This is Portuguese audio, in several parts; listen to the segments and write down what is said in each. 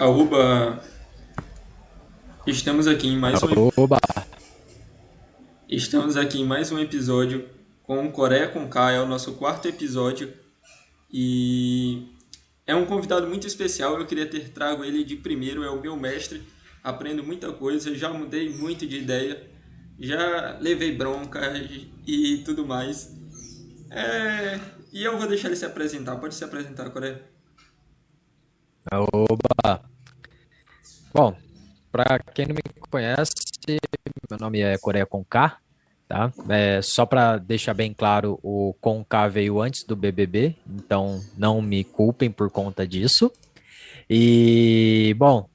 Aoba! Estamos aqui em mais um! Estamos aqui em mais um episódio com Coreia com K, é o nosso quarto episódio e é um convidado muito especial, eu queria ter trago ele de primeiro, é o meu mestre, aprendo muita coisa, já mudei muito de ideia, já levei bronca e tudo mais. É... E eu vou deixar ele se apresentar, pode se apresentar, Coreia. Oba! Bom, para quem não me conhece, meu nome é Coreia com K, tá? É, só para deixar bem claro, o com K veio antes do BBB, então não me culpem por conta disso. E, bom,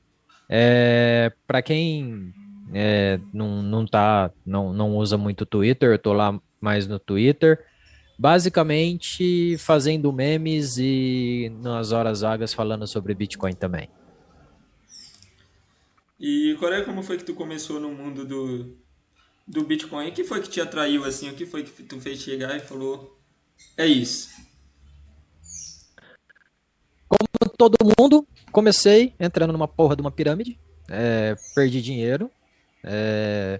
é, para quem é, não, não, tá, não, não usa muito Twitter, eu tô lá mais no Twitter, basicamente fazendo memes e nas horas vagas falando sobre Bitcoin também. E Coreia, como foi que tu começou no mundo do, do Bitcoin? O que foi que te atraiu assim? O que foi que tu fez chegar e falou, é isso? Como todo mundo, comecei entrando numa porra de uma pirâmide, é, perdi dinheiro, é,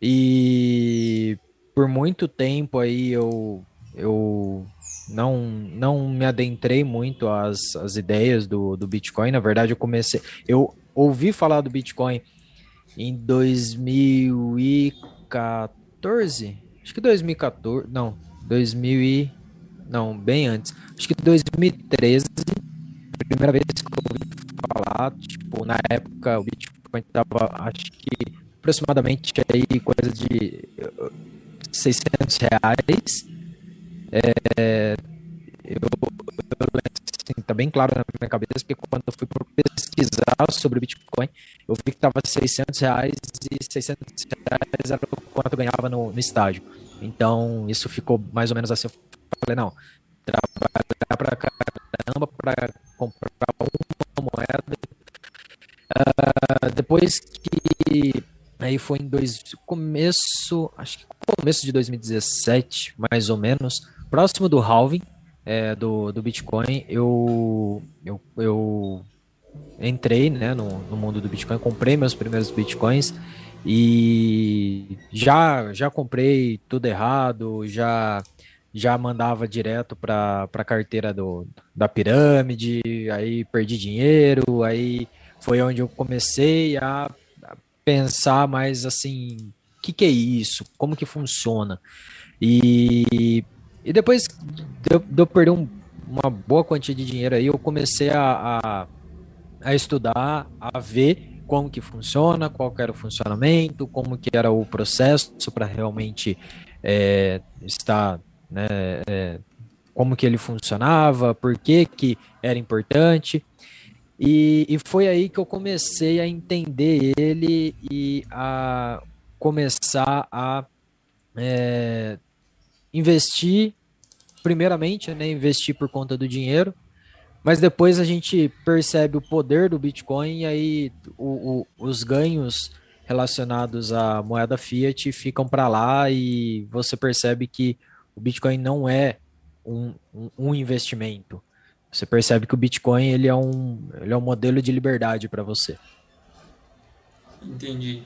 e por muito tempo aí eu, eu não, não me adentrei muito às, às ideias do, do Bitcoin. Na verdade, eu comecei. Eu ouvi falar do Bitcoin em 2014. Acho que 2014. Não, 2000 e, Não, bem antes. Acho que 2013. Primeira vez que eu ouvi falar. Tipo, na época o Bitcoin tava, acho que aproximadamente aí coisa de 600 reais. É, eu, eu assim, tá bem claro na minha cabeça, porque quando eu fui pesquisar sobre Bitcoin, eu vi que tava 600 reais e 600 reais era o quanto eu ganhava no, no estágio. Então, isso ficou mais ou menos assim. Eu falei, não, trabalhar pra caramba pra comprar uma moeda. Uh, depois que aí foi em dois, começo, acho que começo de 2017, mais ou menos, próximo do halving, é, do, do Bitcoin, eu, eu, eu entrei né, no, no mundo do Bitcoin, comprei meus primeiros Bitcoins e já, já comprei tudo errado, já já mandava direto para a carteira do, da pirâmide, aí perdi dinheiro, aí foi onde eu comecei a, pensar mais assim, o que, que é isso? Como que funciona? E e depois de eu, de eu perder um, uma boa quantia de dinheiro aí, eu comecei a, a, a, estudar, a ver como que funciona, qual era o funcionamento, como que era o processo para realmente é, estar, né, é, como que ele funcionava, por que que era importante. E, e foi aí que eu comecei a entender ele e a começar a é, investir, primeiramente, né, investir por conta do dinheiro, mas depois a gente percebe o poder do Bitcoin e aí o, o, os ganhos relacionados à moeda fiat ficam para lá e você percebe que o Bitcoin não é um, um, um, investimento. Você percebe que o Bitcoin ele é um, ele é um modelo de liberdade para você. Entendi.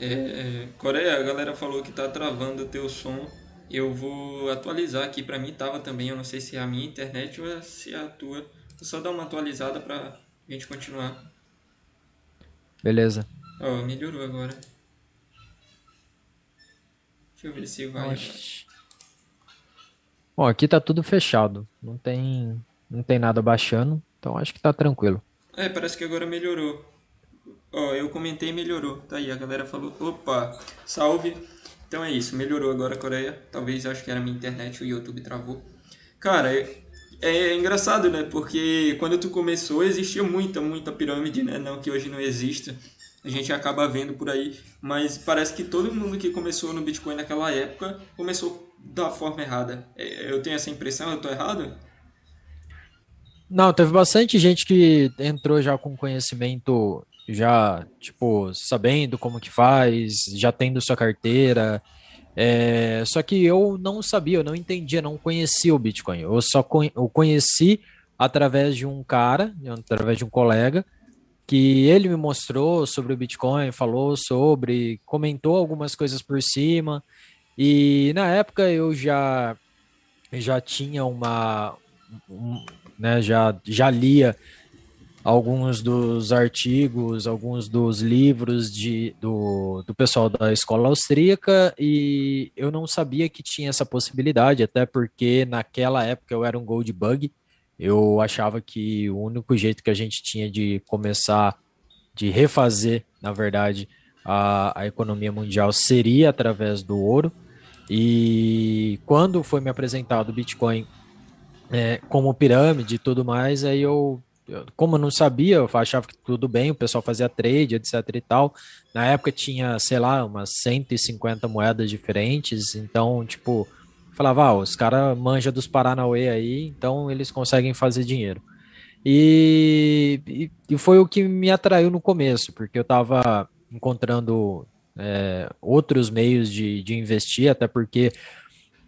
É, é, Coreia, a galera falou que está travando o teu som eu vou atualizar aqui para mim tava também, eu não sei se é a minha internet ou é se é a tua. Vou só dar uma atualizada para a gente continuar. Beleza. Ó, oh, melhorou agora. Deixa eu ver se vai. Bom, aqui tá tudo fechado. Não tem, não tem nada baixando, então acho que tá tranquilo. É, parece que agora melhorou. Ó, eu comentei e melhorou. Tá aí, a galera falou, opa, salve. Então é isso, melhorou agora a Coreia. Talvez acho que era minha internet, o YouTube travou. Cara, é, é engraçado, né? Porque quando tu começou existia muita, muita pirâmide, né? Não que hoje não exista. A gente acaba vendo por aí, mas parece que todo mundo que começou no Bitcoin naquela época começou da forma errada. É, eu tenho essa impressão, eu tô errado? Não, teve bastante gente que entrou já com conhecimento já, tipo, sabendo como que faz, já tendo sua carteira. É, só que eu não sabia, eu não entendia, não conhecia o Bitcoin. Eu só eu conheci através de um cara, através de um colega, que ele me mostrou sobre o Bitcoin, falou sobre, comentou algumas coisas por cima. E na época eu já já tinha uma um, né, já já lia alguns dos artigos, alguns dos livros de, do, do pessoal da escola austríaca e eu não sabia que tinha essa possibilidade, até porque naquela época eu era um gold bug, eu achava que o único jeito que a gente tinha de começar, de refazer, na verdade, a, a economia mundial seria através do ouro. E quando foi me apresentado o Bitcoin é, como pirâmide e tudo mais, aí eu, como eu não sabia, eu achava que tudo bem, o pessoal fazia trade, etc e tal. Na época tinha, sei lá, umas 150 moedas diferentes, então, tipo, falava, ah, os caras manjam dos Paranauê aí, então eles conseguem fazer dinheiro. E, e, e, foi o que me atraiu no começo, porque eu estava encontrando é, outros meios de, de investir, até porque,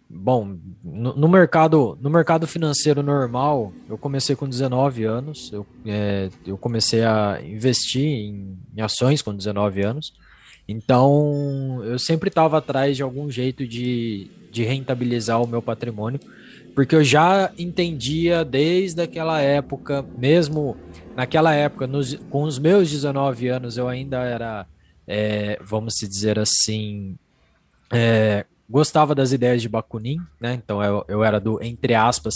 bom, no, no, mercado, no mercado financeiro normal, eu comecei com 19 anos, eu, é, eu comecei a investir em, em ações com 19 anos, então eu sempre estava atrás de algum jeito de, de rentabilizar o meu patrimônio, porque eu já entendia desde aquela época, mesmo naquela época, nos, com os meus 19 anos, eu ainda era, é, vamos dizer assim, é, gostava das ideias de Bakunin, né? Então eu, eu era do, entre aspas,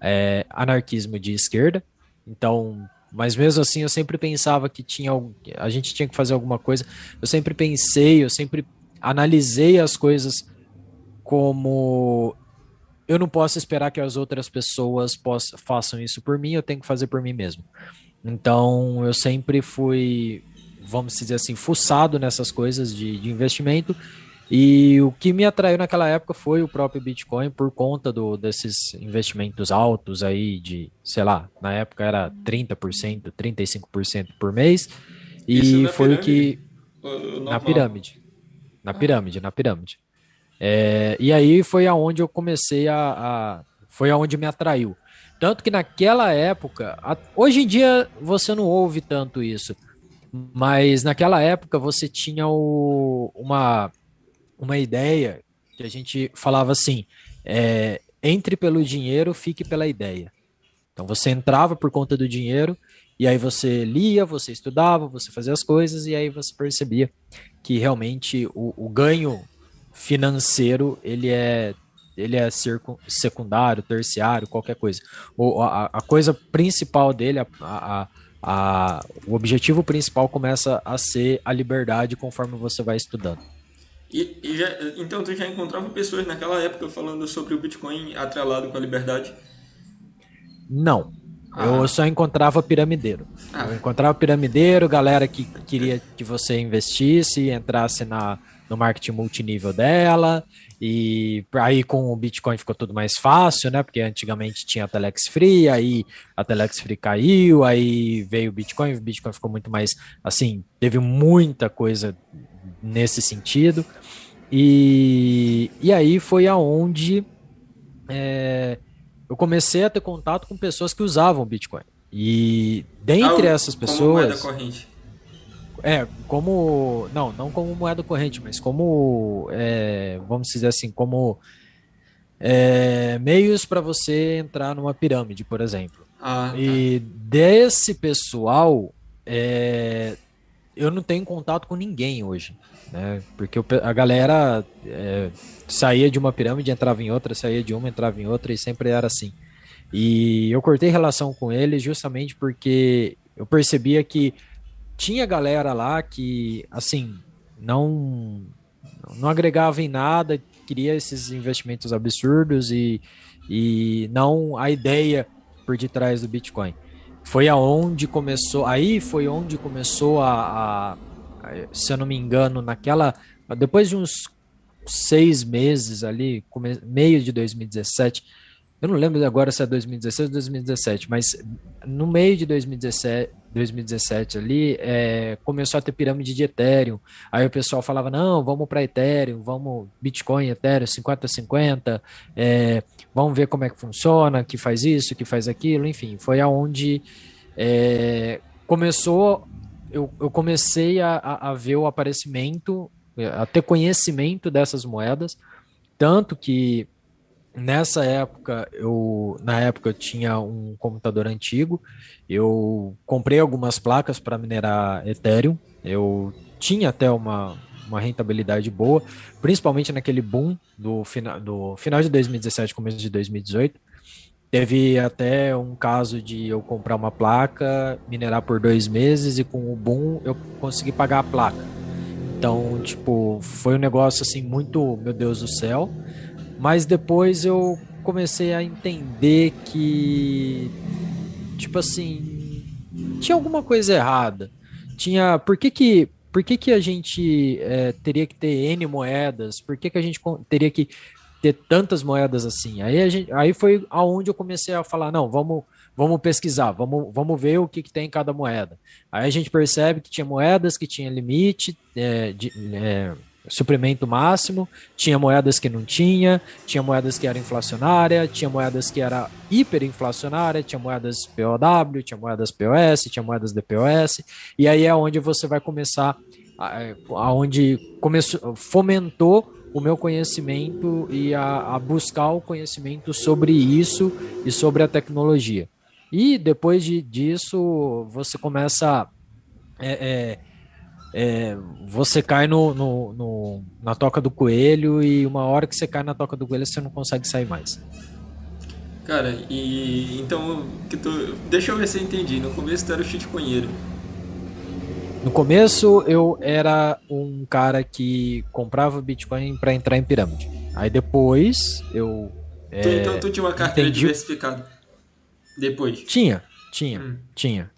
é, anarquismo de esquerda. Então, mas mesmo assim eu sempre pensava que tinha a gente tinha que fazer alguma coisa. Eu sempre pensei, eu sempre analisei as coisas como eu não posso esperar que as outras pessoas possam, façam isso por mim, eu tenho que fazer por mim mesmo. Então, eu sempre fui, vamos dizer assim, fuçado nessas coisas de, de investimento. E o que me atraiu naquela época foi o próprio Bitcoin por conta do, desses investimentos altos aí de, sei lá, na época era 30%, 35% por mês. E foi pirâmide? o que. Na pirâmide. Na pirâmide, na pirâmide. É, e aí foi aonde eu comecei a, a, Foi aonde me atraiu. Tanto que naquela época. Hoje em dia você não ouve tanto isso. Mas naquela época você tinha o, uma, uma ideia que a gente falava assim: é, entre pelo dinheiro, fique pela ideia. Então você entrava por conta do dinheiro, e aí você lia, você estudava, você fazia as coisas, e aí você percebia que realmente o, o ganho financeiro ele é ele é secundário, terciário, qualquer coisa. O, a, a coisa principal dele, a, a, a, o objetivo principal começa a ser a liberdade conforme você vai estudando. E, e já, então tu já encontrava pessoas naquela época falando sobre o Bitcoin atrelado com a liberdade? Não. Ah. Eu só encontrava piramideiro. Ah. Eu encontrava piramideiro, galera que queria que você investisse, entrasse na, no marketing multinível dela. E aí com o Bitcoin ficou tudo mais fácil, né? Porque antigamente tinha a Telex Free, aí a Telex Free caiu, aí veio o Bitcoin, o Bitcoin ficou muito mais assim, teve muita coisa nesse sentido. E, e aí foi aonde é, eu comecei a ter contato com pessoas que usavam Bitcoin. E dentre ah, essas pessoas. Moeda corrente. É, como. Não, não como moeda corrente, mas como. É, vamos dizer assim, como. É, meios para você entrar numa pirâmide, por exemplo. Ah, tá. E desse pessoal, é, eu não tenho contato com ninguém hoje, né? Porque a galera é, saía de uma pirâmide, entrava em outra, saía de uma, entrava em outra e sempre era assim. E eu cortei relação com eles justamente porque eu percebia que tinha galera lá que, assim, não, não agregava em nada, queria esses investimentos absurdos e, e não a ideia por detrás do Bitcoin. Foi aonde começou, aí foi onde começou a, a se eu não me engano, naquela, depois de uns seis meses ali, meio de 2017, eu não lembro agora se é 2016 ou 2017, mas no meio de 2017, 2017 ali, é, começou a ter pirâmide de Ethereum. Aí o pessoal falava: não, vamos para Ethereum, vamos Bitcoin, Ethereum 50-50, é, vamos ver como é que funciona, que faz isso, que faz aquilo, enfim, foi aonde é, começou eu, eu comecei a, a, a ver o aparecimento, a ter conhecimento dessas moedas, tanto que nessa época eu na época eu tinha um computador antigo eu comprei algumas placas para minerar Ethereum. Eu tinha até uma, uma rentabilidade boa principalmente naquele boom do do final de 2017 começo de 2018 teve até um caso de eu comprar uma placa minerar por dois meses e com o boom eu consegui pagar a placa então tipo foi um negócio assim muito meu Deus do céu mas depois eu comecei a entender que, tipo assim, tinha alguma coisa errada. Tinha. Por que que, por que, que a gente é, teria que ter N moedas? Por que, que a gente teria que ter tantas moedas assim? Aí, a gente, aí foi aonde eu comecei a falar: não, vamos, vamos pesquisar, vamos, vamos ver o que, que tem em cada moeda. Aí a gente percebe que tinha moedas que tinha limite é, de. É, suprimento máximo, tinha moedas que não tinha, tinha moedas que era inflacionária, tinha moedas que era hiperinflacionária, tinha moedas POW, tinha moedas POS, tinha moedas DPOS, e aí é onde você vai começar, aonde começou, fomentou o meu conhecimento e a, a buscar o conhecimento sobre isso e sobre a tecnologia. E depois de, disso, você começa é, é, é, você cai no, no, no, na toca do coelho e uma hora que você cai na toca do coelho você não consegue sair mais. Cara, e então que tu, deixa eu ver se eu entendi. No começo tu era o shitcoinheiro. No começo eu era um cara que comprava Bitcoin para entrar em pirâmide. Aí depois eu. Tu, é, então tu tinha uma carteira entendi... diversificada. Depois. Tinha, tinha, hum. tinha.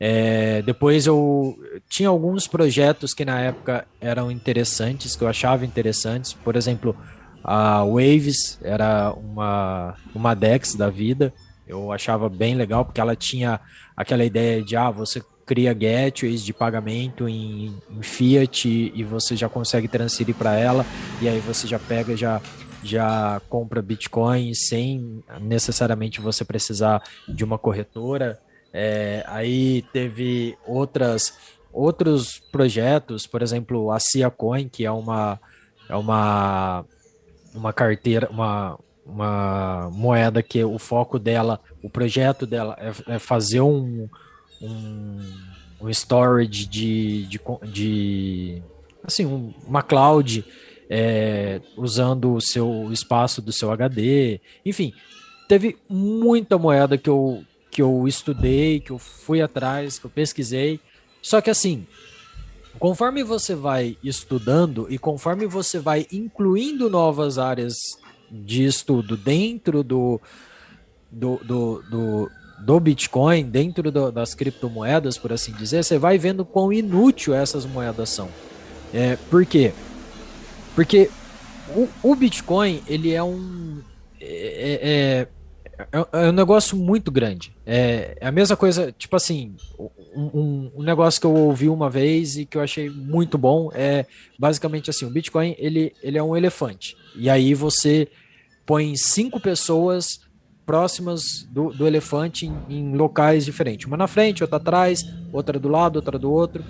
É, depois eu tinha alguns projetos que na época eram interessantes, que eu achava interessantes. Por exemplo, a Waves era uma, uma DEX da vida. Eu achava bem legal, porque ela tinha aquela ideia de, ah, você cria gateways de pagamento em, em Fiat e você já consegue transferir para ela, e aí você já pega, já já compra Bitcoin sem necessariamente você precisar de uma corretora. É, aí teve outras, outros projetos, por exemplo, a Cia Coin, que é uma, é uma, uma carteira, uma, uma moeda que o foco dela, o projeto dela é, é fazer um, um, um storage de, de, de assim, um, uma cloud é, usando o seu espaço do seu HD, enfim, teve muita moeda que eu, que eu estudei, que eu fui atrás, que eu pesquisei. Só que assim, conforme você vai estudando e conforme você vai incluindo novas áreas de estudo dentro do, do, do, do, do Bitcoin, dentro do, das criptomoedas, por assim dizer, você vai vendo quão inútil essas moedas são. É, por quê? Porque o, o Bitcoin, ele é um. É, é, é, é, um negócio muito grande. É, é, a mesma coisa, tipo assim, um, um, negócio que eu ouvi uma vez e que eu achei muito bom é basicamente assim, o Bitcoin ele, ele é um elefante. E aí você põe cinco pessoas próximas do, do elefante em, em locais diferentes. Uma na frente, outra atrás, outra do lado, outra do outro,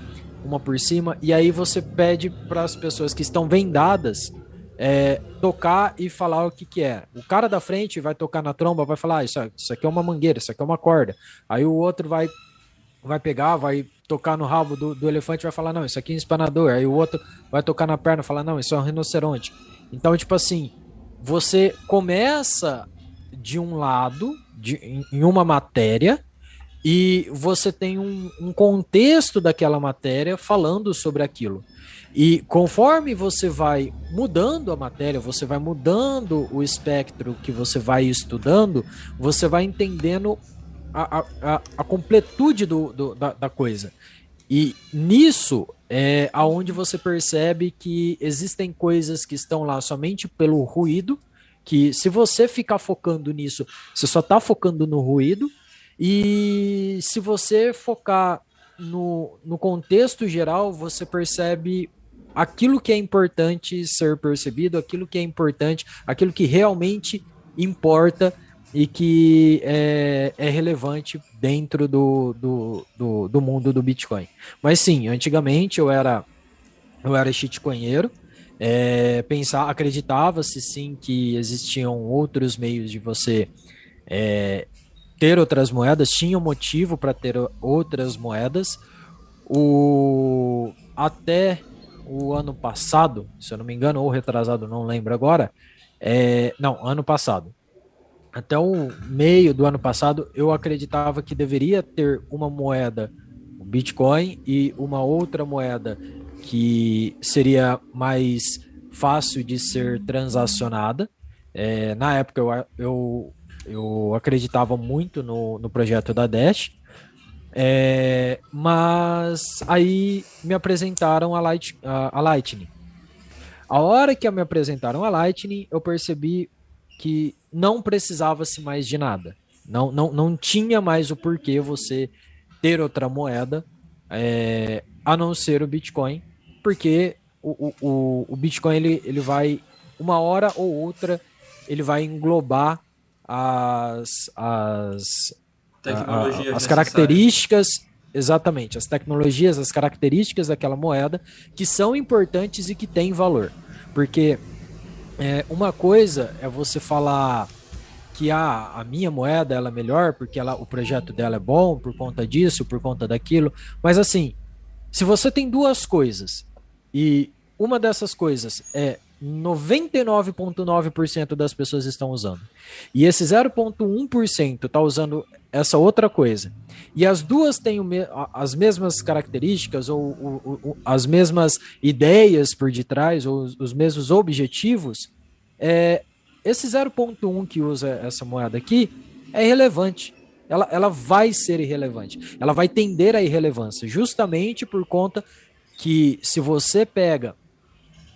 uma por cima. E aí você pede para as pessoas que estão vendadas é, tocar e falar o que, que é. O cara da frente vai tocar na tromba, vai falar: ah, isso, isso aqui é uma mangueira, isso aqui é uma corda. Aí o outro vai, vai pegar, vai tocar no rabo do, do elefante vai falar: não, isso aqui é um espanador. Aí o outro vai tocar na perna e falar: não, isso é um rinoceronte. Então, tipo assim, você começa de um lado, de, em, em uma matéria, e você tem um, um, contexto daquela matéria falando sobre aquilo. E conforme você vai mudando a matéria, você vai mudando o espectro que você vai estudando, você vai entendendo a, a, a completude do, do da, da, coisa. E nisso é aonde você percebe que existem coisas que estão lá somente pelo ruído, que se você ficar focando nisso, você só está focando no ruído, e se você focar no, no contexto geral, você percebe aquilo que é importante ser percebido, aquilo que é importante, aquilo que realmente importa e que é, é relevante dentro do, do, do, do, mundo do Bitcoin. Mas sim, antigamente eu era eu era shitcoinheiro, é, pensar, acreditava-se sim que existiam outros meios de você é, ter outras moedas, tinha um motivo para ter outras moedas. O, até o ano passado, se eu não me engano, ou retrasado, não lembro agora, é, não, ano passado. Até o meio do ano passado, eu acreditava que deveria ter uma moeda, o Bitcoin, e uma outra moeda que seria mais fácil de ser transacionada. É, na época eu, eu, eu acreditava muito no, no projeto da Dash, é, mas aí me apresentaram a, Light, a, a Lightning. A hora que me apresentaram a Lightning, eu percebi que não precisava-se mais de nada. Não, não, não tinha mais o porquê você ter outra moeda é, a não ser o Bitcoin, porque o, o, o Bitcoin ele, ele vai, uma hora ou outra, ele vai englobar as, as, a, as características, exatamente, as tecnologias, as características daquela moeda que são importantes e que têm valor. Porque é, uma coisa é você falar que ah, a minha moeda ela é melhor porque ela, o projeto dela é bom por conta disso, por conta daquilo, mas assim, se você tem duas coisas e uma dessas coisas é 99,9% das pessoas estão usando. E esse 0,1% está usando essa outra coisa. E as duas têm as mesmas características ou, ou, ou, as mesmas ideias por detrás, ou os mesmos objetivos. É, esse 0,1 que usa essa moeda aqui é irrelevante. Ela, ela vai ser irrelevante. Ela vai tender à irrelevância, justamente por conta que se você pega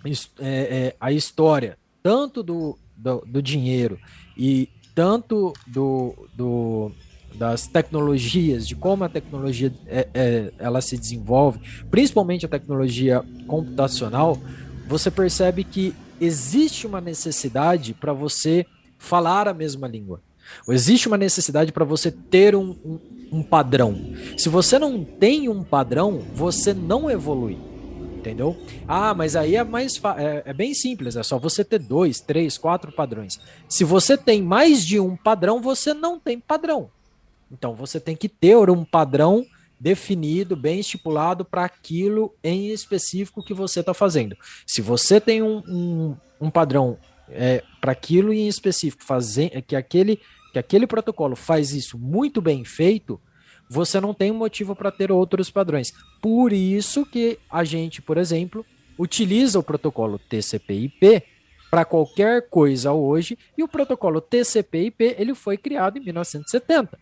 é, é, a história tanto do, do, do, dinheiro e tanto do, do, das tecnologias, de como a tecnologia é, é, ela se desenvolve, principalmente a tecnologia computacional, você percebe que existe uma necessidade para você falar a mesma língua. Existe uma necessidade para você ter um, um, um padrão. Se você não tem um padrão, você não evolui entendeu? Ah, mas aí é mais é, é, bem simples, é só você ter dois, três, quatro padrões. Se você tem mais de um padrão, você não tem padrão. Então você tem que ter um padrão definido, bem estipulado para aquilo em específico que você está fazendo. Se você tem um, um, um padrão é, para aquilo em específico, fazer, que aquele que aquele protocolo faz isso muito bem feito, você não tem motivo para ter outros padrões. Por isso que a gente, por exemplo, utiliza o protocolo TCP/IP para qualquer coisa hoje, e o protocolo TCP/IP ele foi criado em 1970.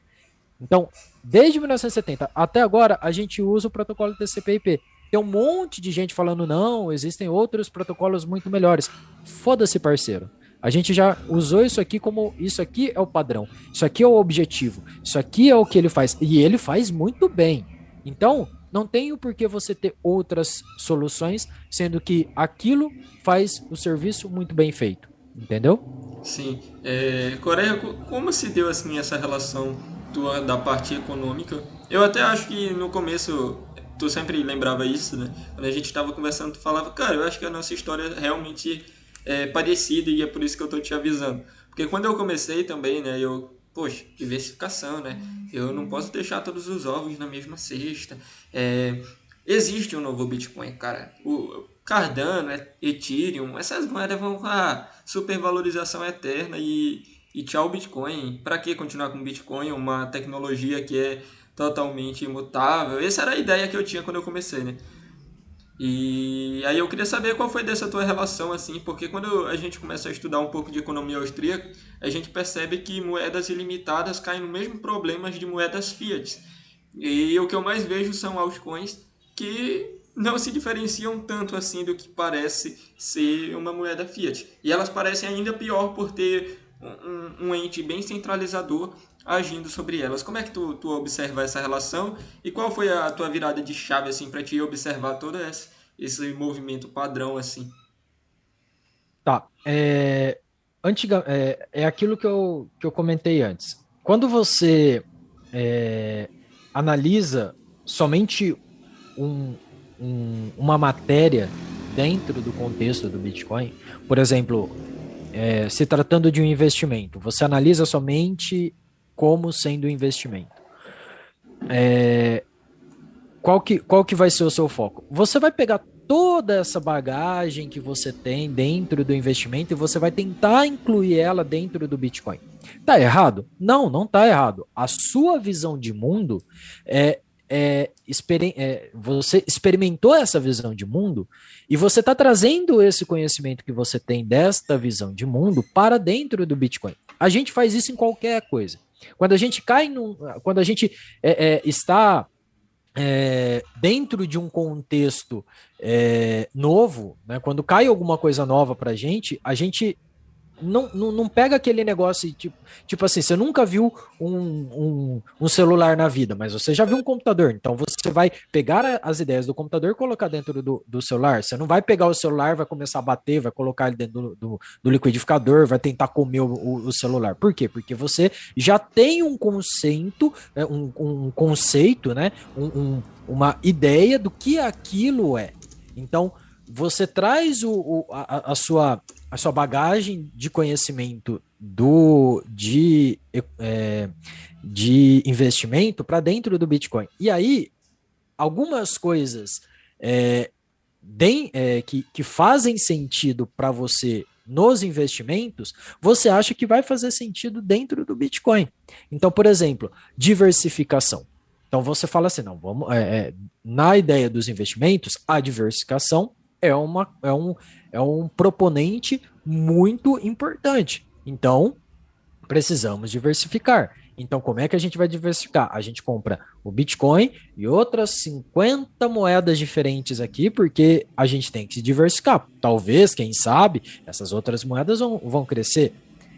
Então, desde 1970 até agora, a gente usa o protocolo TCP/IP. Tem um monte de gente falando não, existem outros protocolos muito melhores. Foda-se, parceiro. A gente já usou isso aqui como isso aqui é o padrão, isso aqui é o objetivo, isso aqui é o que ele faz e ele faz muito bem. Então, não tem o porquê você ter outras soluções, sendo que aquilo faz o serviço muito bem feito. Entendeu? Sim. É, Coreia, como se deu assim essa relação tua da parte econômica? Eu até acho que no começo tu sempre lembrava isso, né? Quando a gente estava conversando, tu falava, cara, eu acho que a nossa história realmente é, parecida e é por isso que eu tô te avisando. Porque quando eu comecei também, né, eu, poxa, diversificação, né? Eu não posso deixar todos os ovos na mesma cesta. É, existe um novo Bitcoin, cara. O Cardano, Ethereum, essas moedas vão a supervalorização eterna e, e tchau Bitcoin. Para que continuar com Bitcoin, uma tecnologia que é totalmente imutável? Essa era a ideia que eu tinha quando eu comecei, né? E aí eu queria saber qual foi dessa tua relação assim, porque quando a gente começa a estudar um pouco de economia austríaca, a gente percebe que moedas ilimitadas caem no mesmo problema de moedas fiat. E o que eu mais vejo são altcoins que não se diferenciam tanto assim do que parece ser uma moeda fiat. E elas parecem ainda pior por ter um, um ente bem centralizador agindo sobre elas. Como é que tu, tu observa essa relação e qual foi a tua virada de chave assim para te observar todo esse, esse movimento padrão assim? Tá. É... antiga, é, é aquilo que eu, que eu comentei antes. Quando você é, analisa somente um, um, uma matéria dentro do contexto do Bitcoin, por exemplo, é, se tratando de um investimento, você analisa somente como sendo investimento. É, qual, que, qual que vai ser o seu foco? Você vai pegar toda essa bagagem que você tem dentro do investimento e você vai tentar incluir ela dentro do Bitcoin. Tá errado? Não, não tá errado. A sua visão de mundo é, é, é, você experimentou essa visão de mundo e você está trazendo esse conhecimento que você tem desta visão de mundo para dentro do Bitcoin. A gente faz isso em qualquer coisa. Quando a gente cai num, quando a gente é, é, está é, dentro de um contexto é, novo, né, quando cai alguma coisa nova para a gente, a gente não, não, não, pega aquele negócio, tipo, tipo assim, você nunca viu um, um, um, celular na vida, mas você já viu um computador. Então você vai pegar as ideias do computador e colocar dentro do, do celular. Você não vai pegar o celular, vai começar a bater, vai colocar ele dentro do, do, do liquidificador, vai tentar comer o, o, o, celular. Por quê? Porque você já tem um conceito, né, um, um conceito, né? Um, uma ideia do que aquilo é. Então, você traz o, o a, a, sua a sua bagagem de conhecimento do de, é, de investimento para dentro do Bitcoin. E aí, algumas coisas é, de, é, que, que fazem sentido para você nos investimentos, você acha que vai fazer sentido dentro do Bitcoin. Então, por exemplo, diversificação. Então você fala assim, não, vamos, é, é, na ideia dos investimentos, a diversificação é, uma, é, um, é um proponente muito importante. Então, precisamos diversificar. Então, como é que a gente vai diversificar? A gente compra o Bitcoin e outras 50 moedas diferentes aqui, porque a gente tem que se diversificar. Talvez, quem sabe, essas outras moedas vão, vão crescer.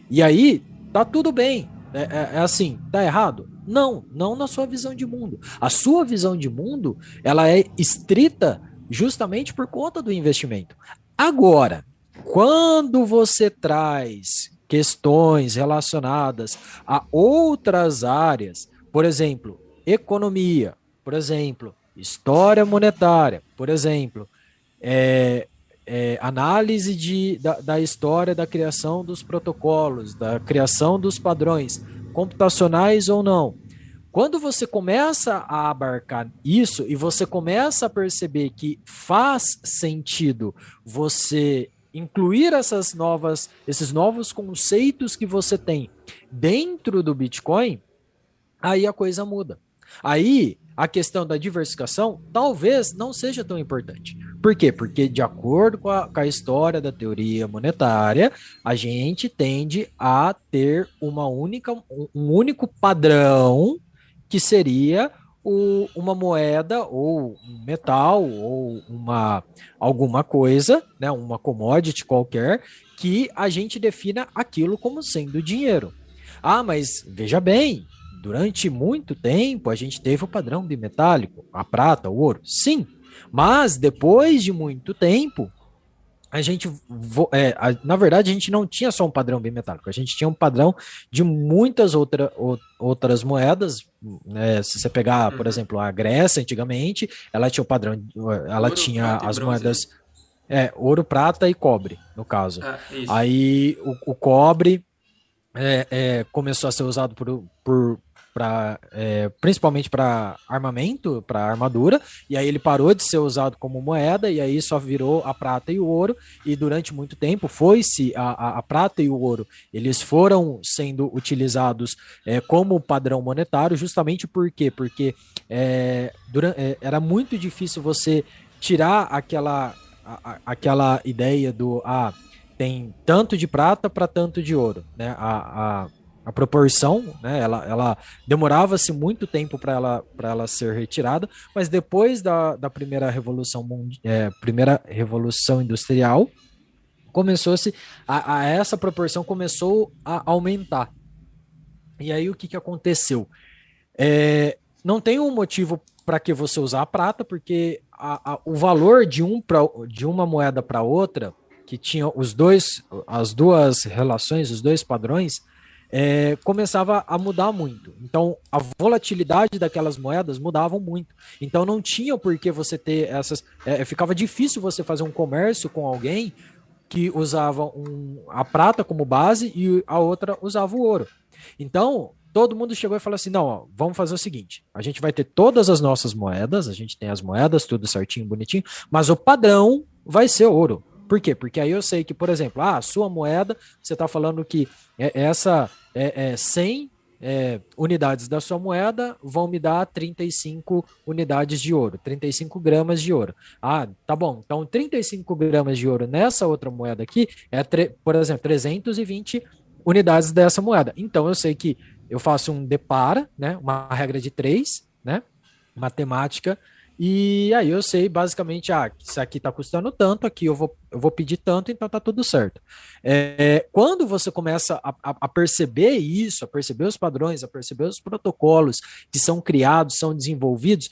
E aí, tá tudo bem. É, é, é, assim, tá errado? Não, não na sua visão de mundo. A sua visão de mundo, ela é estrita justamente por conta do investimento. Agora, quando você traz questões relacionadas a outras áreas, por exemplo, economia, por exemplo, história monetária, por exemplo, é, é, análise de, da, da história da criação dos protocolos, da criação dos padrões, computacionais ou não, quando você começa a abarcar isso e você começa a perceber que faz sentido você incluir essas novas, esses novos conceitos que você tem dentro do Bitcoin, aí a coisa muda. Aí a questão da diversificação talvez não seja tão importante. Por quê? Porque, de acordo com a, com a, história da teoria monetária, a gente tende a ter uma única, um único padrão que seria o, uma moeda ou um metal ou uma alguma coisa, né, uma commodity qualquer, que a gente defina aquilo como sendo dinheiro. Ah, mas veja bem, durante muito tempo a gente teve o padrão bimetálico, a prata, o ouro. Sim, mas depois de muito tempo, a gente, é, a, na verdade, a gente não tinha só um padrão bimetálico, a gente tinha um padrão de muitas outra, o, outras moedas. Né? Se você pegar, por uhum. exemplo, a Grécia, antigamente, ela tinha o padrão, ela ouro, tinha as moedas. É, ouro, prata e cobre, no caso. Ah, Aí o, o cobre é, é, começou a ser usado por, por, para é, principalmente para armamento, para armadura, e aí ele parou de ser usado como moeda, e aí só virou a prata e o ouro, e durante muito tempo foi-se a, a, a, prata e o ouro, eles foram sendo utilizados é, como padrão monetário, justamente por quê? Porque é, durante, é, era muito difícil você tirar aquela, a, aquela ideia do ah, tem tanto de prata para tanto de ouro, né? A, a, a proporção, né? Ela, ela demorava-se muito tempo para ela, ela ser retirada, mas depois da, da primeira revolução é, primeira revolução industrial começou-se a, a, essa proporção começou a aumentar. E aí o que, que aconteceu? É, não tem um motivo para que você usar a prata, porque a, a, o valor de, um pra, de uma moeda para outra que tinha os dois, as duas relações, os dois padrões, é, começava a mudar muito. Então, a volatilidade daquelas moedas mudavam muito. Então, não tinha por que você ter essas. É, ficava difícil você fazer um comércio com alguém que usava um, a prata como base e a outra usava o ouro. Então, todo mundo chegou e falou assim: não, ó, vamos fazer o seguinte: a gente vai ter todas as nossas moedas, a gente tem as moedas, tudo certinho, bonitinho, mas o padrão vai ser ouro. Por quê? Porque aí eu sei que, por exemplo, ah, a sua moeda, você está falando que é, essa é, é 100 é, unidades da sua moeda vão me dar 35 unidades de ouro, 35 gramas de ouro. Ah, tá bom. Então, 35 gramas de ouro nessa outra moeda aqui é, por exemplo, 320 unidades dessa moeda. Então, eu sei que eu faço um depara, né, uma regra de três, né, matemática, e aí eu sei basicamente, ah, isso aqui está custando tanto, aqui eu vou, eu vou pedir tanto, então tá tudo certo. É, quando você começa a, a, perceber isso, a perceber os padrões, a perceber os protocolos que são criados, são desenvolvidos,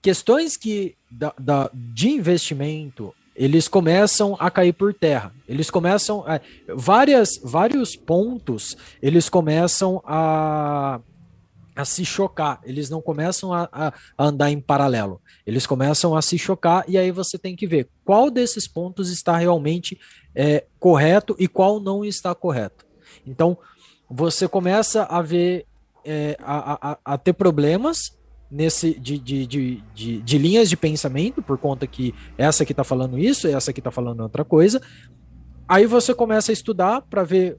questões que da, da de investimento eles começam a cair por terra. Eles começam a, várias vários pontos eles começam a a se chocar, eles não começam a, a, andar em paralelo, eles começam a se chocar e aí você tem que ver qual desses pontos está realmente é, correto e qual não está correto. Então você começa a ver, é, a, a, a, ter problemas nesse de, de, de, de, de linhas de pensamento, por conta que essa aqui está falando isso, essa aqui está falando outra coisa. Aí você começa a estudar para ver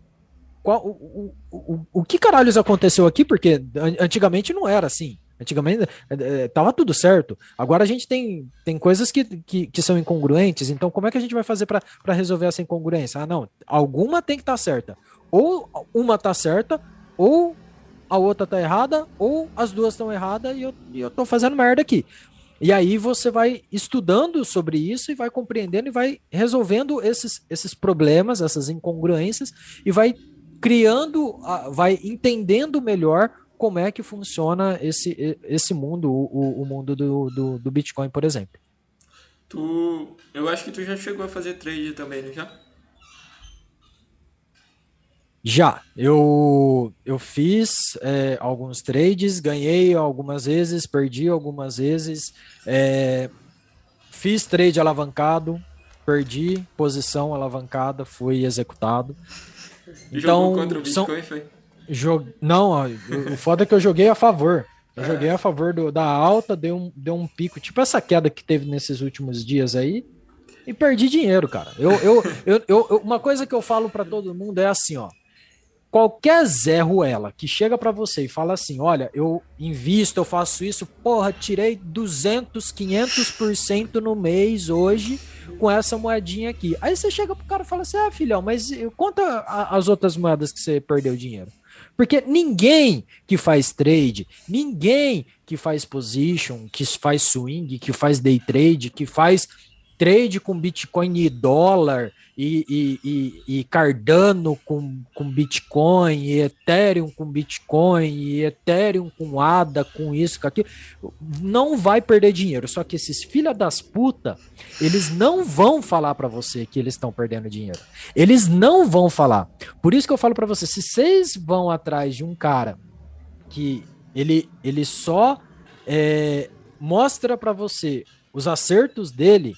qual, o, o, o, que caralhos aconteceu aqui? Porque antigamente não era assim. Antigamente é, é, tava tudo certo. Agora a gente tem, tem coisas que, que, que são incongruentes. Então, como é que a gente vai fazer para resolver essa incongruência? Ah, não. Alguma tem que estar tá certa. Ou uma tá certa, ou a outra tá errada, ou as duas estão erradas e eu, e eu tô fazendo merda aqui. E aí você vai estudando sobre isso e vai compreendendo e vai resolvendo esses, esses problemas, essas incongruências, e vai criando, vai entendendo melhor como é que funciona esse, esse mundo, o, o mundo do, do, do, Bitcoin, por exemplo. Tu, eu acho que tu já chegou a fazer trade também, não já? Já, eu, eu fiz é, alguns trades, ganhei algumas vezes, perdi algumas vezes, é, fiz trade alavancado, perdi posição alavancada, fui executado. Então, Jogou contra o Bitcoin, são... foi? Jog... Não, ó, o foda é que eu joguei a favor. Eu é. joguei a favor do, da alta, deu um, deu um pico, tipo essa queda que teve nesses últimos dias aí, e perdi dinheiro, cara. Eu, eu, eu, eu uma coisa que eu falo para todo mundo é assim, ó qualquer Zé Ruela que chega para você e fala assim: Olha, eu invisto, eu faço isso, porra, tirei 200, 500% no mês hoje com essa moedinha aqui. Aí você chega pro cara e fala assim: Ah, filhão, mas conta as outras moedas que você perdeu dinheiro. Porque ninguém que faz trade, ninguém que faz position, que faz swing, que faz day trade, que faz trade com Bitcoin e dólar, e, e, e, e, Cardano com, com Bitcoin, e Ethereum com Bitcoin, e Ethereum com ADA, com isso, com aquilo, não vai perder dinheiro. Só que esses filha das puta, eles não vão falar para você que eles estão perdendo dinheiro. Eles não vão falar. Por isso que eu falo para você, se vocês vão atrás de um cara que ele, ele só é, mostra para você os acertos dele,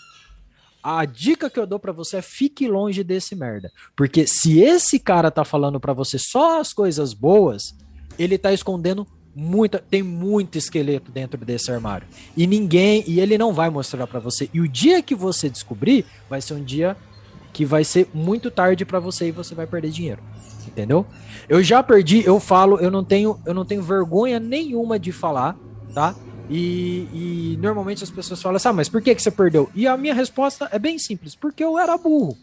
a dica que eu dou para você é fique longe desse merda. Porque se esse cara tá falando para você só as coisas boas, ele tá escondendo muita, tem muito esqueleto dentro desse armário. E ninguém, e ele não vai mostrar para você. E o dia que você descobrir, vai ser um dia que vai ser muito tarde para você e você vai perder dinheiro. Entendeu? Eu já perdi, eu falo, eu não tenho, eu não tenho vergonha nenhuma de falar, tá? E, e, normalmente as pessoas falam assim, ah, mas por que, que você perdeu? E a minha resposta é bem simples, porque eu era burro.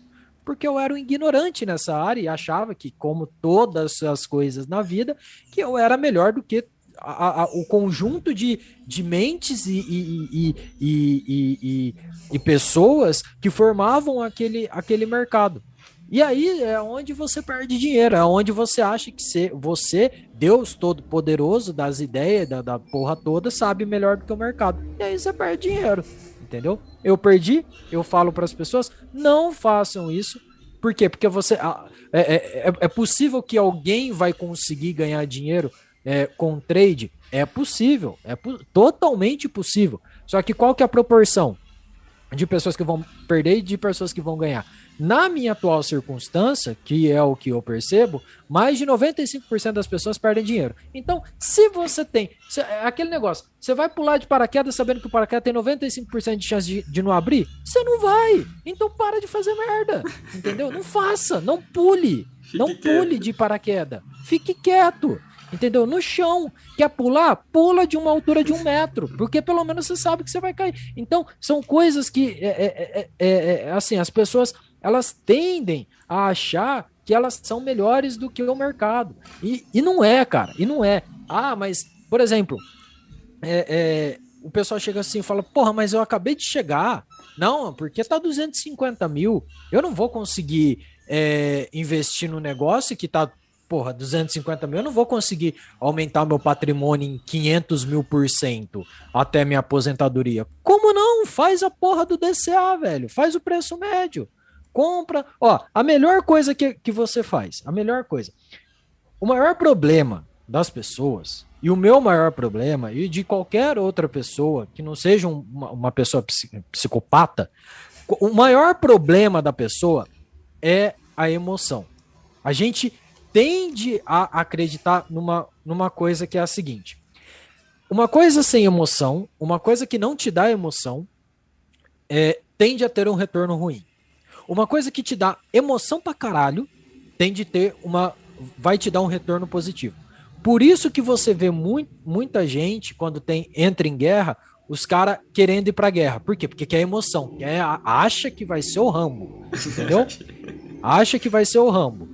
Porque eu era um ignorante nessa área e achava que, como todas as coisas na vida, que eu era melhor do que a, a, o conjunto de, de mentes e, e, e, e, pessoas que formavam aquele, aquele mercado. E aí é onde você perde dinheiro, é onde você acha que você, Deus Todo-Poderoso das ideias, da, da porra toda, sabe melhor do que o mercado. E aí você perde dinheiro, Entendeu? Eu perdi, eu falo para as pessoas, não façam isso. Por quê? Porque você. É, é, é, é possível que alguém vai conseguir ganhar dinheiro é, com trade? É possível, é totalmente possível. Só que qual que é a proporção de pessoas que vão perder e de pessoas que vão ganhar? Na minha atual circunstância, que é o que eu percebo, mais de 95% das pessoas perdem dinheiro. Então, se você tem. Se, é aquele negócio, você vai pular de paraquedas sabendo que o paraquedas tem 95% de chance de, de não abrir? Você não vai. Então para de fazer merda. Entendeu? Não faça, não pule. Fique não pule quieto. de paraquedas. Fique quieto entendeu? No chão. Quer pular? Pula de uma altura de um metro, porque pelo menos você sabe que você vai cair. Então, são coisas que, é, é, é, é, assim, as pessoas elas tendem a achar que elas são melhores do que o mercado. E, e não é, cara, e não é. Ah, mas, por exemplo, é, é, o pessoal chega assim e fala: Porra, mas eu acabei de chegar. Não, porque tá 250 mil. Eu não vou conseguir é, investir no negócio que tá, porra, 250 mil. Eu não vou conseguir aumentar meu patrimônio em 500 mil por cento até minha aposentadoria. Como não? Faz a porra do DCA, velho. Faz o preço médio compra. Ó, a melhor coisa que, que você faz, a melhor coisa. O maior problema das pessoas, e o meu maior problema, e de qualquer outra pessoa que não seja uma, uma pessoa psicopata, o maior problema da pessoa é a emoção. A gente tende a acreditar numa, numa coisa que é a seguinte: uma coisa sem emoção, uma coisa que não te dá emoção, é, tende a ter um retorno ruim. Uma coisa que te dá emoção pra caralho tem de ter uma. vai te dar um retorno positivo. Por isso que você vê muito, muita gente, quando tem entra em guerra, os caras querendo ir pra guerra. Por quê? Porque quer emoção. Quer, acha que vai ser o Rambo. Entendeu? acha que vai ser o Rambo.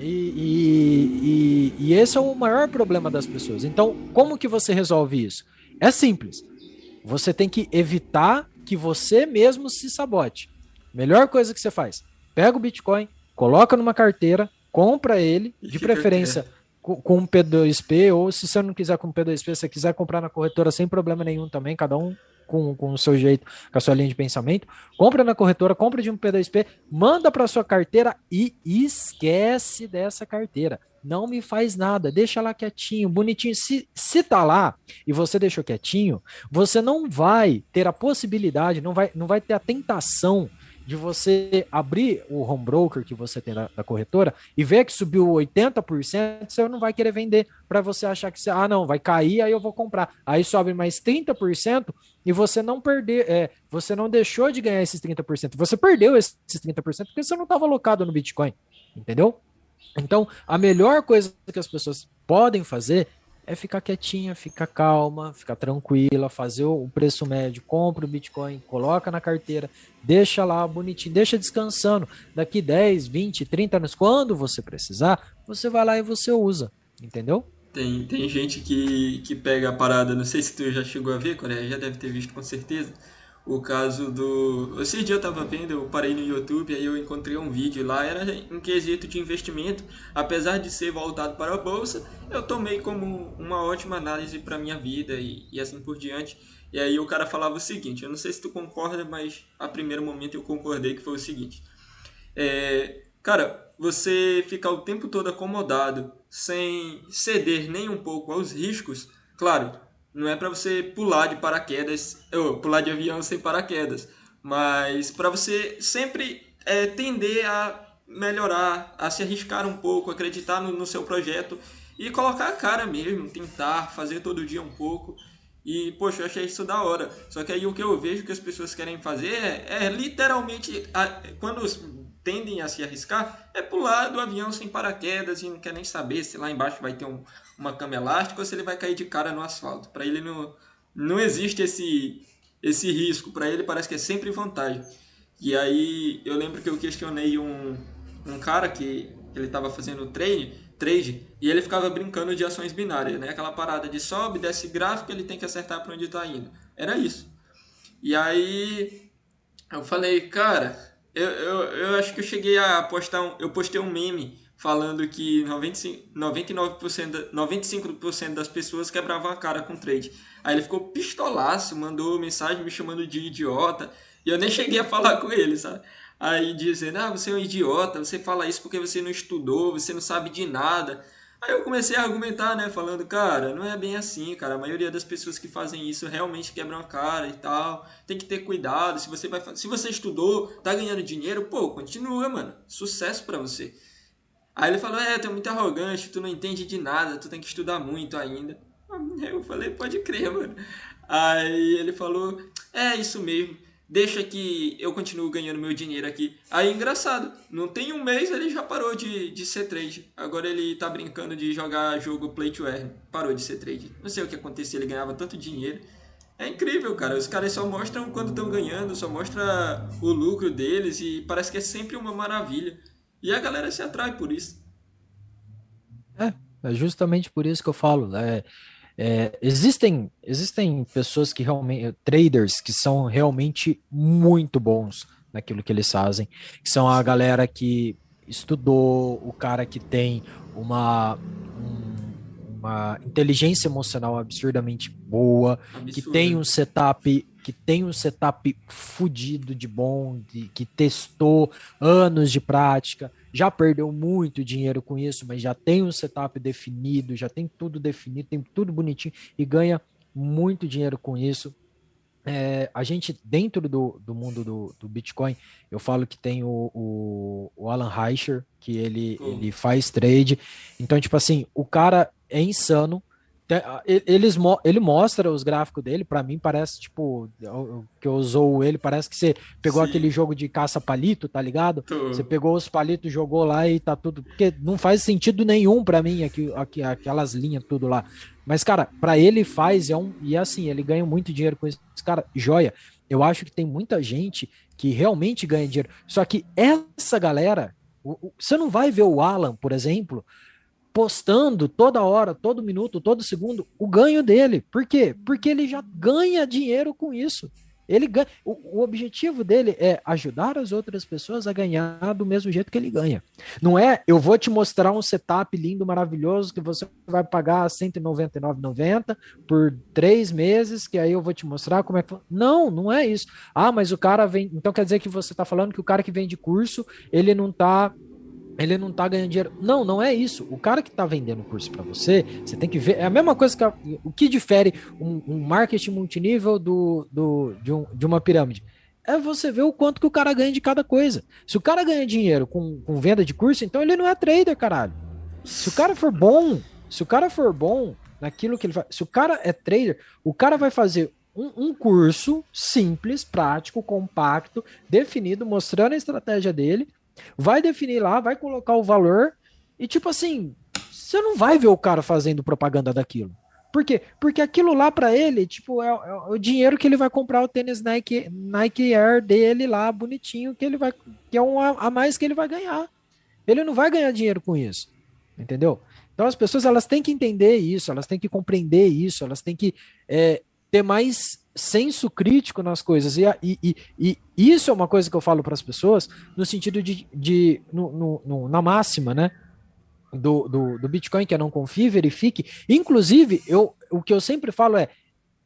E, e, e, e, esse é o maior problema das pessoas. Então, como que você resolve isso? É simples. Você tem que evitar que você mesmo se sabote. Melhor coisa que você faz: pega o Bitcoin, coloca numa carteira, compra ele, de preferência com, com um P2P, ou se você não quiser com P2P, se você quiser comprar na corretora sem problema nenhum também, cada um com, com o seu jeito, com a sua linha de pensamento. Compra na corretora, compra de um P2P, manda para sua carteira e esquece dessa carteira. Não me faz nada, deixa lá quietinho, bonitinho. Se, se tá lá e você deixou quietinho, você não vai ter a possibilidade, não vai, não vai ter a tentação de você abrir o home broker que você tem da, corretora e ver que subiu 80%, você não vai querer vender para você achar que você, ah, não, vai cair, aí eu vou comprar. Aí sobe mais 30% e você não perder, é, você não deixou de ganhar esses 30%. Você perdeu esses 30% porque você não estava alocado no Bitcoin, entendeu? Então, a melhor coisa que as pessoas podem fazer é ficar quietinha, ficar calma, ficar tranquila, fazer o preço médio, compra o Bitcoin, coloca na carteira, deixa lá bonitinho, deixa descansando. Daqui 10, 20, 30 anos, quando você precisar, você vai lá e você usa, entendeu? Tem, tem gente que, que pega a parada, não sei se tu já chegou a ver, Coreia, já deve ter visto com certeza o caso do. Esse dia eu estava vendo, eu parei no YouTube, aí eu encontrei um vídeo lá, era em quesito de investimento. Apesar de ser voltado para a bolsa, eu tomei como uma ótima análise para minha vida e, e assim por diante. E aí o cara falava o seguinte: eu não sei se tu concorda, mas a primeiro momento eu concordei que foi o seguinte. É, cara, você ficar o tempo todo acomodado, sem ceder nem um pouco aos riscos, claro, não é para você pular de paraquedas, ou pular de avião sem paraquedas, mas para você sempre é, tender a melhorar, a se arriscar um pouco, acreditar no, no, seu projeto e colocar a cara mesmo, tentar fazer todo dia um pouco. E, poxa, eu achei isso da hora. Só que aí o que eu vejo que as pessoas querem fazer é, é literalmente, a, quando tendem a se arriscar, é pular do avião sem paraquedas e não quer nem saber se lá embaixo vai ter um, uma cama elástica ou se ele vai cair de cara no asfalto. Para ele não, não existe esse, esse risco. Para ele parece que é sempre vantagem. E aí eu lembro que eu questionei um, um cara que ele estava fazendo trade, trade e ele ficava brincando de ações binárias, né? Aquela parada de sobe, desce gráfico, ele tem que acertar para onde está indo. Era isso. E aí eu falei, cara, eu, eu, eu acho que eu cheguei a postar um, eu postei um meme falando que 95, 99%, 95% das pessoas quebravam a cara com trade. Aí ele ficou pistolaço, mandou mensagem me chamando de idiota, e eu nem cheguei a falar com ele, sabe? Aí dizendo, ah, você é um idiota, você fala isso porque você não estudou, você não sabe de nada. Aí eu comecei a argumentar, né, falando, cara, não é bem assim, cara, a maioria das pessoas que fazem isso realmente quebram a cara e tal, tem que ter cuidado, se você vai se você estudou, tá ganhando dinheiro, pô, continua, mano, sucesso para você. Aí ele falou, é, tu é muito arrogante, tu não entende de nada, tu tem que estudar muito ainda. Eu falei, pode crer, mano. Aí ele falou, é isso mesmo deixa que eu continuo ganhando meu dinheiro aqui. Aí, engraçado, não tem um mês ele já parou de, de ser trade. Agora ele tá brincando de jogar jogo play to earn. Parou de ser trade. Não sei o que aconteceu, ele ganhava tanto dinheiro. É incrível, cara. Os caras só mostram quando estão ganhando, só mostra o lucro deles e parece que é sempre uma maravilha. E a galera se atrai por isso. É, é justamente por isso que eu falo. É, é, existem, existem pessoas que realmente, traders que são realmente muito bons naquilo que eles fazem, que são a galera que estudou, o cara que tem uma, um, uma inteligência emocional absurdamente boa, Absurdo. que tem um setup que tem um setup fudido de bom, de, que testou anos de prática, já perdeu muito dinheiro com isso, mas já tem um setup definido, já tem tudo definido, tem tudo bonitinho e ganha muito dinheiro com isso. É, a gente, dentro do, do mundo do, do Bitcoin, eu falo que tem o, o, o Alan Reicher, que ele, ele faz trade. Então, tipo assim, o cara é insano, eles, ele mostra os gráficos dele, para mim parece, tipo, que usou ele, parece que você pegou Sim. aquele jogo de caça-palito, tá ligado? Você pegou os palitos, jogou lá e tá tudo. Porque não faz sentido nenhum para mim aqui, aqui, aquelas linhas, tudo lá. Mas, cara, para ele faz, é um. E assim, ele ganha muito dinheiro com isso. Cara, joia. Eu acho que tem muita gente que realmente ganha dinheiro. Só que essa galera, você não vai ver o Alan, por exemplo, postando toda hora, todo minuto, todo segundo o ganho dele. Por quê? Porque ele já ganha dinheiro com isso. Ele ganha, o, o, objetivo dele é ajudar as outras pessoas a ganhar do mesmo jeito que ele ganha. Não é eu vou te mostrar um setup lindo, maravilhoso, que você vai pagar R$ 199,90 por três meses, que aí eu vou te mostrar como é que. Não, não é isso. Ah, mas o cara vem. Então quer dizer que você está falando que o cara que vem de curso, ele não está ele não tá ganhando dinheiro. Não, não é isso. O cara que tá vendendo o curso para você, você tem que ver. É a mesma coisa que. A, o que difere um, um marketing multinível do, do, de, um, de uma pirâmide? É você ver o quanto que o cara ganha de cada coisa. Se o cara ganha dinheiro com, com venda de curso, então ele não é trader, caralho. Se o cara for bom, se o cara for bom naquilo que ele faz. Se o cara é trader, o cara vai fazer um, um, curso simples, prático, compacto, definido, mostrando a estratégia dele, Vai definir lá, vai colocar o valor e tipo assim, você não vai ver o cara fazendo propaganda daquilo. Por quê? Porque aquilo lá para ele, tipo, é, é, o dinheiro que ele vai comprar o tênis Nike, Nike Air dele lá, bonitinho, que ele vai, que é um a, a mais que ele vai ganhar. Ele não vai ganhar dinheiro com isso, entendeu? Então as pessoas elas têm que entender isso, elas têm que compreender isso, elas têm que é, ter mais senso crítico nas coisas. E, e, e, e, isso é uma coisa que eu falo para as pessoas no sentido de, de no, no, no, na máxima, né? Do, do, do, Bitcoin, que é não confie, verifique. Inclusive, eu, o que eu sempre falo é,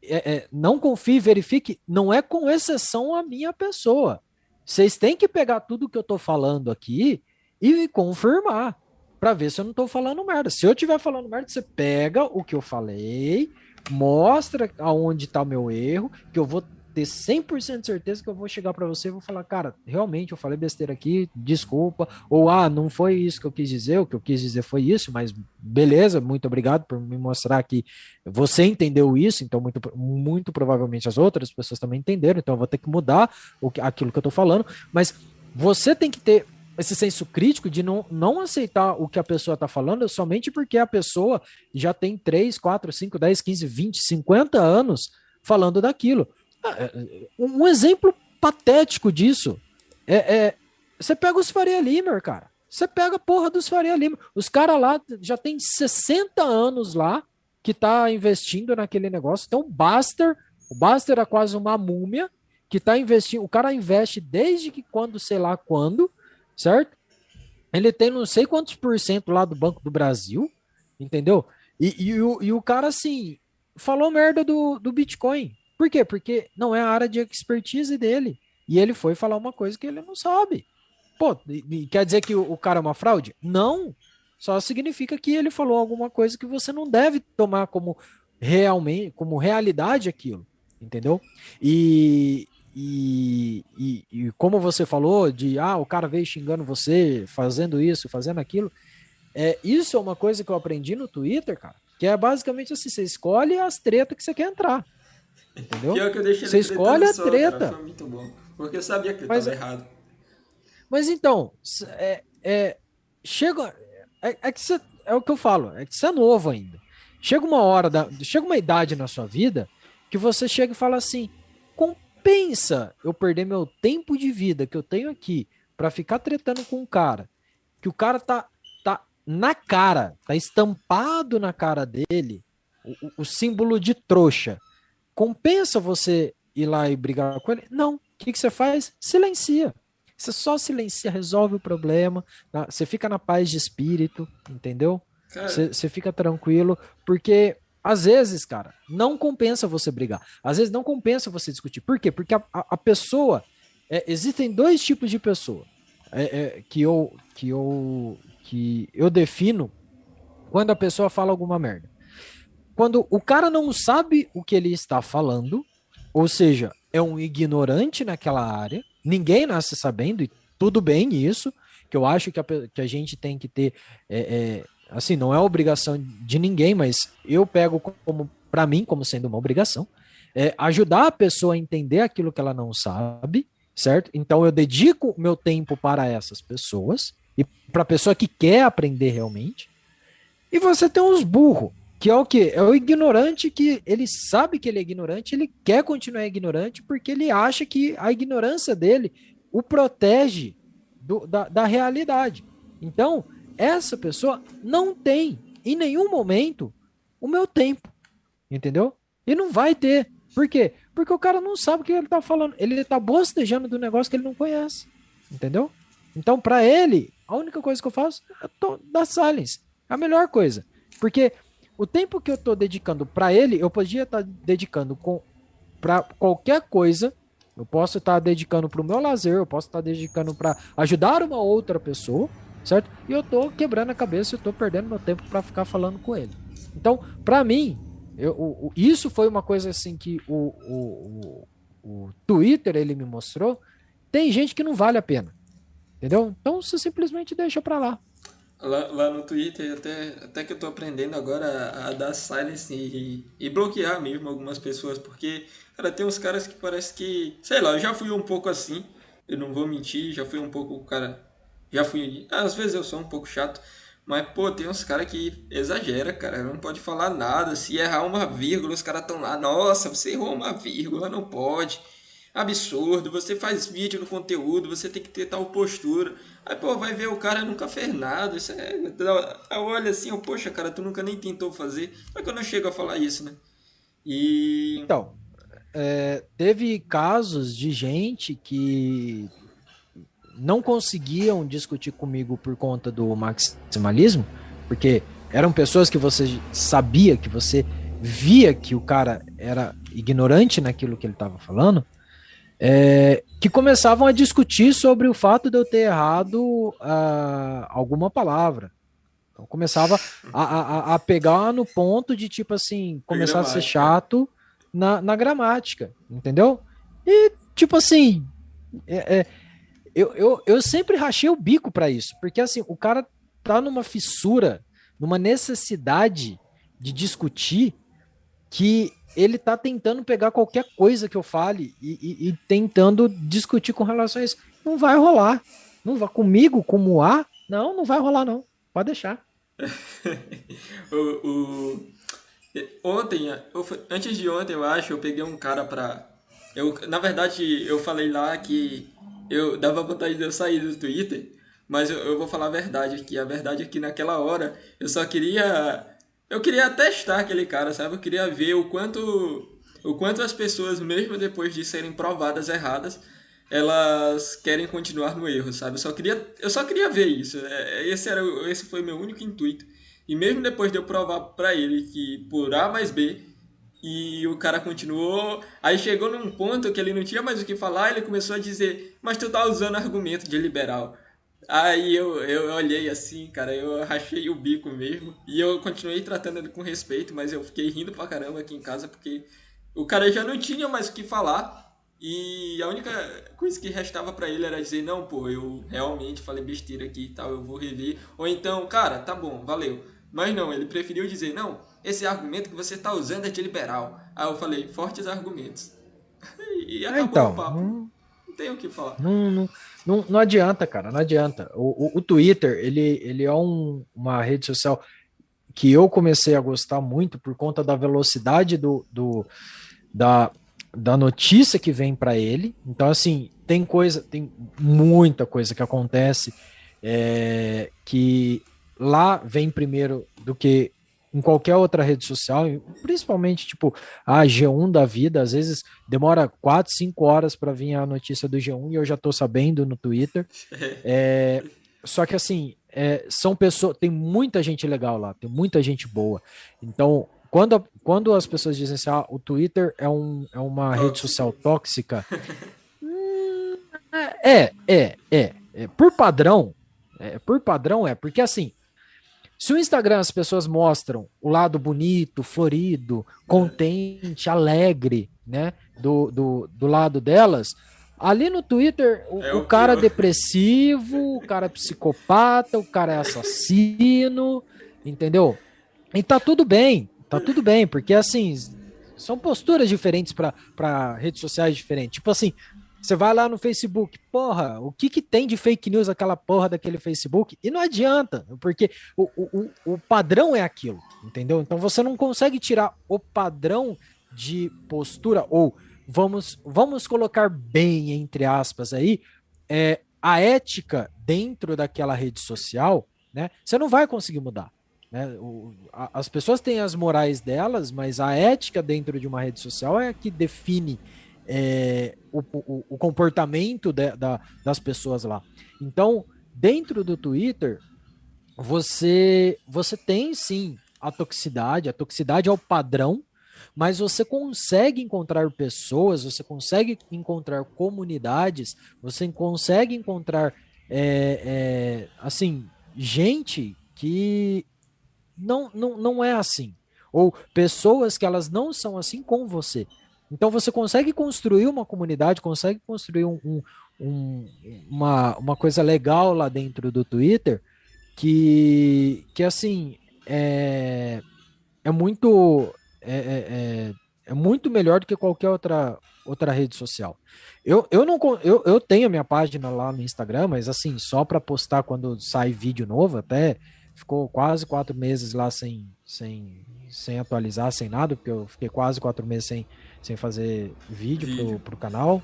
é, é não confie, verifique, não é com exceção a minha pessoa. Vocês têm que pegar tudo que eu estou falando aqui e confirmar para ver se eu não estou falando merda. Se eu estiver falando merda, você pega o que eu falei, mostra aonde está o meu erro, que eu vou ter 100% de certeza que eu vou chegar para você e vou falar, cara, realmente eu falei besteira aqui, desculpa, ou ah, não foi isso que eu quis dizer, o que eu quis dizer foi isso, mas beleza, muito obrigado por me mostrar que você entendeu isso, então muito, muito provavelmente as outras pessoas também entenderam, então eu vou ter que mudar o, aquilo que eu tô falando, mas você tem que ter esse senso crítico de não, não aceitar o que a pessoa está falando somente porque a pessoa já tem 3, 4, 5, 10, 15, 20, 50 anos falando daquilo. Ah, é, é, um exemplo patético disso é, é você pega os Faria Limer, cara. Você pega a porra dos Faria Limer. Os caras lá já tem 60 anos lá que tá investindo naquele negócio. Então, o Baster, o Baster é quase uma múmia que tá investindo. O cara investe desde que quando, sei lá quando, certo? Ele tem não sei quantos por cento lá do Banco do Brasil, entendeu? E, e, o, e o cara, assim, falou merda do, do Bitcoin. Por quê? Porque não é a área de expertise dele. E ele foi falar uma coisa que ele não sabe. Pô, quer dizer que o, o cara é uma fraude? Não. Só significa que ele falou alguma coisa que você não deve tomar como realmente, como realidade aquilo. Entendeu? E, e, e, e, como você falou, de ah, o cara veio xingando você, fazendo isso, fazendo aquilo. É, isso é uma coisa que eu aprendi no Twitter, cara. Que é basicamente assim: você escolhe as tretas que você quer entrar. Entendeu? você escolhe a treta. Cara, foi muito bom. Porque eu sabia que mas, estava errado. Mas então, é, é, chega. É, é, que você, é o que eu falo, é que você é novo ainda. Chega uma hora, da, chega uma idade na sua vida que você chega e fala assim: compensa eu perder meu tempo de vida que eu tenho aqui para ficar tretando com um cara, que o cara tá, tá na cara, tá estampado na cara dele, o, o símbolo de trouxa. Compensa você ir lá e brigar com ele? Não. O que, que você faz? Silencia. Você só silencia, resolve o problema, você fica na paz de espírito, entendeu? Você, você fica tranquilo, porque às vezes, cara, não compensa você brigar. Às vezes não compensa você discutir. Por quê? Porque a, a, pessoa. É, existem dois tipos de pessoa é, é, que, eu, que, eu, que eu defino quando a pessoa fala alguma merda. Quando o cara não sabe o que ele está falando, ou seja, é um ignorante naquela área, ninguém nasce sabendo, e tudo bem isso, que eu acho que a, que a gente tem que ter é, é assim, não é obrigação de ninguém, mas eu pego como para mim como sendo uma obrigação, é ajudar a pessoa a entender aquilo que ela não sabe, certo? Então eu dedico meu tempo para essas pessoas e para a pessoa que quer aprender realmente. E você tem uns burros, que é o que? É o ignorante que ele sabe que ele é ignorante, ele quer continuar ignorante porque ele acha que a ignorância dele o protege do, da, da realidade. Então, essa pessoa não tem em nenhum momento o meu tempo. Entendeu? E não vai ter. Por quê? Porque o cara não sabe o que ele tá falando. Ele tá bostejando do negócio que ele não conhece. Entendeu? Então, para ele, a única coisa que eu faço é dar silence. É a melhor coisa. Porque o tempo que eu tô dedicando para ele, eu podia estar tá dedicando com para qualquer coisa. Eu posso estar tá dedicando para o meu lazer, eu posso estar tá dedicando para ajudar uma outra pessoa certo? E eu tô quebrando a cabeça, eu tô perdendo meu tempo para ficar falando com ele. Então, para mim, eu, o, isso foi uma coisa assim que o, o, o, Twitter ele me mostrou. Tem gente que não vale a pena, entendeu? Então você simplesmente deixa para lá. lá. Lá no Twitter, até, até que eu tô aprendendo agora a, a dar silence e, e, bloquear mesmo algumas pessoas, porque, cara, tem uns caras que parece que, sei lá, eu já fui um pouco assim, eu não vou mentir, já fui um pouco, cara, já fui. Às vezes eu sou um pouco chato. Mas, pô, tem uns caras que exagera, cara. Não pode falar nada. Se errar uma vírgula, os caras estão lá. Nossa, você errou uma vírgula, não pode. Absurdo. Você faz vídeo no conteúdo, você tem que ter tal postura. Aí, pô, vai ver o cara nunca fez nada. Isso é. Eu olho assim, eu, poxa, cara, tu nunca nem tentou fazer. Só que eu não chego a falar isso, né? E. Então, é, teve casos de gente que não conseguiam discutir comigo por conta do maximalismo, porque eram pessoas que você sabia, que você via que o cara era ignorante naquilo que ele estava falando, é, que começavam a discutir sobre o fato de eu ter errado uh, alguma palavra. Então começava a, a, a, pegar no ponto de tipo assim, começar a ser chato na, na gramática, entendeu? E tipo assim, é, é, eu, eu, eu sempre rachei o bico para isso, porque assim, o cara tá numa fissura, numa necessidade de discutir que ele tá tentando pegar qualquer coisa que eu fale e, e, e, tentando discutir com relação a isso. Não vai rolar. Não vai comigo, como A, não, não vai rolar, não. Pode deixar. o, o, Ontem, antes de ontem, eu acho, eu peguei um cara pra. Eu, na verdade, eu falei lá que eu dava vontade de eu sair do Twitter, mas eu, eu vou falar a verdade aqui. A verdade é que naquela hora eu só queria. Eu queria testar aquele cara, sabe? Eu queria ver o quanto. O quanto as pessoas, mesmo depois de serem provadas erradas, elas querem continuar no erro, sabe? Eu só queria, eu só queria ver isso. É, esse, era, esse foi meu único intuito. E mesmo depois de eu provar para ele que por A mais B e o cara continuou. Aí chegou num ponto que ele não tinha mais o que falar, ele começou a dizer: Mas tu tá usando argumento de liberal. Aí eu, eu olhei assim, cara, eu rachei o bico mesmo. E eu continuei tratando ele com respeito, mas eu fiquei rindo pra caramba aqui em casa porque o cara já não tinha mais o que falar. E a única coisa que restava para ele era dizer: Não, pô, eu realmente falei besteira aqui e tal, eu vou rever. Ou então, cara, tá bom, valeu. Mas não, ele preferiu dizer: Não, esse argumento que você está usando é de liberal. Aí eu falei, fortes argumentos. e acabou então, o papo. Não, não tem o que falar. Não, não, não, não adianta, cara, não adianta. O, o, o Twitter, ele, ele é um, uma rede social que eu comecei a gostar muito por conta da velocidade do, do da, da notícia que vem para ele. Então, assim, tem coisa, tem muita coisa que acontece é, que lá vem primeiro do que em qualquer outra rede social, principalmente tipo a G1 da vida, às vezes demora 4, 5 horas para vir a notícia do G1 e eu já estou sabendo no Twitter. É, só que assim, é, são pessoas, tem muita gente legal lá, tem muita gente boa. Então, quando, quando as pessoas dizem assim, ah, o Twitter é, um, é uma rede social tóxica, hum, é, é, é, é, por padrão, é, por padrão é, porque assim, se o Instagram as pessoas mostram o lado bonito, florido, contente, alegre, né, do, do, do lado delas, ali no Twitter o, é o, o cara é depressivo, o cara psicopata, o cara é assassino, entendeu? E tá tudo bem, tá tudo bem, porque assim, são posturas diferentes para redes sociais diferentes. Tipo assim, você vai lá no Facebook, porra, o que, que tem de fake news aquela porra daquele Facebook? E não adianta, porque o, o, o padrão é aquilo, entendeu? Então você não consegue tirar o padrão de postura, ou vamos, vamos colocar bem, entre aspas, aí, é, a ética dentro daquela rede social, né? Você não vai conseguir mudar. Né? O, a, as pessoas têm as morais delas, mas a ética dentro de uma rede social é a que define é, o, o, o, comportamento de, da, das pessoas lá. Então, dentro do Twitter, você, você tem sim a toxicidade, a toxicidade é o padrão, mas você consegue encontrar pessoas, você consegue encontrar comunidades, você consegue encontrar é, é, assim gente que não, não, não é assim ou pessoas que elas não são assim com você. Então você consegue construir uma comunidade, consegue construir um, um, um, uma, uma coisa legal lá dentro do Twitter que, que assim é, é muito é, é, é, é muito melhor do que qualquer outra, outra rede social. Eu, eu não eu, eu tenho a minha página lá no Instagram, mas assim, só para postar quando sai vídeo novo, até ficou quase quatro meses lá sem, sem, sem atualizar, sem nada, porque eu fiquei quase quatro meses sem, sem fazer vídeo, vídeo. Pro, pro canal.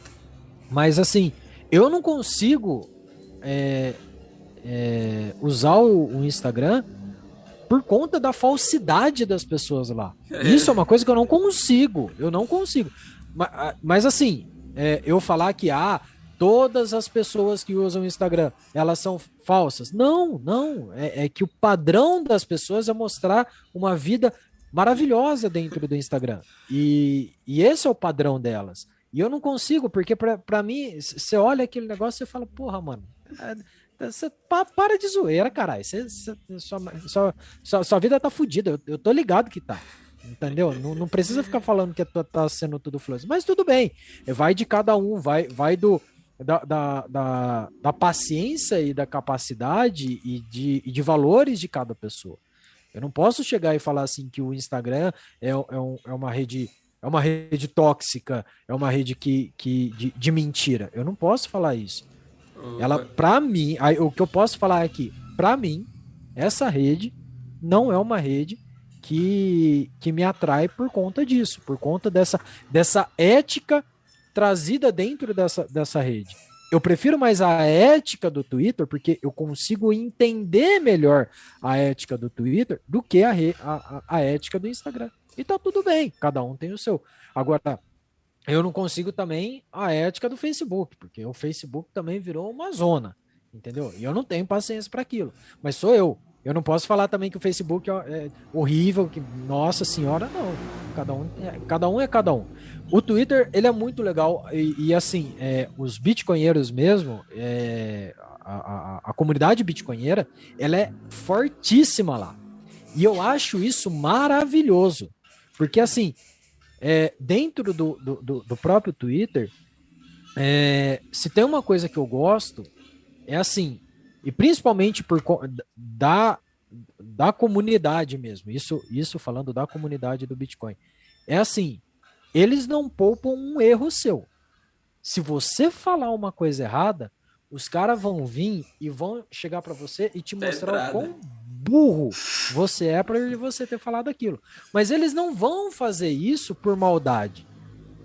Mas assim, eu não consigo é, é, usar o, o, Instagram por conta da falsidade das pessoas lá. É. Isso é uma coisa que eu não consigo. Eu não consigo. Mas, mas assim, é, eu falar que ah, todas as pessoas que usam o Instagram elas são falsas. Não, não. É, é que o padrão das pessoas é mostrar uma vida maravilhosa dentro do Instagram. E, e esse é o padrão delas. E eu não consigo, porque para mim, você olha aquele negócio e fala, porra, mano, é, você para de zoeira, caralho. Sua, sua, sua, sua vida tá fodida. Eu, eu tô ligado que tá. Entendeu? Não, não precisa ficar falando que tá sendo tudo flores. Mas tudo bem. Vai de cada um, vai, vai do, da, da, da, da paciência e da capacidade e de, e de valores de cada pessoa. Eu não posso chegar e falar assim que o Instagram é, é, um, é uma rede é uma rede tóxica, é uma rede que, que de, de mentira. Eu não posso falar isso. Ela, para mim, aí, o que eu posso falar aqui, é para mim, essa rede não é uma rede que, que me atrai por conta disso, por conta dessa, dessa ética trazida dentro dessa, dessa rede eu prefiro mais a ética do Twitter, porque eu consigo entender melhor a ética do Twitter do que a, a, a ética do Instagram. E tá tudo bem, cada um tem o seu. Agora, eu não consigo também a ética do Facebook, porque o Facebook também virou uma zona, entendeu? E eu não tenho paciência para aquilo. Mas sou eu. Eu não posso falar também que o Facebook é horrível, que nossa senhora, não. Cada um é cada um. É cada um. O Twitter ele é muito legal e, e assim, é, os bitcoinheiros mesmo, é, a, a, a comunidade bitcoinheira, ela é fortíssima lá. E eu acho isso maravilhoso, porque assim, é, dentro do, do, do, próprio Twitter, é, se tem uma coisa que eu gosto, é assim, e principalmente por da, da comunidade mesmo, isso, isso falando da comunidade do Bitcoin, é assim, eles não poupam um erro seu. Se você falar uma coisa errada, os caras vão vir e vão chegar para você e te mostrar o quão burro você é para você ter falado aquilo. Mas eles não vão fazer isso por maldade.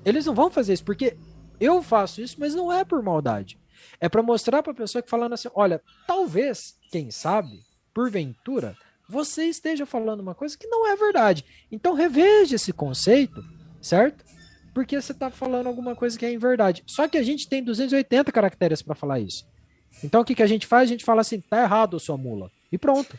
Eles não vão fazer isso porque eu faço isso, mas não é por maldade. É para mostrar para a pessoa que falando assim, olha, talvez, quem sabe, porventura, você esteja falando uma coisa que não é verdade. Então reveja esse conceito, certo? Porque você está falando alguma coisa que é em verdade. Só que a gente tem 280 caracteres para falar isso. Então o que, que a gente faz? A gente fala assim, tá errado, sua mula. E pronto.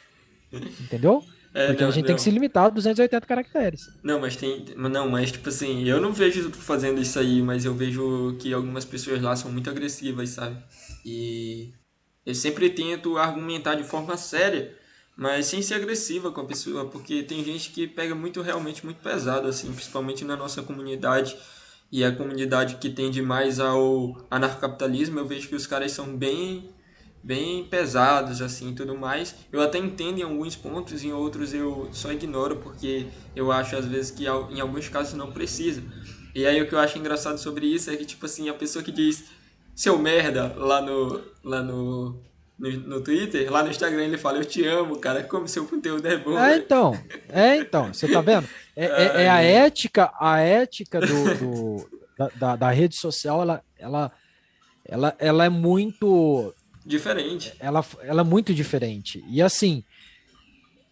Entendeu? É, Porque não, a gente não. tem que se limitar a 280 caracteres. Não, mas tem. Não, mas tipo assim, eu não vejo fazendo isso aí, mas eu vejo que algumas pessoas lá são muito agressivas, sabe? E eu sempre tento argumentar de forma séria, mas sem ser agressiva com a pessoa, porque tem gente que pega muito realmente muito pesado, assim, principalmente na nossa comunidade. E a comunidade que tende mais ao anarcocapitalismo, eu vejo que os caras são bem bem pesados assim tudo mais. Eu até entendo em alguns pontos, em outros eu só ignoro porque eu acho às vezes que em alguns casos não precisa. E aí o que eu acho engraçado sobre isso é que tipo assim, a pessoa que diz seu merda lá no lá no no, no Twitter, lá no Instagram ele fala eu te amo, cara, como seu conteúdo é bom. É então, é então, você tá vendo? É, é, é a ética, a ética do, do da, da, da rede social, ela, ela, ela, ela é muito Diferente. Ela, ela é muito diferente. E assim,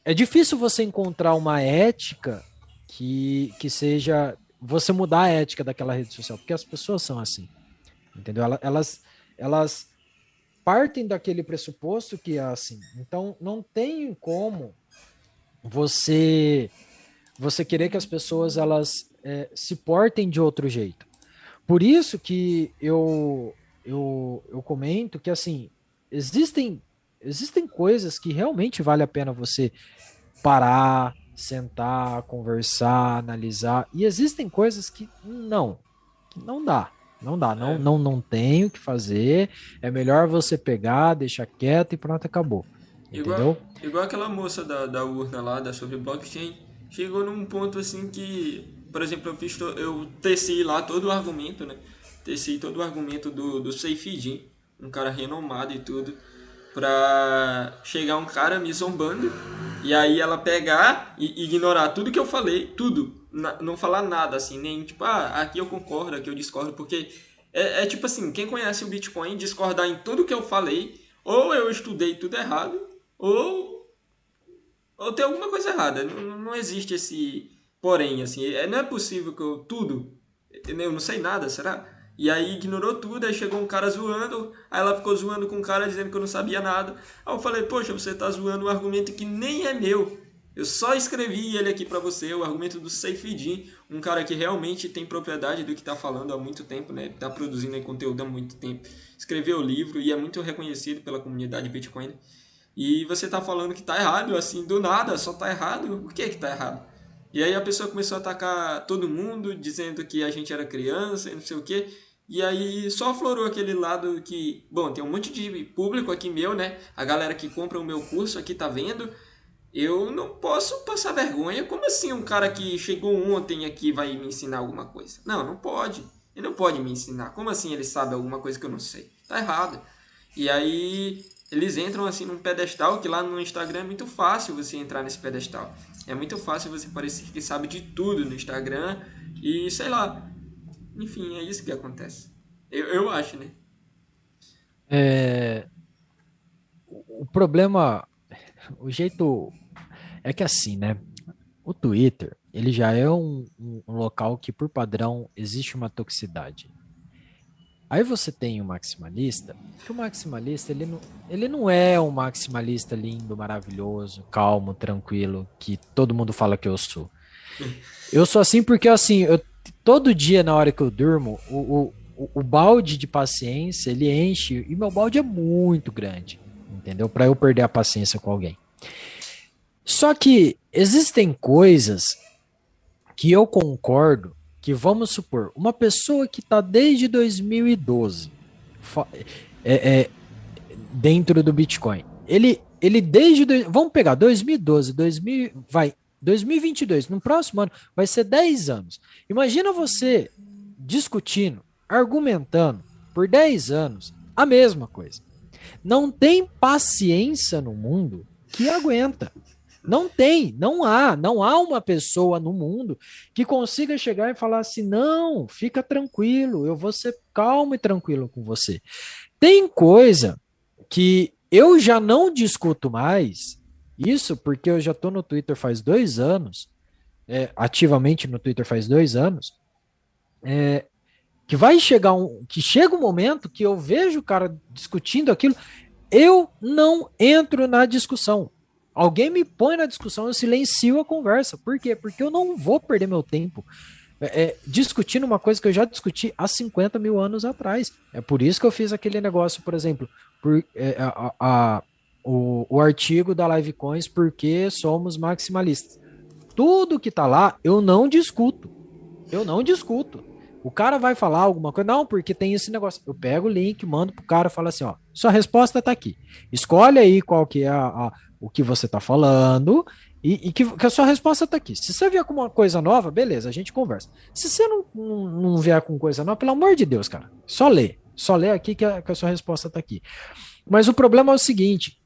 é difícil você encontrar uma ética que, que seja. Você mudar a ética daquela rede social, porque as pessoas são assim. Entendeu? Elas, elas partem daquele pressuposto que é assim. Então, não tem como você você querer que as pessoas elas é, se portem de outro jeito. Por isso que eu, eu, eu comento que assim existem existem coisas que realmente vale a pena você parar, sentar, conversar, analisar, e existem coisas que não, que não dá. Não dá, não, é. não, não tem o que fazer. É melhor você pegar, deixar quieto e pronto, acabou. Igual, Entendeu? Igual aquela moça da, da urna lá, da sobre blockchain, chegou num ponto assim que, por exemplo, eu fiz eu teci lá todo o argumento, né? Teci todo o argumento do, do SafeD um cara renomado e tudo, pra chegar um cara me zombando e aí ela pegar e ignorar tudo que eu falei, tudo, não falar nada assim, nem tipo, ah, aqui eu concordo, aqui eu discordo, porque é, é tipo assim, quem conhece o Bitcoin discordar em tudo que eu falei, ou eu estudei tudo errado, ou ou tem alguma coisa errada. Não, não existe esse porém, assim. É, não é possível que eu tudo. Eu não sei nada, será? E aí ignorou tudo, aí chegou um cara zoando, aí ela ficou zoando com o cara dizendo que eu não sabia nada. Aí eu falei, poxa, você tá zoando um argumento que nem é meu. Eu só escrevi ele aqui para você, o argumento do Seifidin, um cara que realmente tem propriedade do que tá falando há muito tempo, né? Tá produzindo conteúdo há muito tempo. Escreveu o livro e é muito reconhecido pela comunidade Bitcoin. E você tá falando que tá errado, assim, do nada, só tá errado. Por que que tá errado? E aí a pessoa começou a atacar todo mundo, dizendo que a gente era criança e não sei o quê. E aí só aflorou aquele lado que, bom, tem um monte de público aqui meu, né? A galera que compra o meu curso aqui tá vendo. Eu não posso passar vergonha. Como assim um cara que chegou ontem aqui vai me ensinar alguma coisa? Não, não pode. Ele não pode me ensinar. Como assim ele sabe alguma coisa que eu não sei? Tá errado. E aí eles entram assim num pedestal que lá no Instagram é muito fácil você entrar nesse pedestal. É muito fácil você parecer que sabe de tudo no Instagram e sei lá, enfim, é isso que acontece. Eu, eu acho, né? É... O problema, o jeito é que assim, né? o Twitter, ele já é um, um, local que, por padrão, existe uma toxicidade. Aí você tem o maximalista, que o maximalista ele não, ele não é um maximalista lindo, maravilhoso, calmo, tranquilo, que todo mundo fala que eu sou. Eu sou assim porque assim, eu, todo dia na hora que eu durmo, o, o, o balde de paciência ele enche e meu balde é muito grande, entendeu? Para eu perder a paciência com alguém. Só que existem coisas que eu concordo que vamos supor, uma pessoa que está desde 2012 é, é, dentro do Bitcoin, ele, ele desde, vamos pegar 2012, 2000, vai, 2022, no próximo ano, vai ser 10 anos. Imagina você discutindo, argumentando por 10 anos a mesma coisa. Não tem paciência no mundo que aguenta. Não tem, não há, não há uma pessoa no mundo que consiga chegar e falar assim: não, fica tranquilo, eu vou ser calmo e tranquilo com você. Tem coisa que eu já não discuto mais, isso porque eu já estou no Twitter faz dois anos, é, ativamente no Twitter faz dois anos, é, que vai chegar um, que chega um momento que eu vejo o cara discutindo aquilo, eu não entro na discussão. Alguém me põe na discussão, eu silencio a conversa. Por quê? Porque eu não vou perder meu tempo é, é, discutindo uma coisa que eu já discuti há 50 mil anos atrás. É por isso que eu fiz aquele negócio, por exemplo, por, é, a, o, o artigo da Livecoins, porque somos maximalistas. Tudo que tá lá, eu não discuto. Eu não discuto. O cara vai falar alguma coisa, não, porque tem esse negócio. Eu pego o link, mando pro cara, falo assim, ó, sua resposta tá aqui. Escolhe aí qual que é a, a o que você está falando e, e que, que, a sua resposta está aqui. Se você vier com uma coisa nova, beleza, a gente conversa. Se você não, não, não vier com coisa nova, pelo amor de Deus, cara, só lê. Só lê aqui que a, que a sua resposta está aqui. Mas o problema é o seguinte,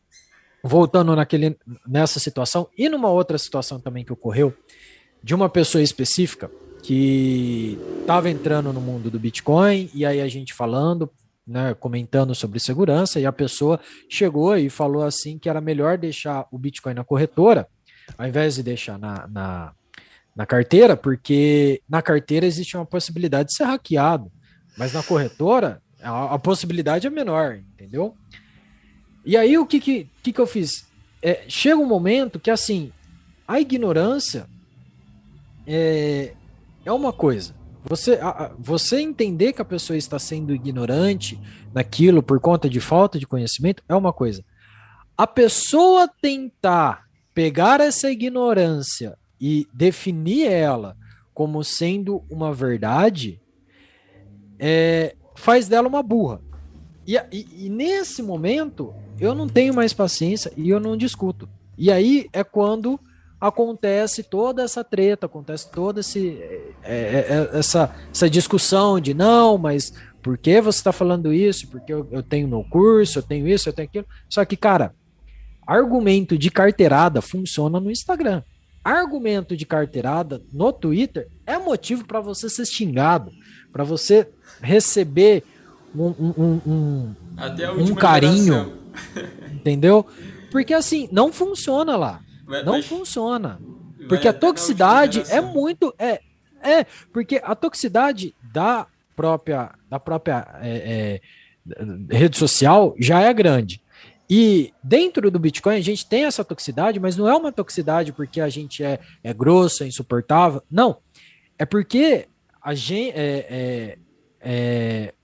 voltando naquele, nessa situação e numa outra situação também que ocorreu, de uma pessoa específica que estava entrando no mundo do Bitcoin, e aí a gente falando, né, comentando sobre segurança e a pessoa chegou e falou assim que era melhor deixar o Bitcoin na corretora ao invés de deixar na, na, na carteira, porque na carteira existe uma possibilidade de ser hackeado, mas na corretora a, a possibilidade é menor, entendeu? E aí o que, que, que, que eu fiz? É, chega um momento que assim a ignorância é, é uma coisa, você, você entender que a pessoa está sendo ignorante naquilo por conta de falta de conhecimento é uma coisa. A pessoa tentar pegar essa ignorância e definir ela como sendo uma verdade é, faz dela uma burra. E, e, e nesse momento eu não tenho mais paciência e eu não discuto. E aí é quando acontece toda essa treta, acontece toda esse, é, é, é, essa, essa discussão de não, mas por que você está falando isso? Porque eu, eu tenho meu curso, eu tenho isso, eu tenho aquilo. Só que, cara, argumento de carteirada funciona no Instagram. Argumento de carteirada no Twitter é motivo para você ser xingado, para você receber um, um, um, um carinho, entendeu? Porque assim, não funciona lá. Não mas, funciona. Porque a toxicidade é muito. É, é, porque a toxicidade da própria, da própria é, é, rede social já é grande. E dentro do Bitcoin a gente tem essa toxicidade, mas não é uma toxicidade porque a gente é, é grosso, é insuportável. Não. É porque a gente. É, é, é,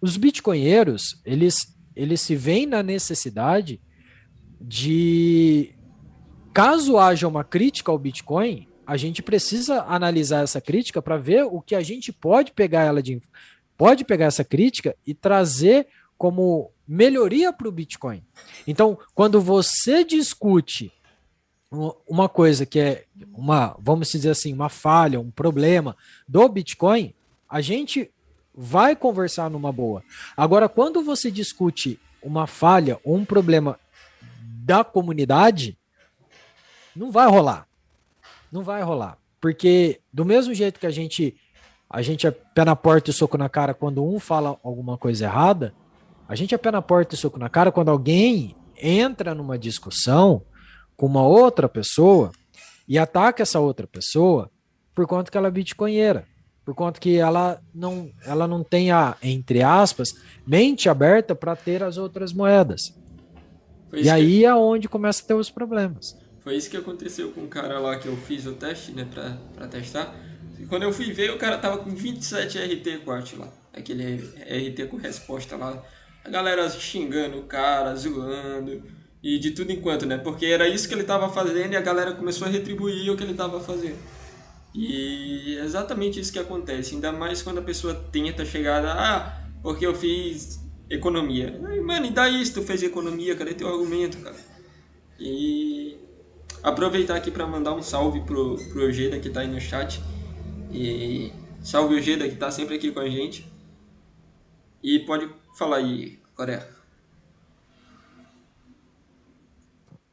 os bitcoinheiros, eles, eles se veem na necessidade de caso haja uma crítica ao Bitcoin, a gente precisa analisar essa crítica para ver o que a gente pode pegar ela de pode pegar essa crítica e trazer como melhoria para o Bitcoin. Então, quando você discute uma coisa que é uma, vamos dizer assim, uma falha, um problema do Bitcoin, a gente vai conversar numa boa. Agora, quando você discute uma falha ou um problema da comunidade, não vai rolar. Não vai rolar. Porque do mesmo jeito que a gente a gente é pé na porta e soco na cara quando um fala alguma coisa errada, a gente é pé na porta e soco na cara quando alguém entra numa discussão com uma outra pessoa e ataca essa outra pessoa por conta que ela é bitcoinheira, por conta que ela não, ela não tem a, entre aspas, mente aberta para ter as outras moedas. E aí que... é onde começa a ter os problemas. Foi isso que aconteceu com o cara lá que eu fiz o teste, né, pra, pra testar. E quando eu fui ver, o cara tava com 27 RT quart lá. Aquele RT com resposta lá. A galera xingando o cara, zoando. E de tudo enquanto, né? Porque era isso que ele tava fazendo e a galera começou a retribuir o que ele tava fazendo. E é exatamente isso que acontece. Ainda mais quando a pessoa tenta chegar a. Ah, porque eu fiz economia. Mano, e daí se tu fez economia? Cadê teu argumento, cara? E aproveitar aqui para mandar um salve pro, pro Ojeda que tá aí no chat. E salve Ojeda que tá sempre aqui com a gente. E pode falar aí, Coreia.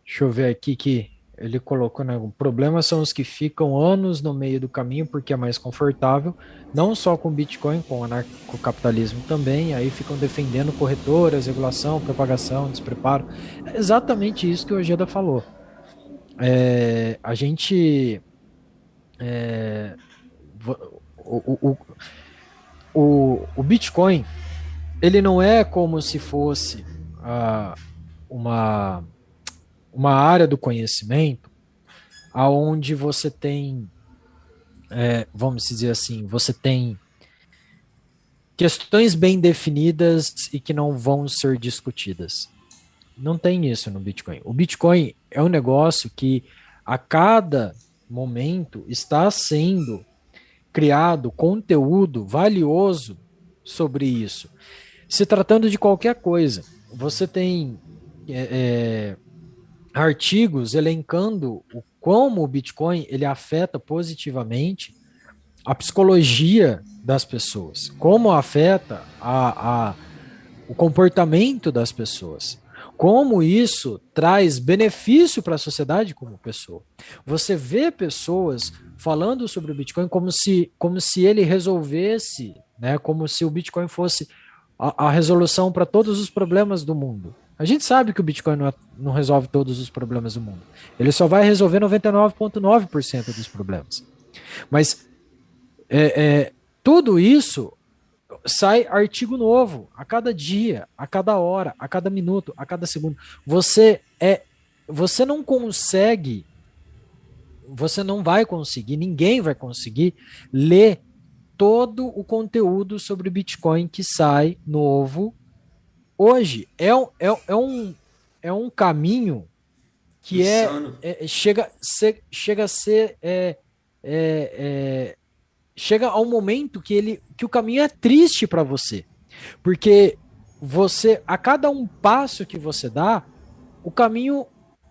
Deixa eu ver aqui que ele colocou, né? O problema são os que ficam anos no meio do caminho porque é mais confortável, não só com Bitcoin, com anarcocapitalismo também, aí ficam defendendo corretoras, regulação, propagação, despreparo. É exatamente isso que o Ojeda falou. É, a gente. É, o, o, o, o, Bitcoin, ele não é como se fosse uh, uma uma área do conhecimento aonde você tem, é, vamos dizer assim, você tem questões bem definidas e que não vão ser discutidas. Não tem isso no Bitcoin. O Bitcoin é um negócio que a cada momento está sendo criado conteúdo valioso sobre isso. Se tratando de qualquer coisa, você tem é, é artigos elencando o, como o Bitcoin ele afeta positivamente a psicologia das pessoas, como afeta a, a, o comportamento das pessoas, como isso traz benefício para a sociedade como pessoa. Você vê pessoas falando sobre o Bitcoin como se, como se ele resolvesse, né, como se o Bitcoin fosse a, a resolução para todos os problemas do mundo. A gente sabe que o Bitcoin não, é, não resolve todos os problemas do mundo. Ele só vai resolver 99,9% dos problemas. Mas é, é, tudo isso sai artigo novo a cada dia, a cada hora, a cada minuto, a cada segundo. Você é, você não consegue, você não vai conseguir, ninguém vai conseguir ler todo o conteúdo sobre Bitcoin que sai novo hoje é, é, é, um, é um caminho que é, é, chega, ser, chega a ser é, é, é, chega ao momento que ele que o caminho é triste para você. Porque você a cada um passo que você dá o caminho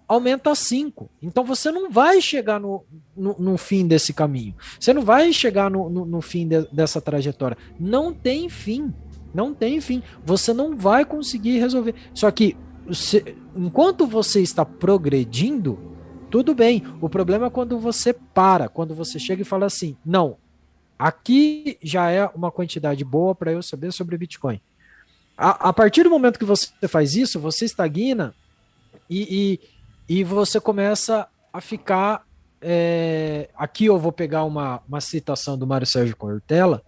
aumenta cinco. Então você não vai chegar no, no, no fim desse caminho. Você não vai chegar no, no, no fim de, dessa trajetória. Não tem fim não tem fim. Você não vai conseguir resolver. Só que enquanto você está progredindo, tudo bem. O problema é quando você para, quando você chega e fala assim: não, aqui já é uma quantidade boa para eu saber sobre Bitcoin. A, a, partir do momento que você faz isso, você estagna e, e, e você começa a ficar. É, aqui eu vou pegar uma, uma citação do Mário Sérgio Cortella,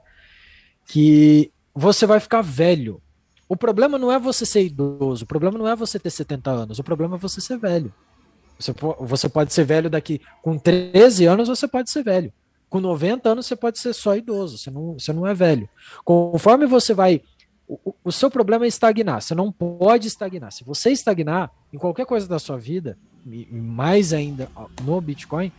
que você vai ficar velho. O problema não é você ser idoso, o problema não é você ter 70 anos, o problema é você ser velho. Você, você pode ser velho daqui com 13 anos, você pode ser velho. Com 90 anos, você pode ser só idoso, você não, você não é velho. Conforme você vai. O, o seu problema é estagnar, você não pode estagnar. Se você estagnar em qualquer coisa da sua vida, e mais ainda no Bitcoin,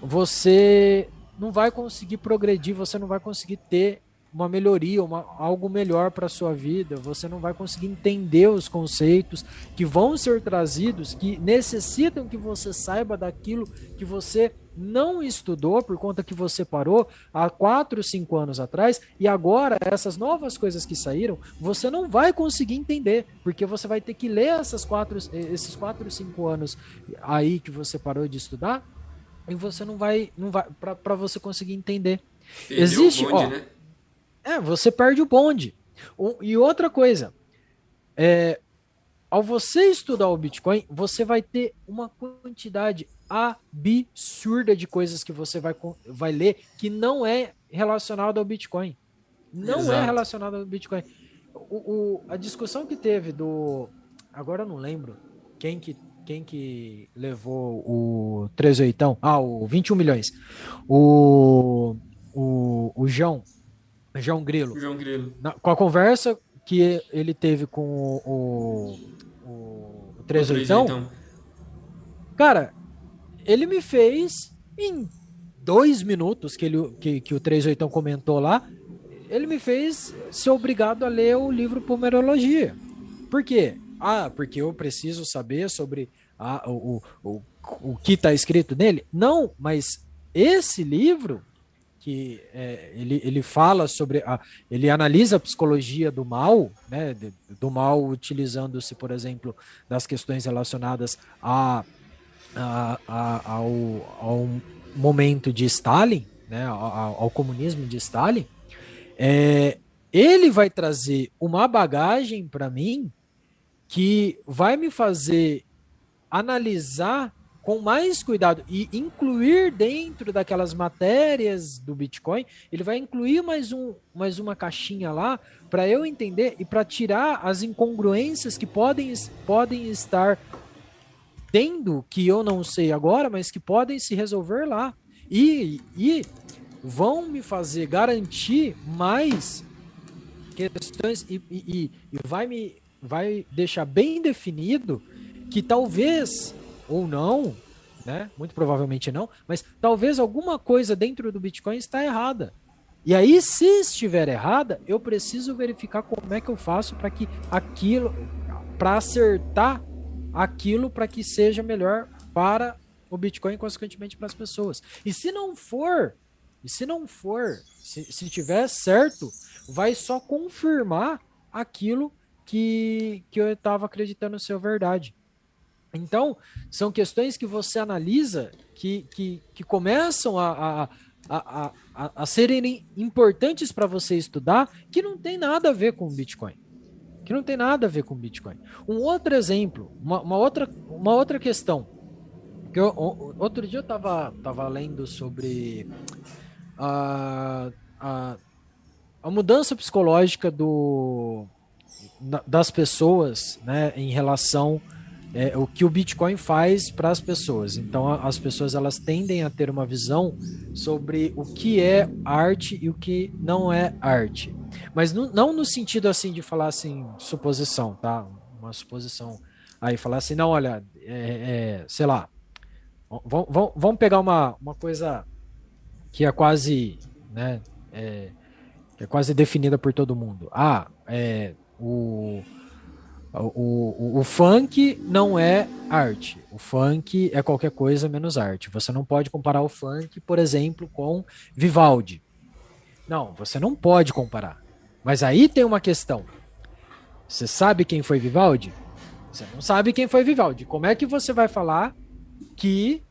você não vai conseguir progredir, você não vai conseguir ter uma melhoria, uma, algo melhor para a sua vida, você não vai conseguir entender os conceitos que vão ser trazidos, que necessitam que você saiba daquilo que você não estudou por conta que você parou há 4, 5 anos atrás e agora essas novas coisas que saíram, você não vai conseguir entender, porque você vai ter que ler essas quatro, esses 4, 5 anos aí que você parou de estudar e você não vai, não vai para você conseguir entender. Perdeu Existe, bonde, ó, né? É, você perde o bonde. e outra coisa, é, ao você estudar o Bitcoin, você vai ter uma quantidade absurda de coisas que você vai, vai ler que não é relacionado ao Bitcoin. Não é Exato. é relacionado ao Bitcoin. O, o, a discussão que teve do. Agora eu não lembro quem que, quem que levou o 38. Ah, o 21 milhões. O. O, o João. João Grilo. João Grilo. Na, com a conversa que ele teve com o, o, o 38. Cara, ele me fez em dois minutos que, ele, que, que o 38 comentou lá, ele me fez ser obrigado a ler o livro Pomerologia. Por quê? Ah, porque eu preciso saber sobre a, o, o, o, o que está escrito nele? Não, mas esse livro que é, ele, ele fala sobre a, ele analisa a psicologia do mal, né, do mal utilizando-se, por exemplo, das questões relacionadas a, a, a ao, ao momento de Stalin, né, ao, ao comunismo de Stalin, é, ele vai trazer uma bagagem para mim que vai me fazer analisar com mais cuidado e incluir dentro daquelas matérias do Bitcoin, ele vai incluir mais, um, mais uma caixinha lá para eu entender e para tirar as incongruências que podem, podem estar tendo, que eu não sei agora, mas que podem se resolver lá. E, e vão me fazer garantir mais questões e, e, e vai me vai deixar bem definido que talvez ou não, né? Muito provavelmente não, mas talvez alguma coisa dentro do Bitcoin está errada. E aí, se estiver errada, eu preciso verificar como é que eu faço para que aquilo, para acertar aquilo para que seja melhor para o Bitcoin consequentemente, para as pessoas. E se não for, e se não for, se, se tiver certo, vai só confirmar aquilo que, que eu estava acreditando ser verdade. Então, são questões que você analisa que, que, que começam a, a, a, a, a serem importantes para você estudar, que não tem nada a ver com o Bitcoin. Que não tem nada a ver com o Bitcoin. Um outro exemplo, uma, uma outra, uma outra questão. Que eu, outro dia eu estava tava lendo sobre a, a, a mudança psicológica do, das pessoas né, em relação é, o que o Bitcoin faz para as pessoas. Então, as pessoas elas tendem a ter uma visão sobre o que é arte e o que não é arte. Mas no, não no sentido assim de falar assim, suposição, tá? Uma suposição. Aí falar assim, não, olha, é, é, sei lá, vamos, vamos pegar uma, uma coisa que é quase, né, é, é quase definida por todo mundo. Ah, é, o o, o, o, funk não é arte. O funk é qualquer coisa menos arte. Você não pode comparar o funk, por exemplo, com Vivaldi. Não, você não pode comparar. Mas aí tem uma questão. Você sabe quem foi Vivaldi? Você não sabe quem foi Vivaldi. Como é que você vai falar que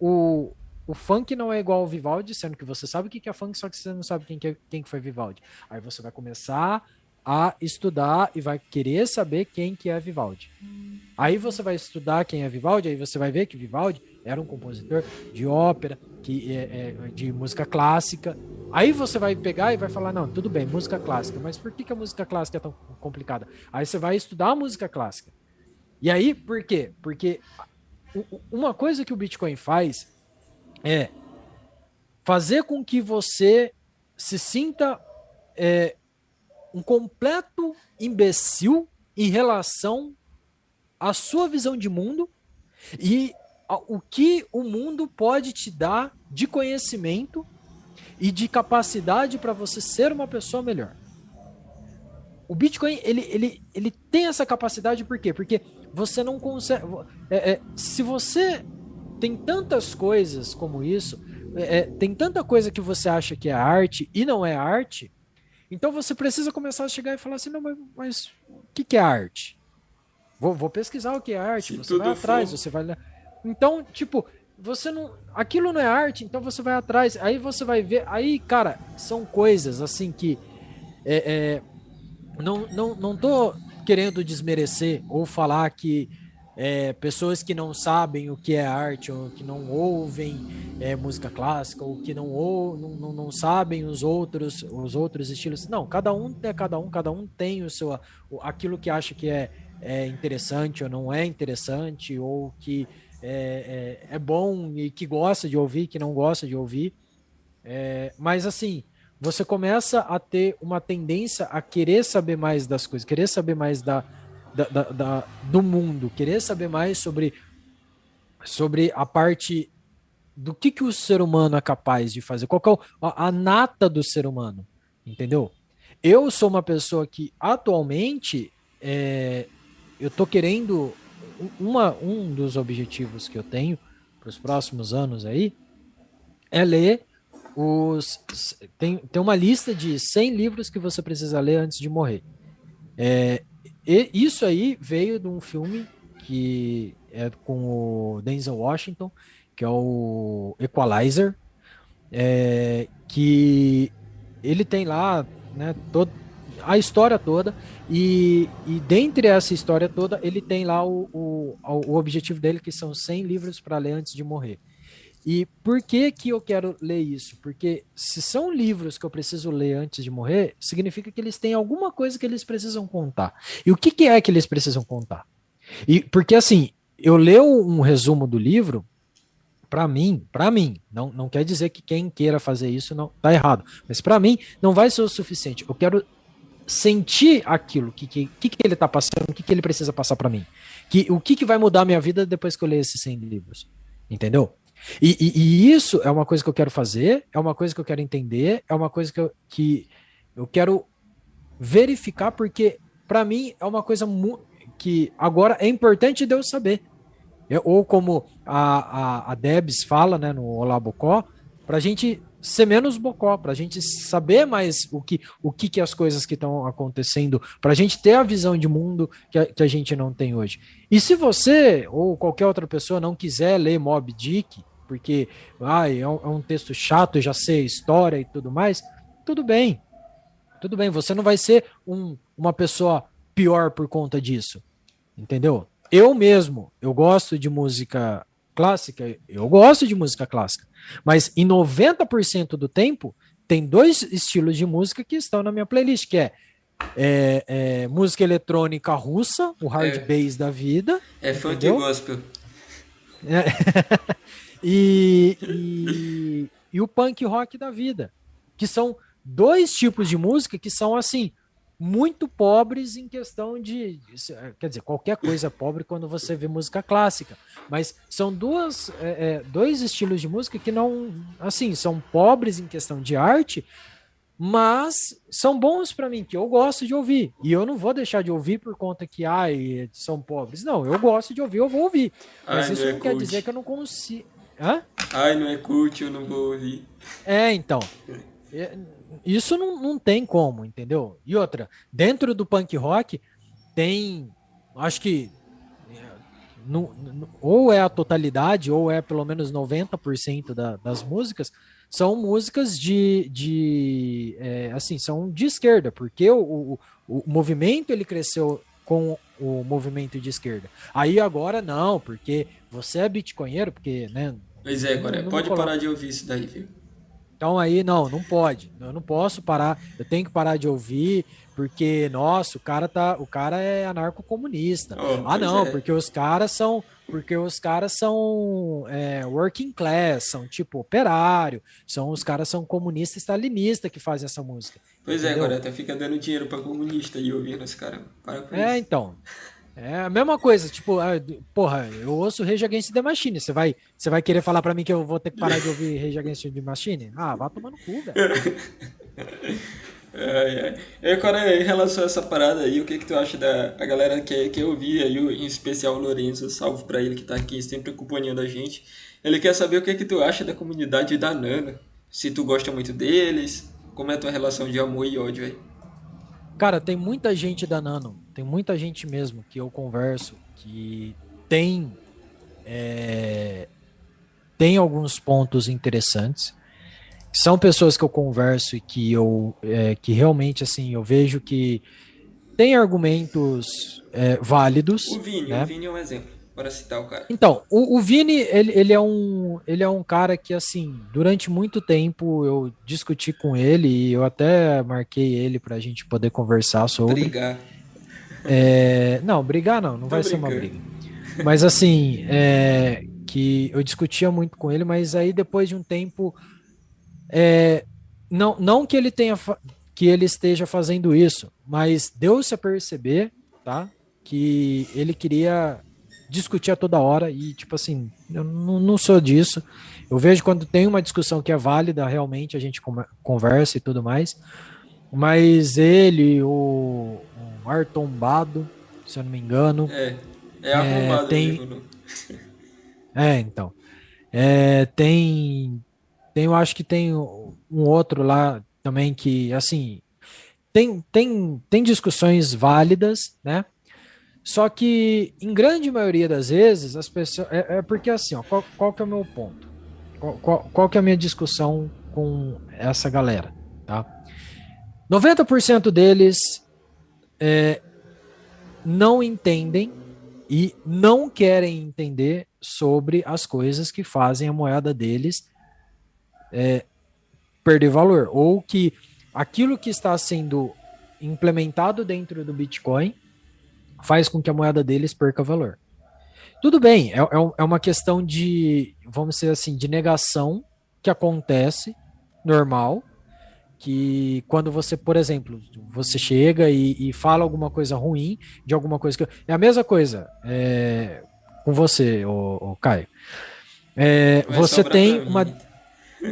o, o funk não é igual ao Vivaldi, sendo que você sabe o que é funk, só que você não sabe quem, que é, quem foi Vivaldi? Aí você vai começar a estudar e vai querer saber quem que é Vivaldi. Aí você vai estudar quem é Vivaldi, aí você vai ver que Vivaldi era um compositor de ópera, que é, é, de música clássica. Aí você vai pegar e vai falar, não, tudo bem, música clássica, mas por que, que a música clássica é tão complicada? Aí você vai estudar a música clássica. E aí, por quê? Porque uma coisa que o Bitcoin faz é fazer com que você se sinta é, um completo imbecil em relação à sua visão de mundo e o que o mundo pode te dar de conhecimento e de capacidade para você ser uma pessoa melhor. O Bitcoin ele, ele, ele tem essa capacidade por quê? Porque você não consegue. É, é, se você tem tantas coisas como isso, é, é tem tanta coisa que você acha que é arte e não é arte, então você precisa começar a chegar e falar assim, não, mas, mas o que, que é arte? Vou, vou, pesquisar o que é arte, Se você vai atrás, for... você vai Então, tipo, você não. Aquilo não é arte, então você vai atrás. Aí você vai ver. Aí, cara, são coisas assim que. É, é, não, não, não tô querendo desmerecer ou falar que é, pessoas que não sabem o que é arte, ou que não ouvem é, música clássica, ou que não, ou, não, não, sabem os outros, os outros estilos. Não, cada um é cada um, cada um tem o seu aquilo que acha que é, é interessante ou não é interessante, ou que é, é, é bom e que gosta de ouvir, que não gosta de ouvir. É, mas assim, você começa a ter uma tendência a querer saber mais das coisas, querer saber mais da, da, da, da, do mundo, querer saber mais sobre, sobre a parte do que, que o ser humano é capaz de fazer, qual é a, a nata do ser humano, entendeu? Eu sou uma pessoa que atualmente é, eu tô querendo uma, um dos objetivos que eu tenho para os próximos anos aí é ler os tem, tem uma lista de 100 livros que você precisa ler antes de morrer. É, e isso aí veio de um filme que é com o Denzel Washington, que é o Equalizer, é, que ele tem lá né, todo, a história toda, e, e dentre essa história toda, ele tem lá o, o, o objetivo dele, que são 100 livros para ler antes de morrer. E por que que eu quero ler isso? Porque se são livros que eu preciso ler antes de morrer, significa que eles têm alguma coisa que eles precisam contar. E o que, que é que eles precisam contar? E porque assim, eu leio um resumo do livro, para mim, para mim, não, não quer dizer que quem queira fazer isso não tá errado, mas para mim não vai ser o suficiente. Eu quero sentir aquilo que que, que, ele tá passando, o que, que ele precisa passar para mim, que o que, que vai mudar a minha vida depois que eu ler esses 100 livros, entendeu? E, e, e, isso é uma coisa que eu quero fazer, é uma coisa que eu quero entender, é uma coisa que eu, que eu quero verificar, porque para mim é uma coisa que agora é importante de eu saber. Eu, ou como a, a, a Debs fala né, no Olá Bocó, para a gente ser menos bocó, para a gente saber mais o que, o que, que as coisas que estão acontecendo, para a gente ter a visão de mundo que a, que a gente não tem hoje. E se você ou qualquer outra pessoa não quiser ler Mob Dick, porque ai, é, um, é um texto chato, já sei história e tudo mais, tudo bem. Tudo bem, você não vai ser um, uma pessoa pior por conta disso. Entendeu? Eu mesmo, eu gosto de música clássica, eu gosto de música clássica. Mas em 90% do tempo, tem dois estilos de música que estão na minha playlist, que é, é, é música eletrônica russa, o hard é, bass da vida. É funk e gospel. É, e, e, e o punk rock da vida, que são dois tipos de música que são assim muito pobres em questão de. Quer dizer, qualquer coisa é pobre quando você vê música clássica. Mas são duas, é, é, dois estilos de música que não. Assim, são pobres em questão de arte, mas são bons para mim, que eu gosto de ouvir. E eu não vou deixar de ouvir por conta que, ai, são pobres. Não, eu gosto de ouvir, eu vou ouvir. Mas ai, isso não, é não quer dizer que eu não consigo. Hã? Ai, não é cult, eu não vou ouvir. É, então. É, isso não, não tem como, entendeu? E outra, dentro do punk rock tem, acho que no, no, ou é a totalidade, ou é pelo menos 90% da, das músicas, são músicas de, de é, assim, são de esquerda, porque o, o, o movimento ele cresceu com o movimento de esquerda. Aí agora não, porque você é bitcoinheiro, porque, né? Pois é, agora pode parar de ouvir isso daí, viu? Então aí, não, não pode. Eu não posso parar. Eu tenho que parar de ouvir, porque, nossa, o cara tá. O cara é anarcocomunista. Oh, ah, não, é. porque os caras são. Porque os caras são é, working class, são tipo operário, são os caras são comunistas stalinistas que fazem essa música. Pois é, entendeu? é, agora até fica dando dinheiro para comunista e ouvindo esse cara. Para com é, isso. então. É a mesma coisa, tipo, ah, porra, eu ouço Rage Against the Machine. Você vai, você vai querer falar pra mim que eu vou ter que parar de ouvir Rage Against the Machine? Ah, vá tomar no cu, velho. Ai, ai. E agora, em relação a essa parada aí, o que que tu acha da a galera que quer ouvir aí, em especial o Lourenço, salvo pra ele que tá aqui sempre acompanhando a gente. Ele quer saber o que que tu acha da comunidade da Nana. Se tu gosta muito deles, como é a tua relação de amor e ódio aí. Cara, tem muita gente da Nano tem muita gente mesmo que eu converso que tem é, tem alguns pontos interessantes. São pessoas que eu converso e que eu é, que realmente assim eu vejo que tem argumentos é, válidos. O Vini, né? o Vini é um exemplo, para citar o cara. Então, o, o Vini, ele, ele, é um, ele é um cara que, assim, durante muito tempo eu discuti com ele e eu até marquei ele para a gente poder conversar sobre. Brigar. É, não, brigar não, não Tô vai ser uma brincando. briga. Mas assim, é, que eu discutia muito com ele, mas aí depois de um tempo, é, não, não que ele tenha que ele esteja fazendo isso, mas deu-se a perceber, tá? Que ele queria discutir a toda hora e tipo assim, eu não, não sou disso. Eu vejo quando tem uma discussão que é válida, realmente a gente conversa e tudo mais. Mas ele, o, o Artombado, se eu não me engano, É, é arrombado tem- mesmo. é, então. É, tem. Tem, eu acho que tem um outro lá também que, assim. Tem, tem, tem discussões válidas, né? Só que, em grande maioria das vezes, as pessoas. É, é porque, assim, ó, qual, qual que é o meu ponto? Qual, qual, qual que é a minha discussão com essa galera, tá? 90% deles é, não entendem e não querem entender sobre as coisas que fazem a moeda deles é, perder valor, ou que aquilo que está sendo implementado dentro do Bitcoin faz com que a moeda deles perca valor. Tudo bem, é, é é uma questão de, vamos dizer assim, de negação que acontece, normal, que quando você, por exemplo, você chega e, e fala alguma coisa ruim de alguma coisa que. É a mesma coisa é, com você, o, Caio. É, você tem uma.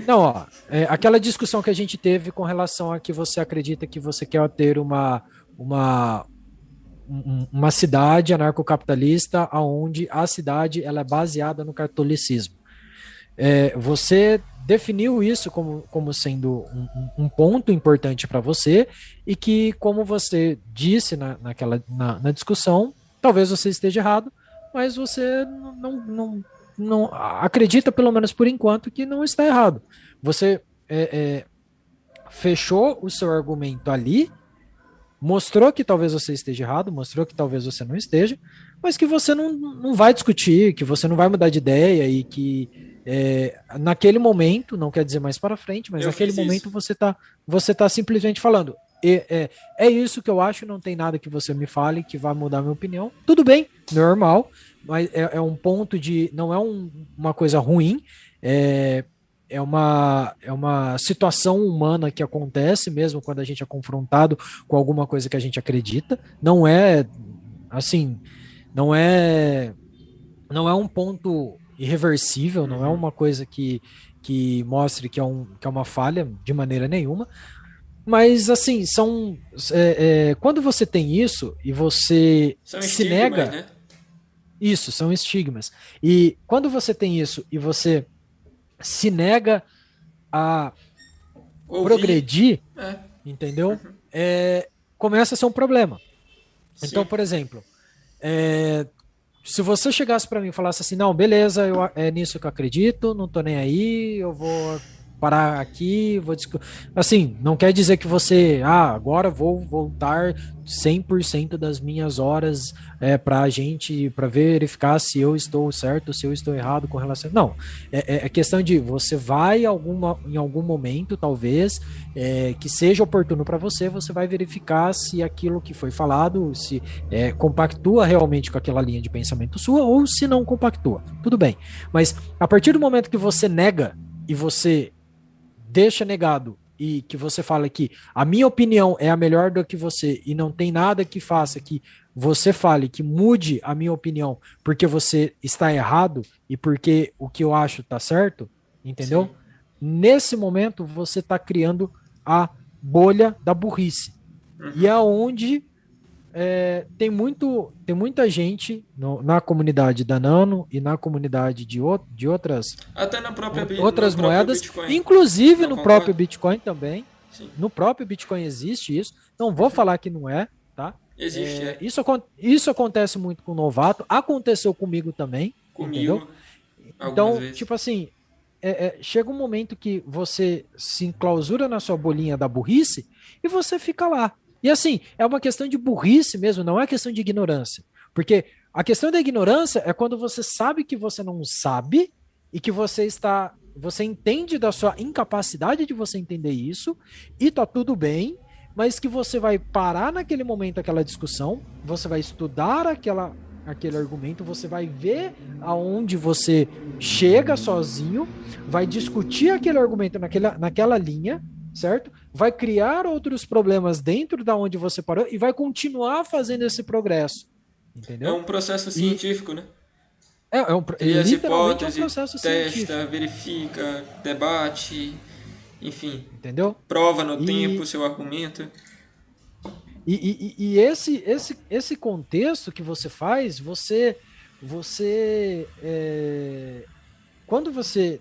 Não, ó, é, aquela discussão que a gente teve com relação a que você acredita que você quer ter uma, uma, um- uma cidade anarcocapitalista onde a cidade ela é baseada no catolicismo. É, você definiu isso como, como sendo um, um- ponto importante para você e que, como você disse na, naquela, na, na discussão, talvez você esteja errado, mas você não, não, não, não- acredita, pelo menos por enquanto, que não está errado. Você é, é, fechou o seu argumento ali, mostrou que talvez você esteja errado, mostrou que talvez você não esteja, mas que você não, não vai discutir, que você não vai mudar de ideia e que é, naquele momento, não quer dizer mais para frente, mas Eu naquele momento isso. você tá, você tá simplesmente falando. "E- É, é isso que eu acho, não tem nada que você me fale que vai mudar minha opinião. Tudo bem, normal, mas é, é um ponto de. Não é um- uma coisa ruim, é, é, uma, é uma situação humana que acontece mesmo quando a gente é confrontado com alguma coisa que a gente acredita. Não é assim, não é não é um ponto irreversível, não é uma coisa que, que mostre que é, um, que é uma falha de maneira nenhuma. Mas assim, são. é, é, quando você tem isso e você São se nega. né? Isso, são estigmas. E quando você tem isso e você se nega a Ouvir, progredir, É, entendeu? É, começa a ser um problema. Então, sim. por exemplo, é, se você chegasse para mim e falasse assim, não, beleza, eu, é nisso que eu acredito, não tô nem aí, eu vou parar aqui, vou assim, não quer dizer que você, ah, agora vou voltar 100% das minhas horas é, para a gente, para verificar se eu estou certo, se eu estou errado com relação, não, é, é- é questão de você vai alguma, em algum momento, talvez, é, que seja oportuno para você, você vai verificar se aquilo que foi falado, se é, compactua realmente com aquela linha de pensamento sua ou se não compactua. Tudo bem. Mas a partir do momento que você nega e você deixa negado e que você fala que a minha opinião é a melhor do que você e não tem nada que faça que você fale que mude a minha opinião porque você está errado e porque o que eu acho está certo, entendeu? Sim. Nesse momento você está criando a bolha da burrice. Uhum. E é onde é, tem, muito, tem muita gente no- na comunidade da Nano e na comunidade de, o- de outras, Até na própria outras moedas, Bitcoin. inclusive Não no concorda? próprio Bitcoin também. Sim. No próprio Bitcoin existe isso. Não vou falar que não é, tá? Existe, É, é, isso, isso acontece muito com novato, aconteceu comigo também. comigo. Então, vezes. tipo assim, é- é, chega um momento que você se enclausura na sua bolinha da burrice e você fica lá. E assim, é uma questão de burrice mesmo, não é questão de ignorância. Porque a questão da ignorância é quando você sabe que você não sabe e que você está. Você entende da sua incapacidade de você entender isso, e tá tudo bem, mas que você vai parar naquele momento aquela discussão, você vai estudar aquela, aquele argumento, você vai ver aonde você chega sozinho, vai discutir aquele argumento naquela, naquela linha, certo? Vai criar outros problemas dentro da onde você parou e vai continuar fazendo esse progresso. Entendeu? É um processo científico, e... né? É, é, um, Cria literalmente é um processo testa, científico. verifica, debate, enfim. Entendeu? Prova no e... tempo o seu argumento. E, e, e, esse, esse, esse contexto que você faz, você. Você. É, quando você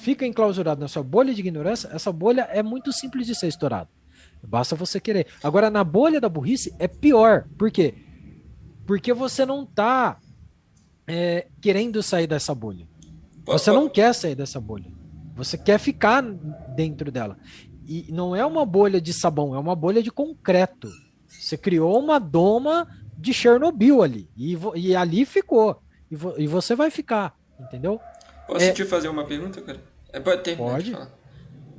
fica enclausurado na sua bolha de ignorância, essa bolha é muito simples de ser estourada. Basta você querer. Agora, na bolha da burrice, é pior. Por quê? Porque você não tá é, querendo sair dessa bolha. Você não quer sair dessa bolha. Você quer ficar dentro dela. E não é uma bolha de sabão, é uma bolha de concreto. Você criou uma doma de Chernobyl ali. E, e ali ficou. E, vo, e, você vai ficar, entendeu? Posso é... te fazer uma pergunta, cara? É, pode terminar Pode.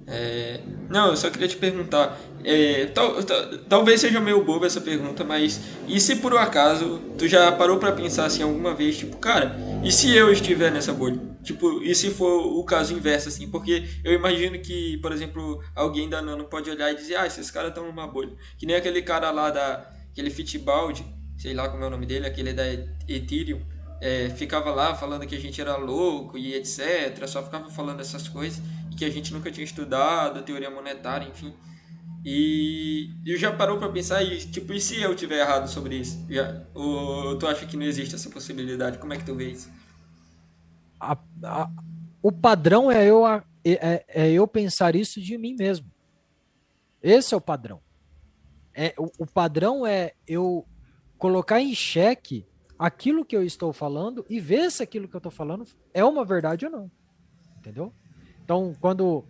É... Não, eu só queria te perguntar. É, tal, tal, talvez seja meio boba essa pergunta, mas e se por um acaso tu já parou para pensar assim alguma vez, tipo, cara, e se eu estiver nessa bolha? Tipo, e se for o caso inverso, assim? Porque eu imagino que, por exemplo, alguém da Nano pode olhar e dizer, ah, esses caras estão numa bolha. Que nem aquele cara lá da. aquele Fitbaldi, sei lá como é o nome dele, aquele da Ethereum. É, ficava lá falando que a gente era louco e etc. Só ficava falando essas coisas que a gente nunca tinha estudado, teoria monetária, enfim. E eu já parou para pensar e tipo, e se eu tiver errado sobre isso? Já, ou tu acha que não existe essa possibilidade? Como é que tu vê isso? A, a, o padrão é eu, é, é, é, eu pensar isso de mim mesmo. Esse é o padrão. É, o, o padrão é eu colocar em xeque aquilo que eu estou falando e ver se aquilo que eu estou falando é uma verdade ou não. Entendeu? Então, quando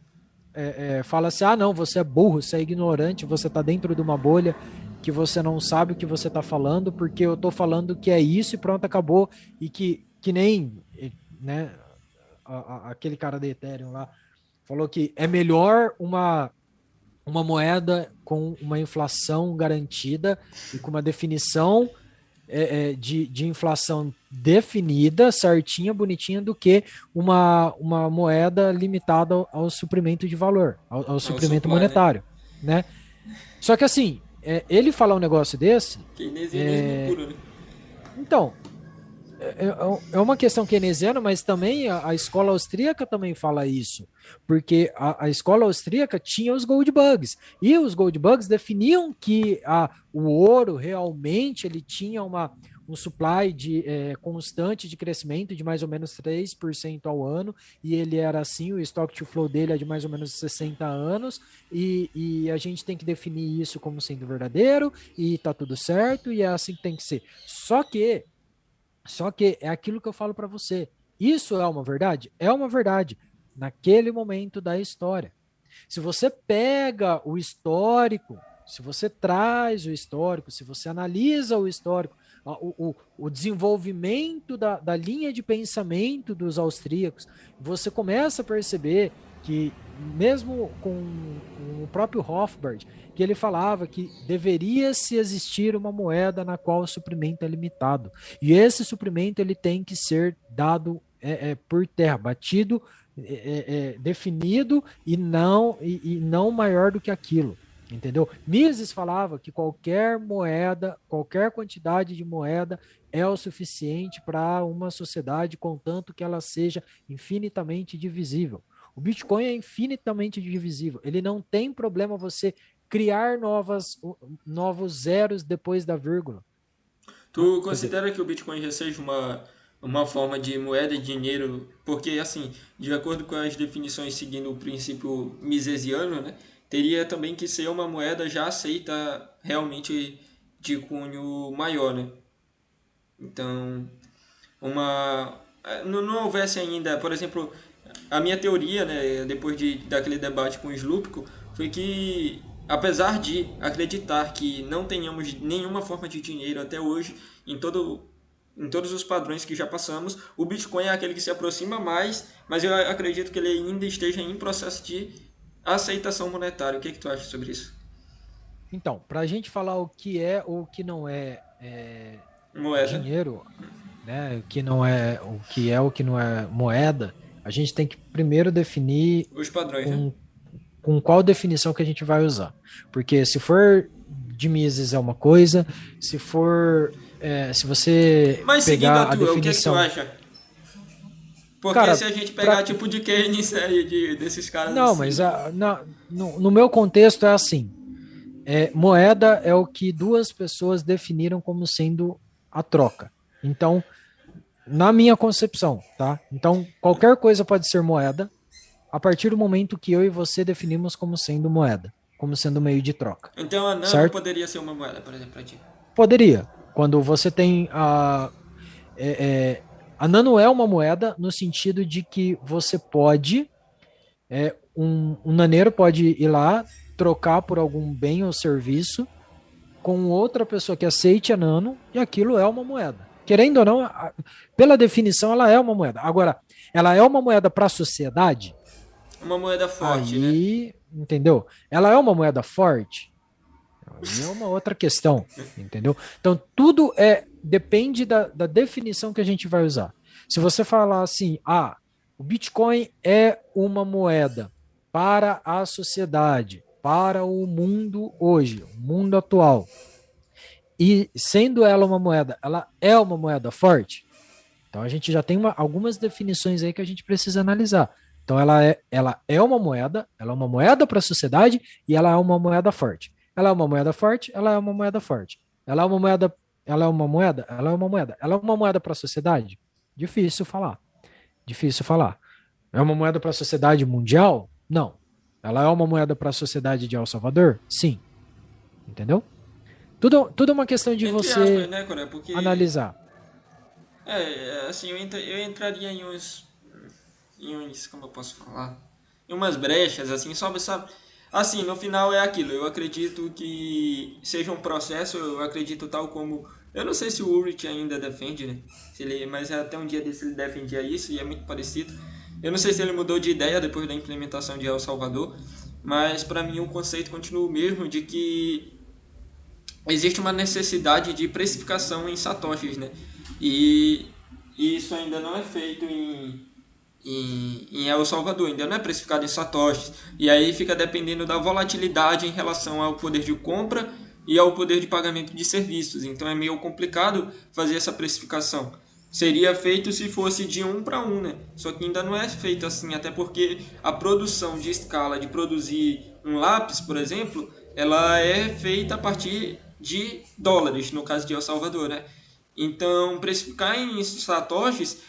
é, é, fala assim, ah, não, você é burro, você é ignorante, você está dentro de uma bolha que você não sabe o que você está falando, porque eu estou falando que é isso e pronto, acabou. E que, que nem né, a, a, aquele cara da Ethereum lá falou que é melhor uma, uma moeda com uma inflação garantida e com uma definição é, é, de, de inflação definida, certinha, bonitinha, do que uma, uma moeda limitada ao, ao suprimento de valor, ao, ao suprimento supply, né? monetário, né? né? Só que assim, é, ele falar um negócio desse... É... Puro, né? Então, é, é, é uma questão keynesiana, mas também a, escola austríaca também fala isso, porque a, a, escola austríaca tinha os gold bugs. E os gold bugs definiam que a, o ouro realmente ele tinha uma, um supply de, é, constante de crescimento de mais ou menos 3% ao ano, e ele era assim, o stock to flow dele é de mais ou menos 60 anos, e, e a gente tem que definir isso como sendo verdadeiro, e tá tudo certo, e é assim que tem que ser. Só que só que é aquilo que eu falo para você. Isso é uma verdade? É uma verdade naquele momento da história. Se você pega o histórico, se você traz o histórico, se você analisa o histórico, o, o, o desenvolvimento da, da linha de pensamento dos austríacos, você começa a perceber que mesmo com, com, o próprio Hofbard, que ele falava que deveria se existir uma moeda na qual o suprimento é limitado. E esse suprimento ele tem que ser dado é, é, por terra, batido, é, é, é definido e não, e, e, não maior do que aquilo. Entendeu? Mises falava que qualquer moeda, qualquer quantidade de moeda é o suficiente para uma sociedade, contanto que ela seja infinitamente divisível. O Bitcoin é infinitamente divisível. Ele não tem problema você criar novas, novos zeros depois da vírgula. Tu considera dizer, que o Bitcoin já seja uma, uma forma de moeda de dinheiro? Porque, assim, de acordo com as definições seguindo o princípio misesiano, né, teria também que ser uma moeda já aceita realmente de cunho maior, né? Então, uma... Eh, não, não houvesse ainda, por exemplo, a minha teoria, né, depois de daquele debate com o Slupko, foi que apesar de acreditar que não tenhamos nenhuma forma de dinheiro até hoje em todo em todos os padrões que já passamos, o Bitcoin é aquele que se aproxima mais, mas eu acredito que ele ainda esteja em processo de aceitação monetária. O que, que tu acha sobre isso? Então, para a gente falar o que é ou o que não é, é moeda. dinheiro, né, o que não é o que é o que não é moeda, a gente tem que primeiro definir os padrões, com, né? com qual definição que a gente vai usar. Porque se for de Mises é uma coisa, se for é, se você Mas pegar a, tua, definição... o que, é que tu acha? Porque Cara, se a gente pegar pra... tipo de Keynes aí, de, desses caras Não, assim... mas a, na, no, no, meu contexto é assim. É, moeda é o que duas pessoas definiram como sendo a troca. Então, na minha concepção, tá? Então, qualquer coisa pode ser moeda a partir do momento que eu e você definimos como sendo moeda, como sendo meio de troca. Então, a Nano poderia ser uma moeda, por exemplo, para ti? Poderia. Quando você tem a. É, é, a nano é uma moeda no sentido de que você pode. É, um, um naneiro pode ir lá, trocar por algum bem ou serviço com outra pessoa que aceite a nano e aquilo é uma moeda. Querendo ou não, pela definição, ela é uma moeda. Agora, ela é uma moeda para a sociedade? Uma moeda forte, Aí, né? Entendeu? Ela é uma moeda forte? Aí é uma outra questão, entendeu? Então, tudo é depende da, da definição que a gente vai usar. Se você falar assim, ah, o Bitcoin é uma moeda para a sociedade, para o mundo hoje, o mundo atual. E sendo ela uma moeda, ela é uma moeda forte. Então a gente já tem uma, algumas definições aí que a gente precisa analisar. Então ela é, ela é uma moeda, ela é uma moeda para a sociedade e ela é uma moeda forte. Ela é uma moeda forte, ela é uma moeda forte. Ela é uma moeda, ela é uma moeda, ela é uma moeda. Ela é uma moeda para a sociedade? Difícil falar. Difícil falar. É uma moeda para a sociedade mundial? Não. Ela é uma moeda para a sociedade de El Salvador? Sim. Entendeu? Tudo, tudo é uma questão de Entre você aspas, né, Cora? Porque... analisar. É, assim, eu, entra, eu entraria em uns, em uns, como eu posso falar, em umas brechas, assim, só, sabe, Assim, no final é aquilo. Eu acredito que seja um processo, eu acredito tal como. Eu não sei se o Ulrich ainda defende, né? Se ele, mas até um dia desse ele defendia isso e é muito parecido. Eu não sei se ele mudou de ideia depois da implementação de El Salvador, mas para mim o conceito continua o mesmo de que existe uma necessidade de precificação em satoshis, né? E isso ainda não é feito em em, em El Salvador, ainda não é precificado em satoshis. E aí fica dependendo da volatilidade em relação ao poder de compra e ao poder de pagamento de serviços. Então é meio complicado fazer essa precificação. Seria feito se fosse de um para um, né? Só que ainda não é feito assim, até porque a produção de escala de produzir um lápis, por exemplo, ela é feita a partir de dólares, no caso de El Salvador, né? Então, precificar em satoshis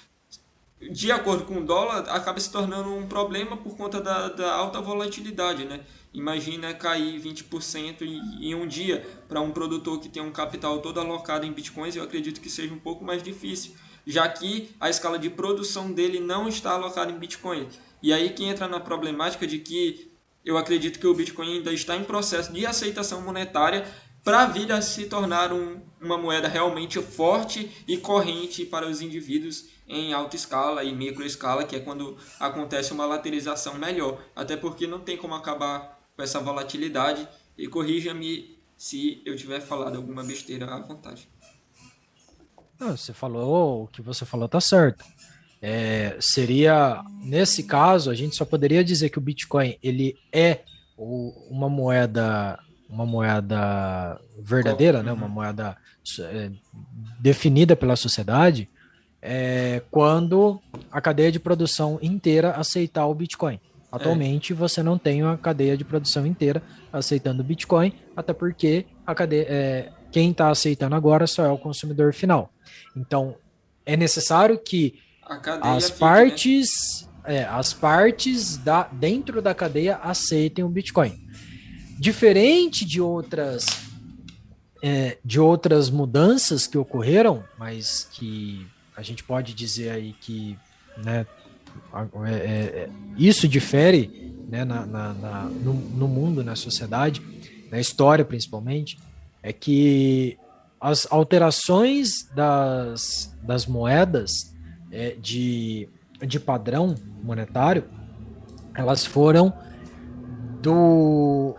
de acordo com o dólar, acaba se tornando um problema por conta da, da alta volatilidade, né? Imagina cair 20% em, em um dia para um produtor que tem um capital todo alocado em bitcoins, eu acredito que seja um pouco mais difícil, já que a escala de produção dele não está alocada em bitcoin. E aí que entra na problemática de que eu acredito que o bitcoin ainda está em processo de aceitação monetária para vir a se tornar um, uma moeda realmente forte e corrente para os indivíduos em alta escala e micro escala, que é quando acontece uma laterização melhor. Até porque não tem como acabar com essa volatilidade. E corrija-me se eu tiver falado alguma besteira à vontade. Você falou, o que você falou tá certo. É, seria, nesse caso, a gente só poderia dizer que o Bitcoin ele é uma moeda uma moeda verdadeira, né, uma uhum. moeda é, definida pela sociedade, é, quando a cadeia de produção inteira aceitar o Bitcoin. Atualmente é. você não tem uma cadeia de produção inteira aceitando o Bitcoin, até porque a cadeia, é, quem está aceitando agora só é o consumidor final. Então é necessário que as fique, né? partes, né? é, as partes da, dentro da cadeia aceitem o Bitcoin. Diferente de outras é, de outras mudanças que ocorreram, mas que a gente pode dizer aí que né, é, é, é, isso difere né, na, na, na no, no, mundo, na sociedade, na história principalmente, é que as alterações das, das moedas é, de, de padrão monetário, elas foram do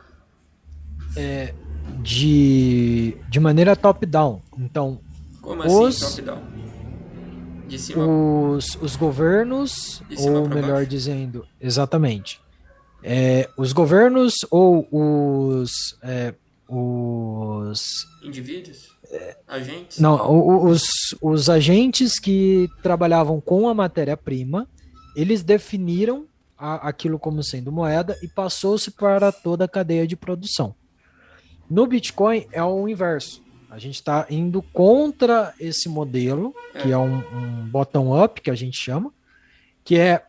é, de, de maneira top-down. Então, Como assim, os, top-down? De cima os, os governos, ou melhor baixo? dizendo, exatamente, é, os governos ou os, é, os indivíduos? Agentes? Não, os, os agentes que trabalhavam com a matéria-prima, eles definiram a- aquilo como sendo moeda e passou-se para toda a cadeia de produção. No Bitcoin é o inverso. A gente está indo contra esse modelo, que é um, um bottom-up, que a gente chama, que é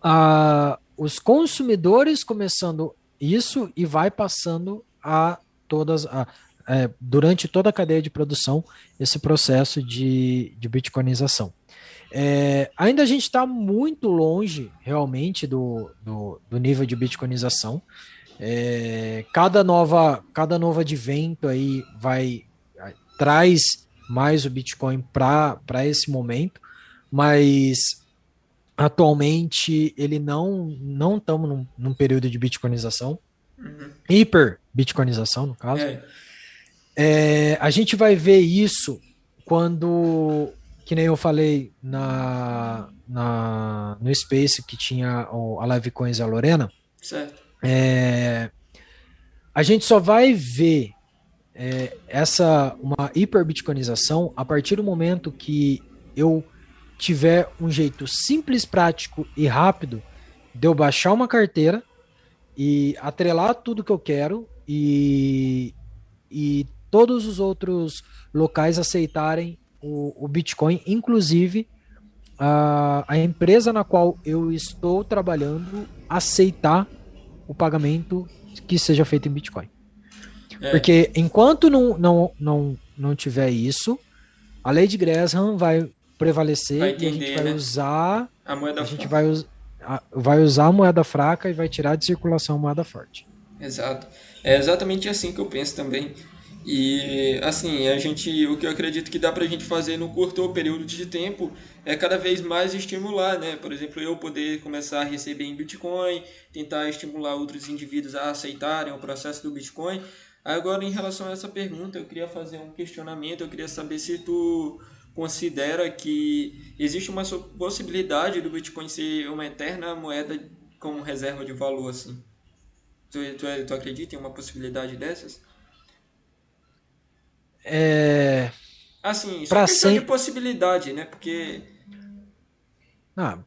a- os consumidores começando isso e vai passando a todas a, é, durante toda a cadeia de produção esse processo de, de bitcoinização. É, ainda a gente está muito longe realmente do, do, do nível de bitcoinização. É, cada nova cada novo advento aí vai traz mais o Bitcoin para esse momento, mas atualmente ele não não estamos num, num período de bitcoinização, Uhum. hiper bitcoinização no caso. É, É, a gente vai ver isso quando, que nem eu falei na, na no Space que tinha a Live Coins e a Lorena, certo. É, a gente só vai ver é, essa uma hiperbitcoinização a partir do momento que eu tiver um jeito simples, prático e rápido de eu baixar uma carteira e atrelar tudo que eu quero e, e todos os outros locais aceitarem o, o Bitcoin, inclusive a, a empresa na qual eu estou trabalhando aceitar o pagamento que seja feito em Bitcoin. É, Porque enquanto não, não, não, não tiver isso, a lei de Gresham vai prevalecer Vai e a gente entender, vai né? usar a moeda a gente vai, vai usar a moeda fraca e vai tirar de circulação a moeda forte. Exato. É exatamente assim que eu penso também. E assim, a gente, o que eu acredito que dá pra gente fazer no curto período de tempo é cada vez mais estimular, né? Por exemplo, eu poder começar a receber em Bitcoin, tentar estimular outros indivíduos a aceitarem o processo do Bitcoin. Agora, em relação a essa pergunta, eu queria fazer um questionamento, eu queria saber se tu considera que existe uma possibilidade do Bitcoin ser uma eterna moeda como reserva de valor, assim. Tu, tu, tu acredita em uma possibilidade dessas? É, Assim, só Pra questão sem- de possibilidade, né? Porque. ah,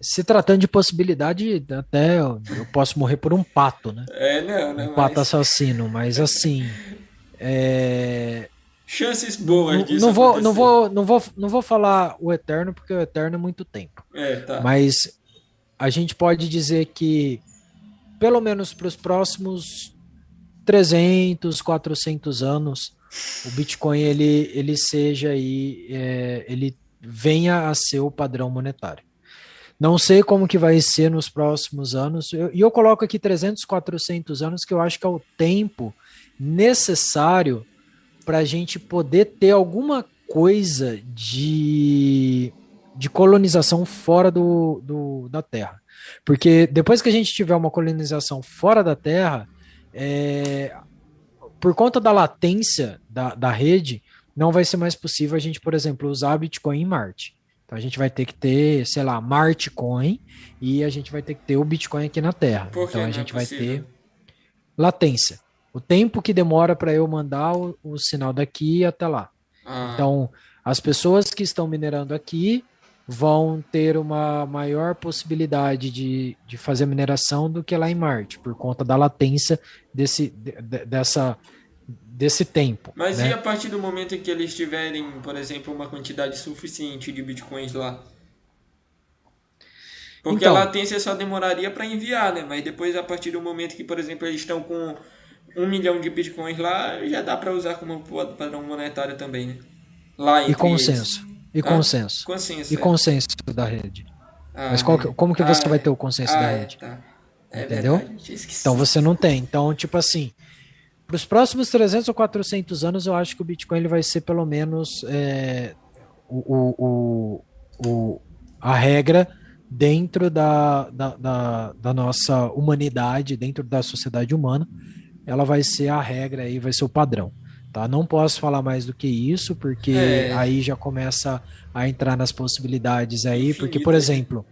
se tratando de possibilidade, até eu, eu posso morrer por um pato, né? É, não, né? Um pato Mas assassino, mas assim. é, chances boas não, disso não vou, acontecer. não, vou, não, vou, não vou falar o eterno, porque o eterno é muito tempo. É, tá. Mas a gente pode dizer que, pelo menos para os próximos 300, 400 anos, o Bitcoin ele, ele seja aí, é, ele venha a ser o padrão monetário. Não sei como que vai ser nos próximos anos, eu- e eu, coloco aqui 300, 400 anos, que eu acho que é o tempo necessário para a gente poder ter alguma coisa de, de colonização fora do, do- da Terra. Porque depois que a gente tiver uma colonização fora da Terra, é, por conta da latência da, da rede, não vai ser mais possível a gente, por exemplo, usar Bitcoin em Marte. Então a gente vai ter que ter, sei lá, Martecoin e a gente vai ter que ter o Bitcoin aqui na Terra. Por então a é gente vai possível? ter latência. O tempo que demora para eu mandar o, o sinal daqui até lá. Ah, Então, as pessoas que estão minerando aqui vão ter uma maior possibilidade de, de fazer mineração do que lá em Marte, por conta da latência desse, de- de- dessa, desse tempo. Mas né? e a partir do momento em que eles tiverem, por exemplo, uma quantidade suficiente de bitcoins lá? Porque Então. a latência só demoraria para enviar, né? Mas depois, a partir do momento que, por exemplo, eles estão com um milhão de bitcoins lá, já dá para usar como padrão monetário também, né? Lá E entre eles. E Ah, consenso. Consenso. E é. consenso da rede. Ah, Mas qual como que você ah, vai ter o consenso ah, da é, rede? tá. É entendeu? verdade. Então você não tem. Então, tipo assim, para os próximos 300 ou 400 anos, eu acho que o Bitcoin ele vai ser pelo menos é, o, o, o, o- a regra dentro da, da, da, da nossa humanidade, dentro da sociedade humana. Ela vai ser a regra aí, vai ser o padrão. Tá? Não posso falar mais do que isso, porque É. aí já começa a entrar nas possibilidades aí, porque, Infinito, por né? exemplo,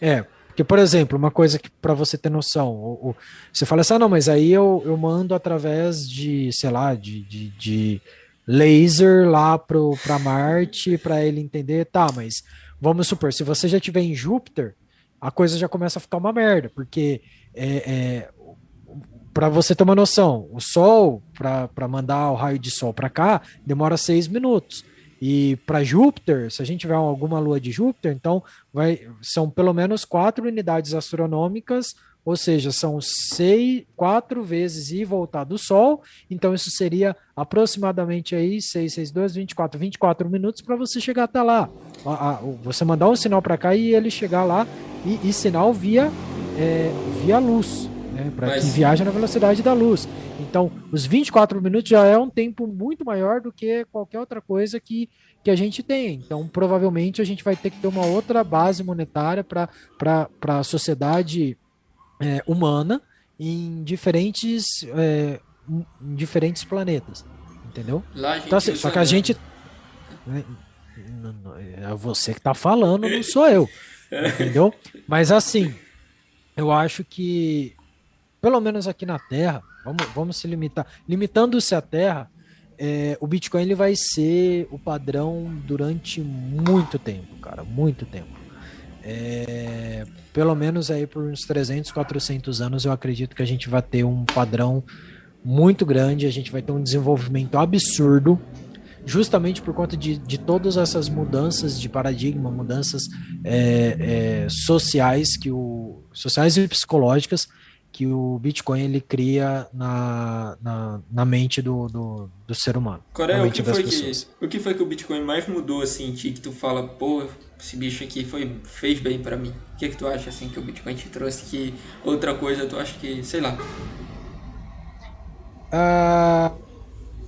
é, porque, por exemplo, uma coisa que para você ter noção, o, o- você fala assim, ah, não, mas aí eu, eu mando através de, sei lá, de, de, de laser lá pro, para Marte para ele entender, tá, mas vamos supor, se você já estiver em Júpiter, a coisa já começa a ficar uma merda, porque é, é, para você ter uma noção, o Sol, para mandar o raio de Sol para cá, demora seis minutos. E para Júpiter, se a gente tiver alguma lua de Júpiter, então vai, são pelo menos quatro unidades astronômicas, ou seja, são seis, quatro vezes e voltar do Sol. Então isso seria aproximadamente aí 6, 6, 2, 24, 24 minutos para você chegar até lá. Você mandar um sinal para cá e ele chegar lá e, e sinal via, é, via luz, para Mas- que viaja na velocidade da luz. Então, os 24 minutos já é um tempo muito maior do que qualquer outra coisa que, que a gente tem. Então, provavelmente, a gente vai ter que ter uma outra base monetária para a sociedade é, humana em diferentes, é, em diferentes planetas. Entendeu? Então, assim, só que a gente. não, É você que tá falando, não sou eu. Entendeu? Mas assim, eu acho que, pelo menos aqui na Terra, vamos, vamos se limitar. Limitando-se à Terra, é, o Bitcoin ele vai ser o padrão durante muito tempo, cara. Muito tempo. É, pelo menos aí por uns 300, 400 anos, eu acredito que a gente vai ter um padrão muito grande, a gente vai ter um desenvolvimento absurdo, justamente por conta de, de todas essas mudanças de paradigma, mudanças é, é, sociais que o sociais e psicológicas que o Bitcoin ele cria na, na, na mente do, do, do ser humano. Coreia, o que, foi que, pessoas. o que foi que o Bitcoin mais mudou assim ti que tu fala, pô, esse bicho aqui foi, fez bem pra mim? O que que tu acha assim que o Bitcoin te trouxe que outra coisa tu acha que, sei lá. Ah,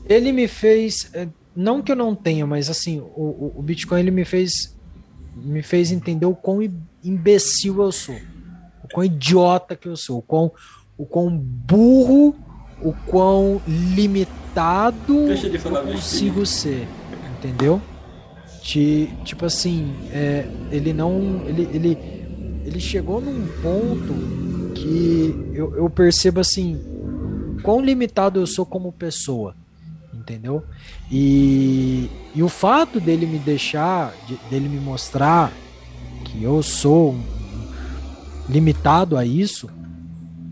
ele me fez, eh, não que eu não tenha, mas assim, o, o- Bitcoin ele me fez me fez entender o quão im- imbecil eu sou, quão idiota que eu sou, o quão, o quão burro, o quão limitado Deixa de falar eu consigo ser, entendeu? Ti- tipo assim, é, ele não, ele, ele, ele chegou num ponto que eu, eu percebo assim, quão limitado eu sou como pessoa, entendeu? E, e o fato dele me deixar, de- dele me mostrar que eu sou um- limitado a isso,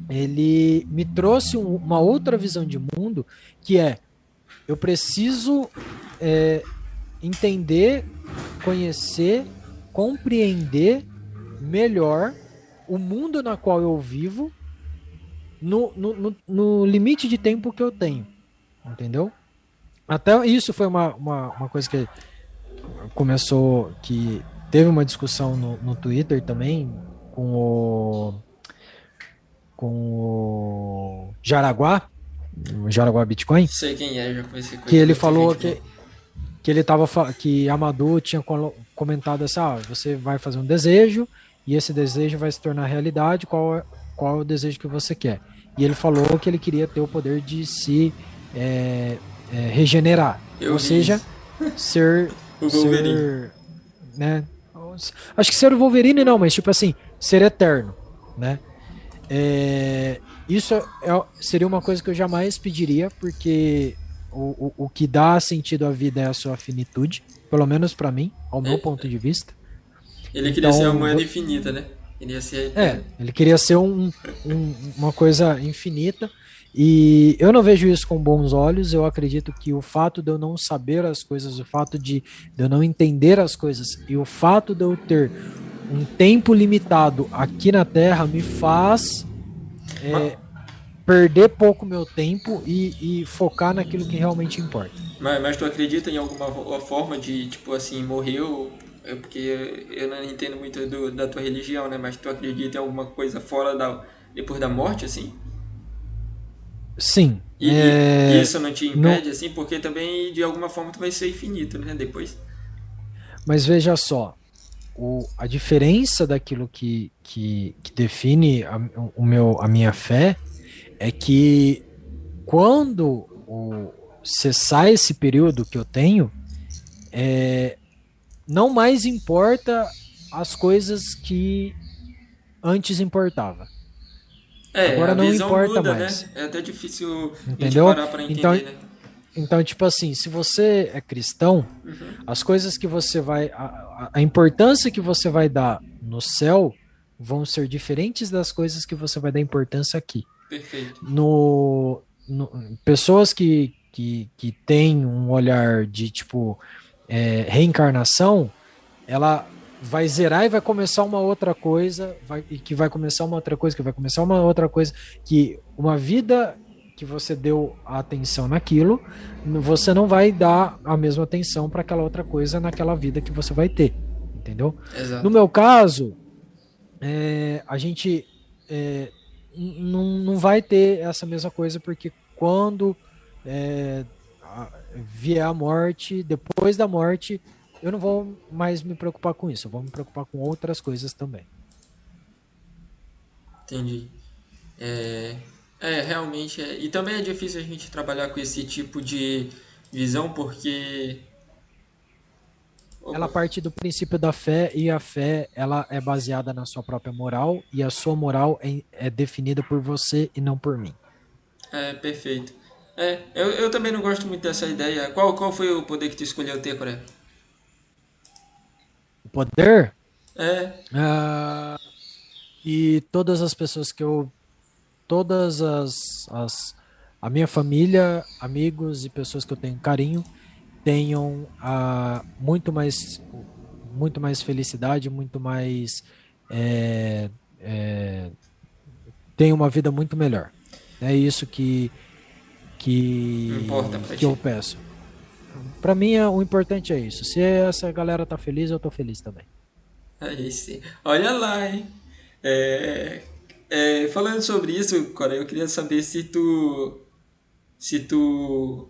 ele me trouxe um- uma outra visão de mundo que é eu preciso é, entender, conhecer, compreender melhor o mundo na qual eu vivo no, no, no, no limite de tempo que eu tenho. Entendeu? Até isso foi uma, uma, uma coisa que começou, que teve uma discussão no, no Twitter também com o com o Jaraguá, o Jaraguá Bitcoin, Sei quem é, já conheci que ele falou que, que ele tava que Amadou tinha comentado assim, ah, você vai fazer um desejo e esse desejo vai se tornar realidade, qual é, qual é o desejo que você quer? E ele falou que ele queria ter o poder de se é, é, regenerar, Eu ou seja, isso. ser, O Wolverine. ser, né? Acho que ser o Wolverine não, mas tipo assim, ser eterno, né? É, isso é- seria uma coisa que eu jamais pediria, porque o, o, o que dá sentido à vida é a sua finitude, pelo menos pra mim, ao meu É. ponto de vista. Ele queria ser a Então, moeda infinita, né? Ele ia ser. É, ele queria ser um, um- uma coisa infinita. E eu não vejo isso com bons olhos. Eu acredito que o fato de eu não saber as coisas, o fato de, de eu não entender as coisas e o fato de eu ter um tempo limitado aqui na Terra me faz é, perder pouco meu tempo e, e focar naquilo que realmente importa. Mas, mas tu acredita em alguma forma de, tipo assim, morreu? É porque eu não entendo muito do- da tua religião, né? Mas tu acredita em alguma coisa fora da, depois da morte, assim? Sim. E, é... e isso não te impede, não... assim, porque também de alguma forma tu vai ser infinito, né? Depois. Mas veja só, o, a diferença daquilo que, que, que define a, o meu, a minha fé é que quando o, cessar esse período que eu tenho, é, não mais importa as coisas que antes importava. É, Agora não importa muda, mais. Né? É até difícil Entendeu? parar para entender, então, né? Então, tipo assim, se você é cristão, uhum. as coisas que você vai. A, a, importância que você vai dar no céu vão ser diferentes das coisas que você vai dar importância aqui. Perfeito. No, no pessoas que, que, que têm um olhar de, tipo, é, reencarnação, ela vai zerar e vai começar uma outra coisa, vai, e que vai começar uma outra coisa, que vai começar uma outra coisa, que uma vida que você deu atenção naquilo, você não vai dar a mesma atenção para aquela outra coisa naquela vida que você vai ter, entendeu? Exato. No meu caso, é, a gente é, não, não vai ter essa mesma coisa, porque quando é, vier a morte, depois da morte, eu não vou mais me preocupar com isso, eu vou me preocupar com outras coisas também. Entendi. É, é, realmente é. E também é difícil a gente trabalhar com esse tipo de visão porque ela parte do princípio da fé e a fé ela é baseada na sua própria moral e a sua moral é, é definida por você e não por mim. É, perfeito. É, eu, eu também não gosto muito dessa ideia. Qual, qual foi o poder que tu escolheu ter, Coreia? O poder? É. Uh, e todas as pessoas que eu todas as, as a minha família, amigos e pessoas que eu tenho carinho tenham uh, muito mais muito mais felicidade, muito mais é, é, tenham uma vida muito melhor. É isso que que, que eu peço. Para mim, o importante é isso. Se essa galera tá feliz, eu tô feliz também. Aí sim. Olha lá, hein? É, é, falando sobre isso, Cora, eu queria saber se tu. Se tu.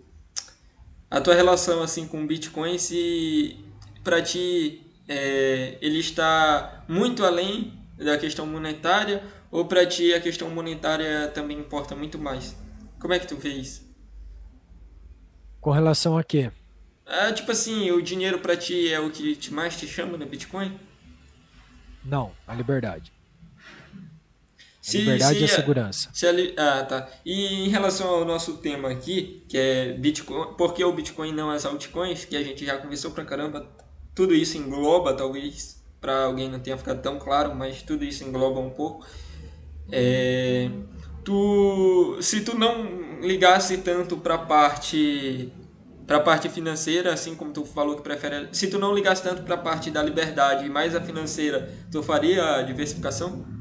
A tua relação assim com o Bitcoin, se para ti é, ele está muito além da questão monetária ou para ti a questão monetária também importa muito mais? Como é que tu vê isso? Com relação a quê? Ah, tipo assim, o dinheiro para ti é o que mais te chama no Bitcoin? Não, a liberdade. Se, liberdade se, e a segurança. Se a, ah, tá. E em relação ao nosso tema aqui, que é Bitcoin, por que o Bitcoin não as altcoins, que a gente já conversou pra caramba, tudo isso engloba, talvez para alguém não tenha ficado tão claro, mas tudo isso engloba um pouco. É, tu, se tu não ligasse tanto para parte para a parte financeira, assim como tu falou que prefere, se tu não ligasse tanto para a parte da liberdade e mais a financeira, tu faria a diversificação?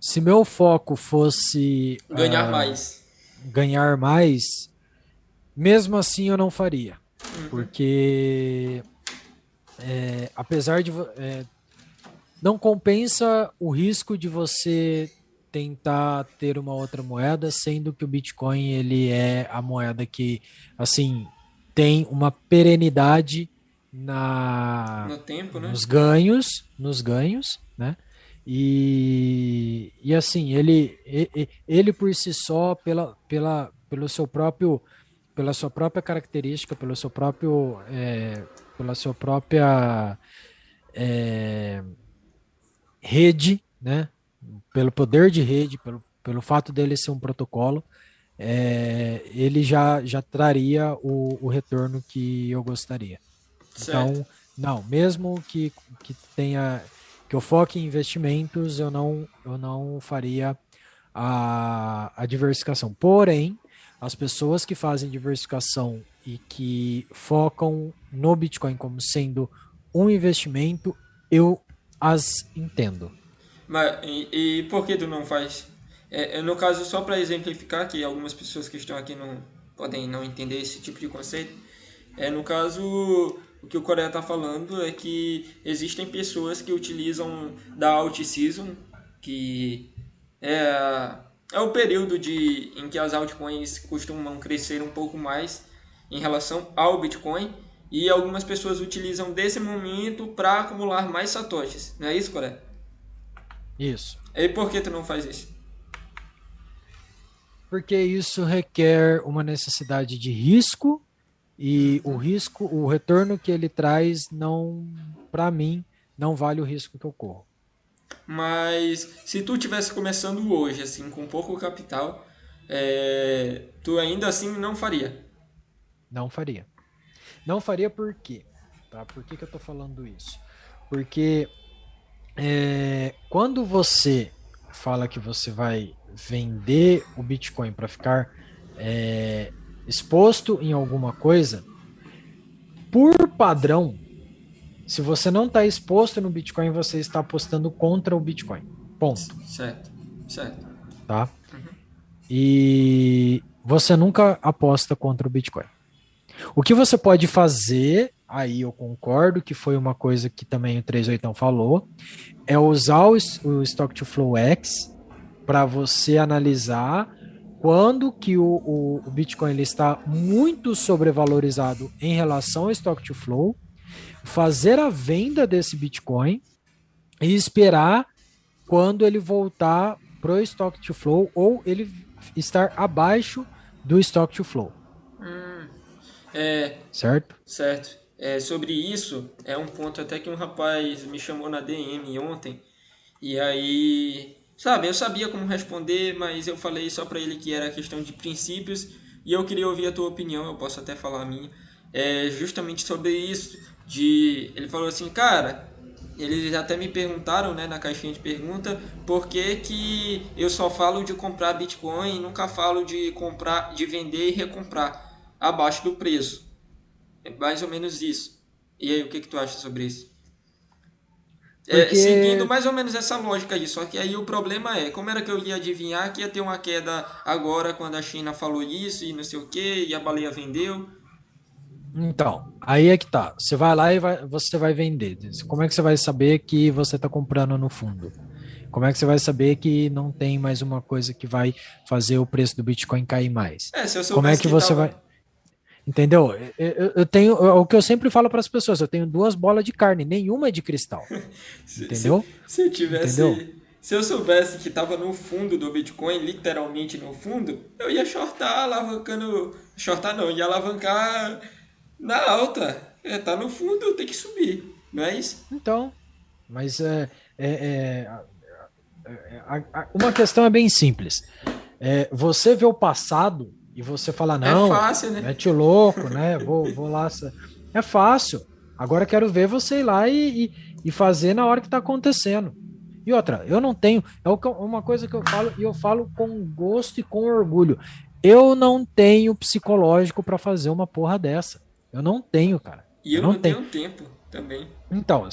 Se meu foco fosse ganhar uh, mais, ganhar mais, mesmo assim eu não faria, uhum. porque é, apesar de é, não compensa o risco de você tentar ter uma outra moeda, sendo que o Bitcoin ele é a moeda que assim tem uma perenidade na no tempo, né? nos ganhos, nos ganhos, né? E, e assim, ele, ele por si só, pela, pela, pelo seu próprio, pela sua própria característica, pelo seu próprio, é, pela sua própria é, rede, né? pelo poder de rede, pelo, pelo fato dele ser um protocolo, é, ele já, já traria o, o retorno que eu gostaria. Certo. Então, não, mesmo que, que tenha que eu foque em investimentos, eu não, eu não faria a, a diversificação. Porém, as pessoas que fazem diversificação e que focam no Bitcoin como sendo um investimento, eu as entendo. Mas, e, e por que tu não faz? É, é no caso, só para exemplificar, que algumas pessoas que estão aqui não podem não entender esse tipo de conceito, é no caso, o que o Coreia está falando é que existem pessoas que utilizam da alt season que é, é o período de, em que as altcoins costumam crescer um pouco mais em relação ao Bitcoin e algumas pessoas utilizam desse momento para acumular mais satoshis. Não é isso, Coré? Isso. E por que tu não faz isso? Porque isso requer uma necessidade de risco e o risco, o retorno que ele traz não, para mim, não vale o risco que eu corro. Mas se tu tivesse começando hoje, assim, com pouco capital, é, tu ainda assim não faria? Não faria. Não faria por quê? Tá? Por que, que eu tô falando isso? Porque é, quando você fala que você vai vender o Bitcoin para ficar é, exposto em alguma coisa, por padrão, se você não está exposto no Bitcoin, você está apostando contra o Bitcoin. Ponto. Certo, certo. Tá? Uhum. E você nunca aposta contra o Bitcoin. O que você pode fazer, aí eu concordo que foi uma coisa que também o 38 falou, é usar o, o Stock to Flow X para você analisar quando que o, o, o Bitcoin ele está muito sobrevalorizado em relação ao Stock to Flow, fazer a venda desse Bitcoin e esperar quando ele voltar para o Stock to Flow ou ele estar abaixo do Stock to Flow. Hum, é, certo? Certo. É, sobre isso, é um ponto até que um rapaz me chamou na DM ontem. E aí Sabe, eu sabia como responder, mas eu falei só para ele que era questão de princípios e eu queria ouvir a tua opinião, eu posso até falar a minha, é justamente sobre isso, de ele falou assim, cara, eles até me perguntaram, né, na caixinha de pergunta, por que, que eu só falo de comprar Bitcoin e nunca falo de comprar, de vender e recomprar abaixo do preço. É mais ou menos isso. E aí, o que que tu acha sobre isso? É, Porque... É, seguindo mais ou menos essa lógica aí, só que aí o problema é, como era que eu ia adivinhar que ia ter uma queda agora quando a China falou isso e não sei o que, e a baleia vendeu? Então, aí é que tá. Você vai lá e vai, você vai vender. Como é que você vai saber que você está comprando no fundo? Como é que você vai saber que não tem mais uma coisa que vai fazer o preço do Bitcoin cair mais? É, Como é que, que você tava... vai Entendeu? Eu, eu tenho é o que eu sempre falo para as pessoas, eu tenho duas bolas de carne, nenhuma é de cristal. se, entendeu? Se, se, eu tivesse, entendeu? se eu soubesse que estava no fundo do Bitcoin, literalmente no fundo, eu ia shortar alavancando, shortar não, ia alavancar na alta. É, tá no fundo, tem que subir, não é isso? Então, mas é, é, é, é uma questão é bem simples. É, você vê o passado e você fala, é não, é fácil, né? mete o louco, né? Vou, vou lá. É fácil. Agora quero ver você ir lá e, e, e fazer na hora que está acontecendo. E outra, eu não tenho. É uma coisa que eu falo, e eu falo com gosto e com orgulho. Eu não tenho psicológico para fazer uma porra dessa. Eu não tenho, cara. E eu, eu não, não tenho. tempo também. Então,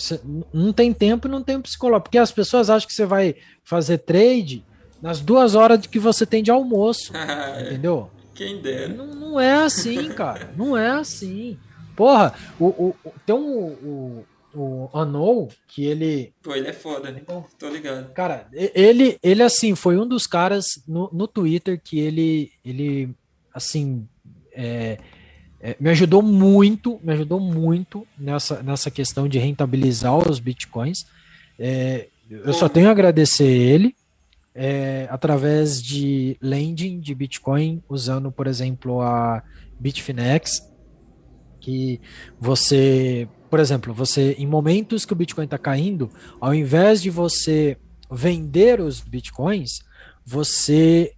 não tem tempo e não tem psicólogo. Porque as pessoas acham que você vai fazer trade nas duas horas que você tem de almoço. É. entendeu? Quem dera. Não, não é assim, cara. Não é assim. Porra, o, o, tem um. O, o Anou, que ele. Pô, ele é foda, né? Tô ligado. Cara, ele, ele assim, foi um dos caras no, no Twitter que ele, ele assim, é, é, me ajudou muito, me ajudou muito nessa, nessa questão de rentabilizar os bitcoins. É, eu só tenho a agradecer ele, é, através de lending de Bitcoin, usando, por exemplo, a Bitfinex, que você, por exemplo, você em momentos que o Bitcoin está caindo, ao invés de você vender os Bitcoins, você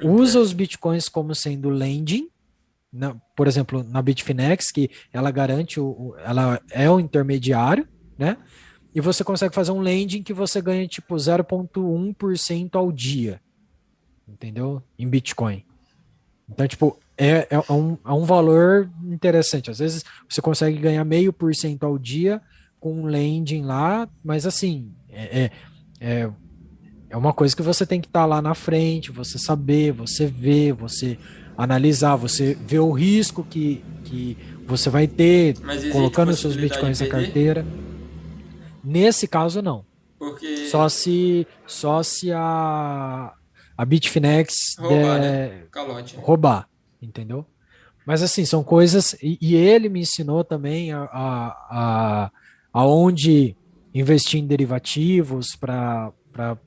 usa os Bitcoins como sendo lending, na, por exemplo, na Bitfinex, que ela garante, o, ela é o intermediário, né? E você consegue fazer um lending que você ganha tipo 0,1% ao dia. Entendeu? Em Bitcoin. Então, tipo, é, é, um, é um valor interessante. Às vezes você consegue ganhar meio por cento ao dia com um lending lá, mas assim, é, é, é, é uma coisa que você tem que estar tá lá na frente, você saber, você ver, você analisar, você ver o risco que, que você vai ter colocando seus bitcoins na carteira. Nesse caso, não. Porque Só se, só se a, a Bitfinex roubar, der- né? Calote. roubar, entendeu? Mas assim, são coisas. E, e ele me ensinou também a, a, a, aonde investir em derivativos para,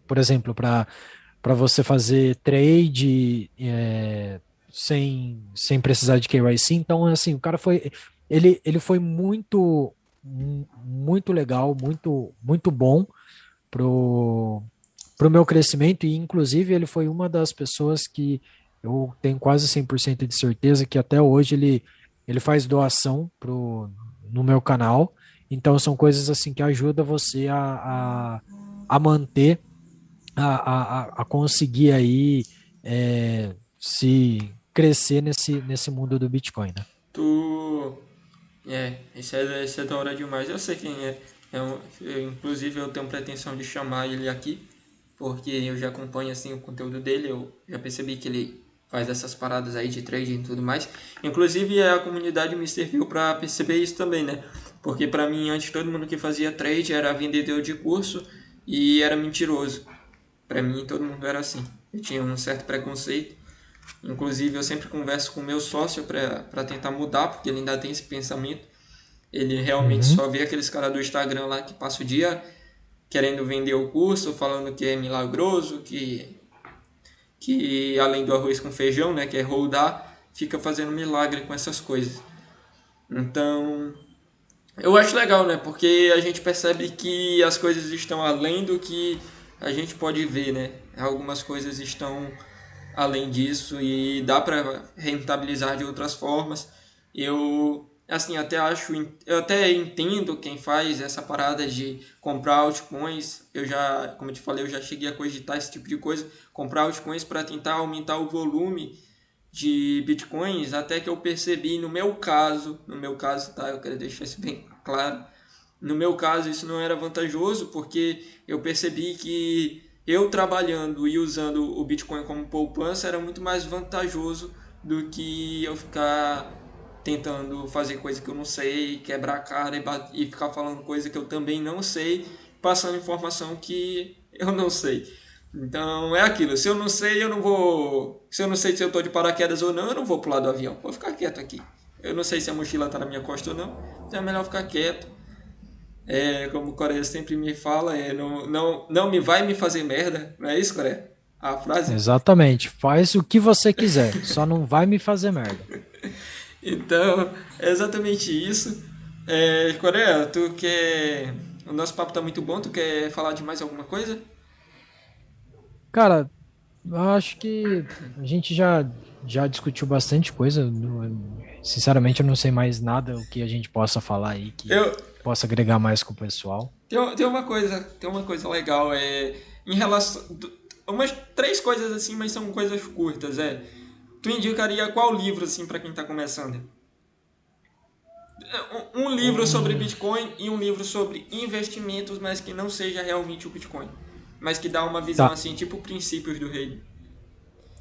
por exemplo, para você fazer trade é, sem, sem precisar de KYC. Então, assim, o cara foi. Ele, ele foi muito, mu- muito legal, muito, muito bom pro, pro meu crescimento, e inclusive ele foi uma das pessoas que eu tenho quase 100% de certeza que até hoje ele, ele faz doação pro, no meu canal. Então são coisas assim que ajudam você a, a, a manter, a, a, a- conseguir aí é, se crescer nesse, nesse mundo do Bitcoin, né? Tu. É, esse é, esse é da hora demais. Eu sei quem é. é um- eu, inclusive, eu tenho pretensão de chamar ele aqui, porque eu já acompanho assim, o conteúdo dele. Eu já percebi que ele faz essas paradas aí de trading e tudo mais. Inclusive, a comunidade me serviu para perceber isso também, né? Porque para mim, antes, todo mundo que fazia trade era vendedor de curso e era mentiroso. Para mim, todo mundo era assim. Eu tinha um certo preconceito. Inclusive, eu sempre converso com o meu sócio para tentar mudar, porque ele ainda tem esse pensamento. Ele realmente Uhum. só vê aqueles caras do Instagram lá que passa o dia querendo vender o curso, falando que é milagroso, que, que além do arroz com feijão, né, que é rodar, fica fazendo milagre com essas coisas. Então, eu acho legal, né? Porque a gente percebe que as coisas estão além do que a gente pode ver, né? Algumas coisas estão além disso e dá para rentabilizar de outras formas. Eu assim até acho, eu até entendo quem faz essa parada de comprar altcoins. Eu já, como eu te falei, eu já cheguei a cogitar esse tipo de coisa, comprar altcoins para tentar aumentar o volume de bitcoins, até que eu percebi no meu caso, no meu caso, tá, eu quero deixar isso bem claro. No meu caso, isso não era vantajoso porque eu percebi que eu trabalhando e usando o Bitcoin como poupança era muito mais vantajoso do que eu ficar tentando fazer coisa que eu não sei, quebrar a cara e, e ficar falando coisa que eu também não sei, passando informação que eu não sei. Então é aquilo, se eu não sei, eu não vou. Se eu não sei se eu tô de paraquedas ou não, eu não vou pular do avião. Vou ficar quieto aqui. Eu não sei se a mochila tá na minha costa ou não, então é melhor ficar quieto. É, como o Coreia sempre me fala, é, não, não, não me vai me fazer merda, não é isso, Coreia? A frase? Exatamente. Faz o que você quiser, só não vai me fazer merda. Então, é exatamente isso. É, Coreia, tu quer. O nosso papo tá muito bom, tu quer falar de mais alguma coisa? Cara, eu acho que a gente já, já discutiu bastante coisa. Sinceramente, eu não sei mais nada o que a gente possa falar aí que Eu, possa agregar mais com o pessoal. Tem, tem uma coisa, tem uma coisa legal, é em relação umas três coisas assim, mas são coisas curtas, é. Tu indicaria qual livro assim para quem tá começando? Um, um livro sobre Bitcoin e um livro sobre investimentos, mas que não seja realmente o Bitcoin, mas que dá uma visão Tá. assim, tipo princípios do rei.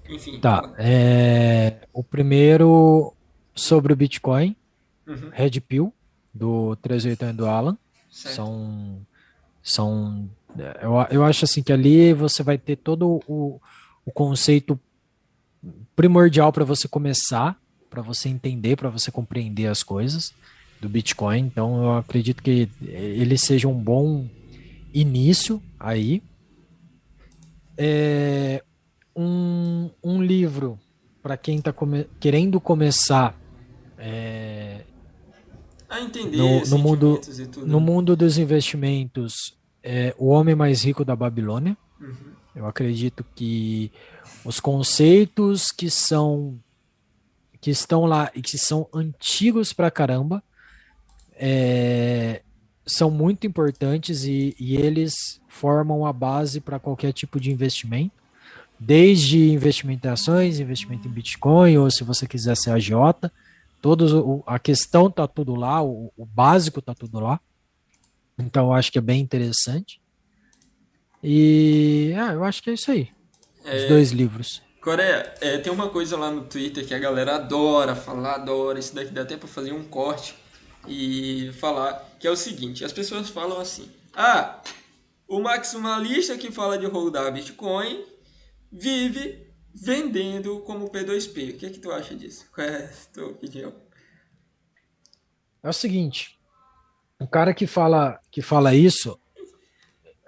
Enfim. Tá, é, o primeiro sobre o Bitcoin, Uhum, Red Pill, do 381 do Alan. certo. São, são, eu, eu acho assim que ali você vai ter todo o, o conceito primordial para você começar, para você entender, para você compreender as coisas do Bitcoin. Então eu acredito que ele seja um bom início aí. É, um, um livro para quem está querendo começar é, A entender no- no mundo- no mundo dos investimentos, é O Homem Mais Rico da Babilônia. Uhum. Eu acredito que os conceitos que são que estão lá e que são antigos pra caramba é, são muito importantes e, e eles formam a base para qualquer tipo de investimento, desde investimento em ações, investimento em Bitcoin, ou se você quiser ser agiota, todos o- a questão tá tudo lá, o, o básico tá tudo lá. Então eu acho que é bem interessante. E ah, eu acho que é isso aí. Os dois livros. Coreia, é, tem uma coisa lá no Twitter que a galera adora falar, adora. Isso daqui dá até pra fazer um corte e falar, que é o seguinte: as pessoas falam assim, ah, O maximalista que fala de rodar Bitcoin vive vendendo como P2P. O que, é que tu acha disso? Qual é a tua opinião? É o seguinte, o cara que fala que fala isso,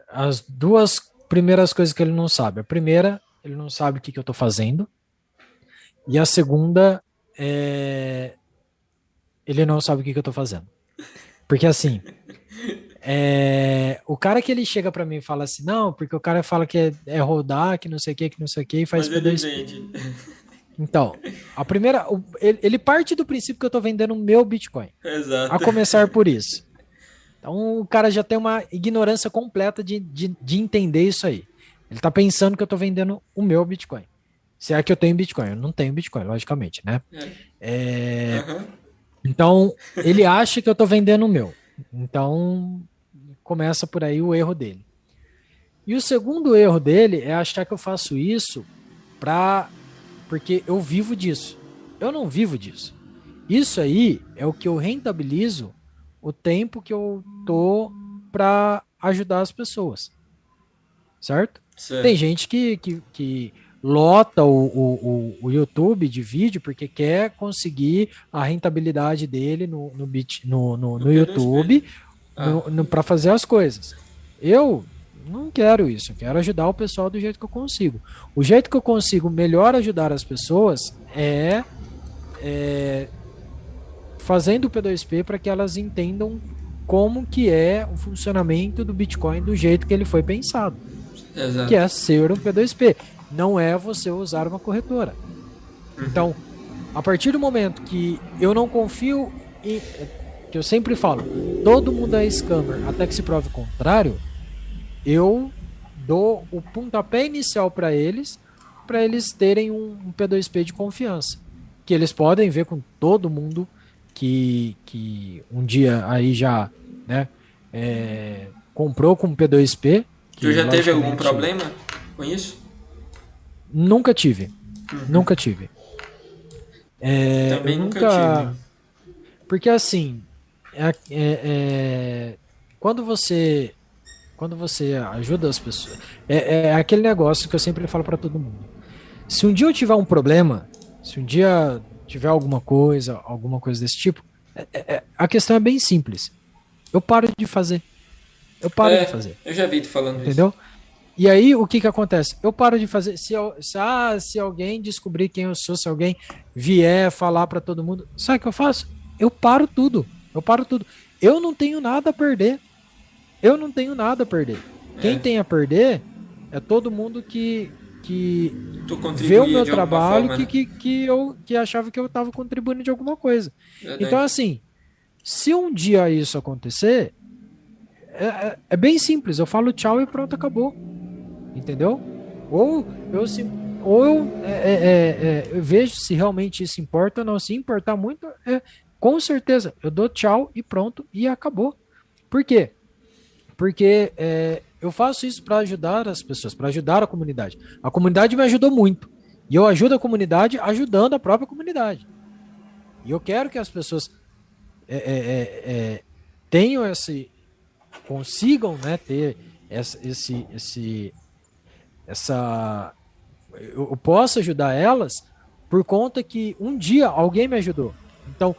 as duas primeiras coisas que ele não sabe. A primeira, ele não sabe o que, que eu estou fazendo. E a segunda, é... ele não sabe o que, que eu estou fazendo. Porque assim, é, o cara que ele chega para mim e fala assim, não, porque o cara fala que é, é rodar, que não sei o que, que não sei o que, e faz Mas ele Então, a primeira, ele, ele, parte do princípio que eu tô vendendo o meu Bitcoin. Exato. A começar por isso. Então o cara já tem uma ignorância completa de, de, de entender isso aí. Ele tá pensando que eu tô vendendo o meu Bitcoin. Se é que eu tenho Bitcoin, eu não tenho Bitcoin, logicamente, né? É. É... Uhum. Então, ele acha que eu tô vendendo o meu. Então, começa por aí o erro dele. E o segundo erro dele é achar que eu faço isso pra, porque eu vivo disso. Eu não vivo disso. Isso aí é o que eu rentabilizo o tempo que eu tô para ajudar as pessoas. Certo? certo? Tem gente que, que, que lota o, o, o, YouTube de vídeo porque quer conseguir a rentabilidade dele no, no, bit, no, no, no YouTube ah. para fazer as coisas. Eu não quero isso, eu quero ajudar o pessoal do jeito que eu consigo. O jeito que eu consigo melhor ajudar as pessoas é, é fazendo o P2P para que elas entendam como que é o funcionamento do Bitcoin do jeito que ele foi pensado. Exato. Que é ser um P2P. Não é você usar uma corretora. Uhum. Então, a partir do momento que eu não confio em, que eu sempre falo, todo mundo é scammer até que se prove o contrário, eu dou o pontapé inicial para eles, para eles terem um, um, P2P de confiança, que eles podem ver com todo mundo que, que um dia aí já, né, é, comprou com P2P. Tu já teve algum problema com isso? Nunca tive, uhum. nunca tive. É, Também nunca, nunca tive. Porque assim, é, é, é, quando você quando você ajuda as pessoas, é, é aquele negócio que eu sempre falo para todo mundo. Se um dia eu tiver um problema, se um dia tiver alguma coisa, alguma coisa desse tipo, é, é, é a questão é bem simples. Eu paro de fazer. Eu paro de fazer. Eu já vi tu falando Entendeu? isso. E aí, o que que acontece? Eu paro de fazer. Se, eu, se, ah, se alguém descobrir quem eu sou, se alguém vier falar para todo mundo, sabe o que eu faço? Eu paro tudo. Eu paro tudo. Eu não tenho nada a perder. Eu não tenho nada a perder. Quem é. tem a perder é todo mundo que, que vê o meu trabalho forma, que, né? que, que, eu que achava que eu estava contribuindo de alguma coisa. Verdade. Então, assim, se um dia isso acontecer, é, é, é, bem simples. Eu falo tchau e pronto, acabou. Entendeu? Ou eu, se, ou eu, é, é, é, eu vejo se realmente isso importa ou não. Se importar muito, é, com certeza, eu dou tchau e pronto, e acabou. Por quê? Porque é, eu faço isso para ajudar as pessoas, para ajudar a comunidade. A comunidade me ajudou muito. E eu ajudo a comunidade ajudando a própria comunidade. E eu quero que as pessoas é, é, é, é tenham esse. consigam né, ter essa, esse, esse, essa. Eu, posso ajudar elas por conta que um dia alguém me ajudou. Então,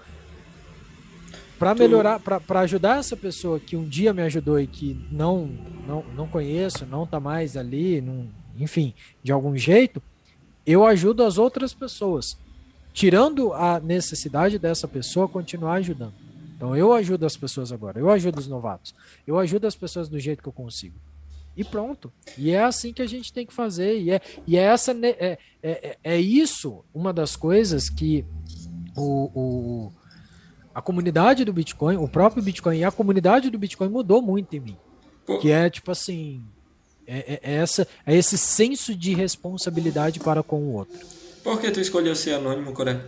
para melhorar, para ajudar essa pessoa que um dia me ajudou e que não não, não conheço, não tá mais ali, não, enfim, de algum jeito, eu ajudo as outras pessoas, tirando a necessidade dessa pessoa continuar ajudando. Então eu ajudo as pessoas agora, eu ajudo os novatos, eu ajudo as pessoas do jeito que eu consigo. E pronto. E é assim que a gente tem que fazer. E é, e é essa é, é, é isso uma das coisas que o, o a comunidade do Bitcoin, o próprio Bitcoin e a comunidade do Bitcoin mudou muito em mim. Pô. Que é tipo assim, é, é, é, essa, é esse senso de responsabilidade para com o outro. Por que tu escolheu ser anônimo, Coré?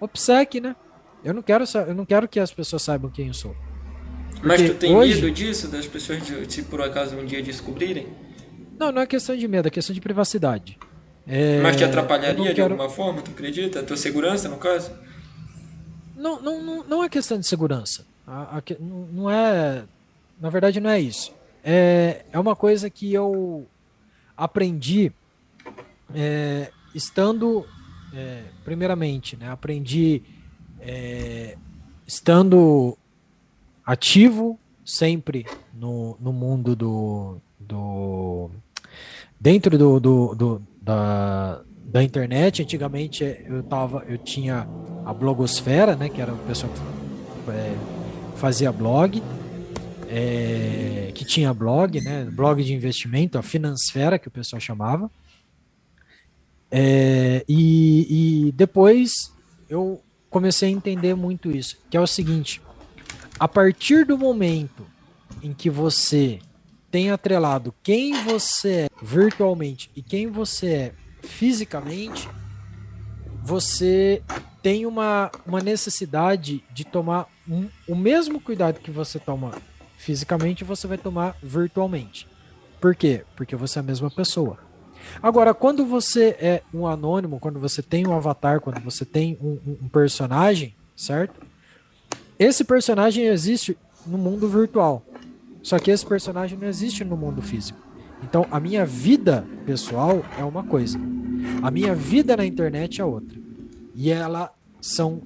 OPSEC, né? Eu não quero, eu não quero que as pessoas saibam quem eu sou. Porque Mas tu tem hoje... medo disso, das pessoas, se por acaso um dia descobrirem? Não, não é questão de medo, é questão de privacidade. É... Mas te atrapalharia quero... de alguma forma, tu acredita? A tua segurança, no caso? Não, não, não, é questão de segurança. A, a, não é. Na verdade, não é isso. É, é, é uma coisa que eu aprendi é, estando, é, primeiramente, né, aprendi é, estando ativo sempre no, no mundo do, do dentro do, do, do da, da internet. Antigamente eu tava, eu tinha a blogosfera, né, que era o pessoal que é, fazia blog, é, que tinha blog, né, blog de investimento, a Finansfera que o pessoal chamava. É, e, e depois eu comecei a entender muito isso, que é o seguinte: a partir do momento em que você tem atrelado quem você é virtualmente e quem você é fisicamente, você tem uma, uma necessidade de tomar um, o mesmo cuidado que você toma fisicamente, você vai tomar virtualmente. Por quê? Porque você é a mesma pessoa. Agora, quando você é um anônimo, quando você tem um avatar, quando você tem um, um personagem, certo? Esse personagem existe no mundo virtual. Só que esse personagem não existe no mundo físico. Então, a minha vida pessoal é uma coisa. A minha vida na internet é outra. E elas são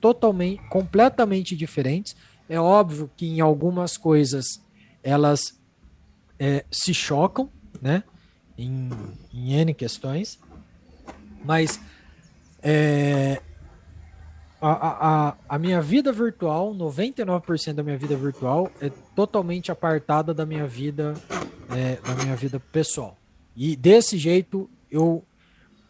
totalmente, completamente diferentes. É óbvio que em algumas coisas elas é, se chocam, né? Em, em N questões. Mas é, a, a, a minha vida virtual, 99% da minha vida virtual é totalmente apartada da minha vida, é, da minha vida pessoal. E desse jeito eu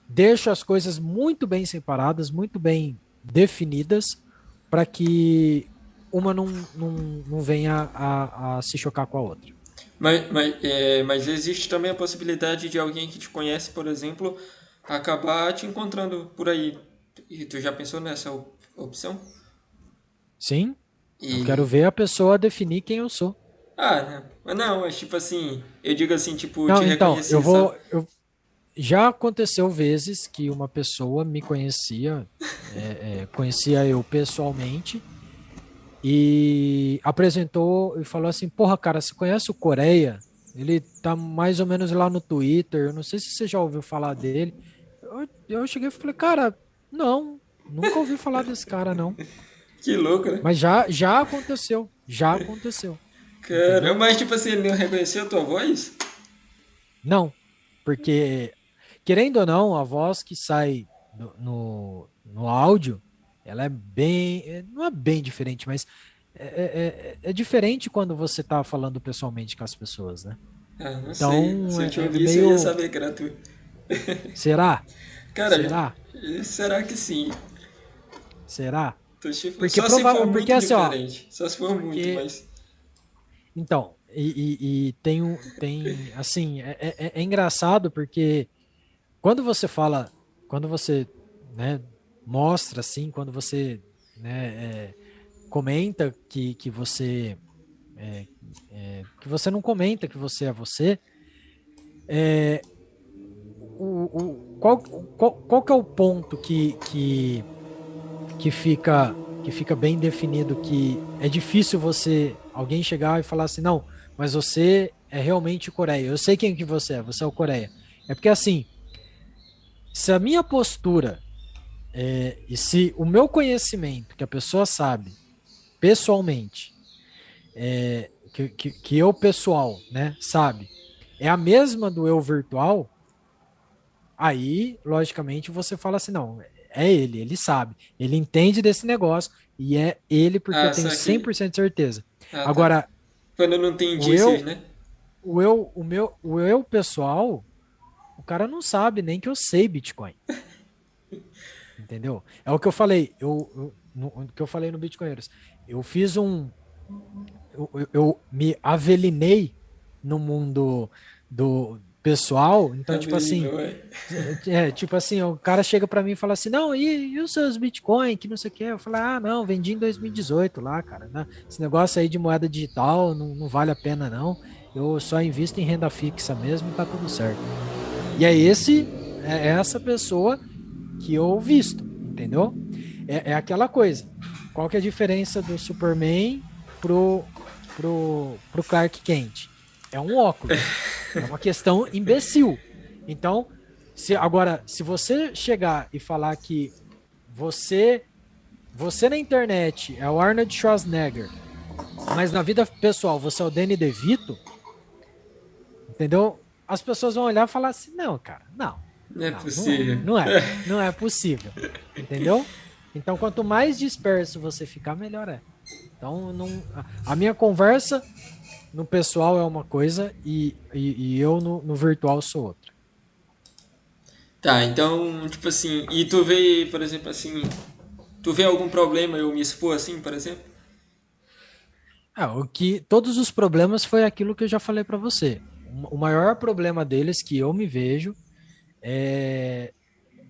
deixo as coisas muito bem separadas, muito bem definidas, para que uma não, não, não venha a, a, se chocar com a outra. Mas, mas, é, mas existe também a possibilidade de alguém que te conhece, por exemplo, acabar te encontrando por aí. E tu já pensou nessa opção? Sim. E... Eu quero ver a pessoa definir quem eu sou. Ah, não. Mas não, mas tipo assim, eu digo assim, tipo, não, então. Eu vou. Eu, já aconteceu vezes que uma pessoa me conhecia, é, é, conhecia eu pessoalmente, e apresentou e falou assim: Porra, cara, você conhece o Coreia? Ele tá mais ou menos lá no Twitter. Eu não sei se você já ouviu falar dele. Eu, eu cheguei e falei: Cara, não, Nunca ouvi falar desse cara, não. Que louco, né? Mas já, já aconteceu. Já aconteceu. Caramba, mas tipo assim, ele não reconheceu a tua voz? Não. Porque, querendo ou não, a voz que sai no, no, no áudio, ela é bem. É, não é bem diferente, mas é, é, é, é diferente quando você tá falando pessoalmente com as pessoas, né? Ah, não então, sei. Se eu te é, é ouvisse, meio... eu ia saber que era tu. Será? Cara, será? Será que sim? Será? Porque só se for porque, assim, Ó, só se for porque... muito, mas. Então, e, e, e, tem um. Tem, assim, é, é, é, engraçado porque quando você fala. Quando você né, mostra, assim, quando você né, é, comenta que, que você. É, é, que você não comenta que você é você. É, o, o, qual, qual, qual que é o ponto que, que que fica que fica bem definido que é difícil você alguém chegar e falar assim não mas você é realmente Coreia. Eu sei quem que você é você é o Coreia. É porque assim se a minha postura é, e se o meu conhecimento que a pessoa sabe pessoalmente é, que, que, que eu pessoal né sabe é a mesma do eu virtual aí logicamente você fala assim não é ele, ele sabe. Ele entende desse negócio e é ele porque ah, eu tenho 100% de certeza. Ah, tá. Agora, tá. quando não tem indícios, eu, né? O eu, o meu, o eu pessoal, o cara não sabe nem que eu sei Bitcoin. Entendeu? É o que eu falei, eu, eu no, o que eu falei no Bitcoinheiros. Eu fiz um eu, eu me avelinei no mundo do pessoal. Então, tipo assim, é, tipo assim, o cara chega para mim e fala assim: "Não, e, e, os seus Bitcoin, que não sei o quê?" Eu falo: "Ah, não, vendi em 2018 lá, cara, né? Esse negócio aí de moeda digital não, não vale a pena não. Eu só invisto em renda fixa mesmo e tá tudo certo." E é esse é essa pessoa que eu visto, entendeu? É, é aquela coisa. Qual que é a diferença do Superman pro pro pro Clark Kent? É um óculos. É uma questão imbecil. Então, se agora, se você chegar e falar que você você na internet é o Arnold Schwarzenegger, mas na vida pessoal você é o Danny DeVito, entendeu? As pessoas vão olhar e falar assim: "Não, cara, não. Não é não, possível. Não, não é, não é possível." Entendeu? Então, quanto mais disperso você ficar, melhor é. Então, não, a minha conversa no pessoal é uma coisa e, e, e eu no, no, virtual sou outra. Tá, então, tipo assim, e tu vê, por exemplo, assim, tu vê algum problema eu me expor assim, por exemplo? Ah, o que todos os problemas foi aquilo que eu já falei para você. O maior problema deles que eu me vejo é,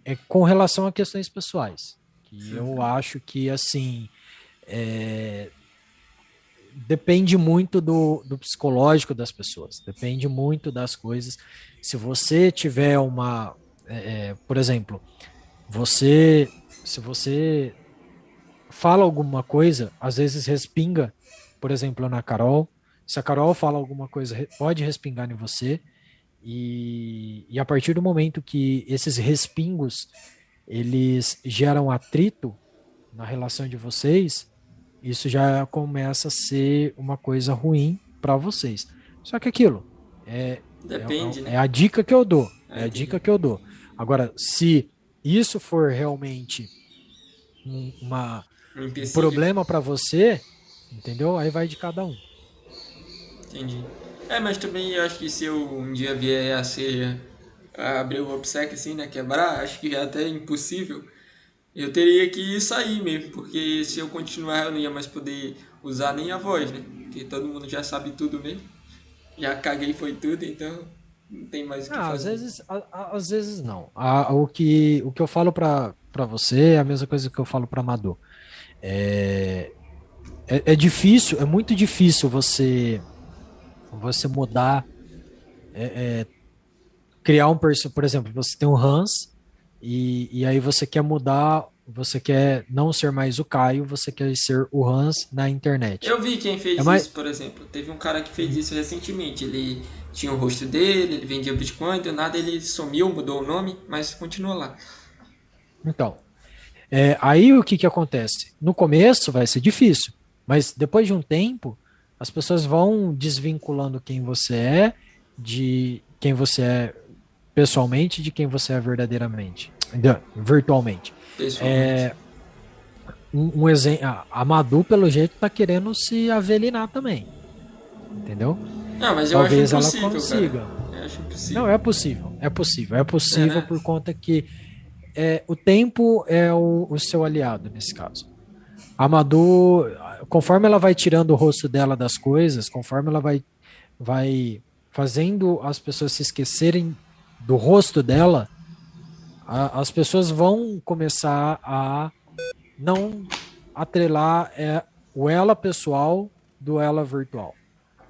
é com relação a questões pessoais. Que eu acho que assim é, depende muito do, do psicológico das pessoas, depende muito das coisas. Se você tiver uma, é, é, por exemplo, você, se você fala alguma coisa, às vezes respinga, por exemplo, na Carol. Se a Carol fala alguma coisa, pode respingar em você. E, e a partir do momento que esses respingos eles geram atrito na relação de vocês, isso já começa a ser uma coisa ruim para vocês. Só que aquilo é, Depende, é, né? é, a dica que eu dou. É, é a dica que eu dou. Agora, se isso for realmente um, uma, um, um problema para você, entendeu? Aí vai de cada um. Entendi. É, mas também eu acho que se eu um dia vier a ser abrir o obsequio assim, né, quebrar, acho que é até impossível eu teria que sair mesmo, porque se eu continuar eu não ia mais poder usar nem a voz, né? Porque todo mundo já sabe tudo mesmo. Já caguei foi tudo, então não tem mais o que ah, fazer. Às vezes, a, às vezes não. A, o, que, o que eu falo para você é a mesma coisa que eu falo para Amador. É, é, é, difícil, é muito difícil você você mudar, é, é criar um personagem. Por exemplo, você tem um Hans e, e aí você quer mudar, você quer não ser mais o Caio, você quer ser o Hans na internet. Eu vi quem fez é mais... isso, por exemplo. Teve um cara que fez isso recentemente. Ele tinha o rosto dele, ele vendia Bitcoin, do nada ele sumiu, mudou o nome, mas continua lá. Então, é, aí o que, que acontece? No começo vai ser difícil, mas depois de um tempo, as pessoas vão desvinculando quem você é de quem você é pessoalmente de quem você é verdadeiramente, virtualmente. É, um, um exemplo, a Madu, pelo jeito, tá querendo se avelinar também. Entendeu? Não, mas eu Talvez ela consiga. Não, é possível. É possível. É possível é, né? por conta que é, o tempo é o, o seu aliado nesse caso. A Madu, conforme ela vai tirando o rosto dela das coisas, conforme ela vai, vai fazendo as pessoas se esquecerem do rosto dela, a, as pessoas vão começar a não atrelar é, o ela pessoal do ela virtual.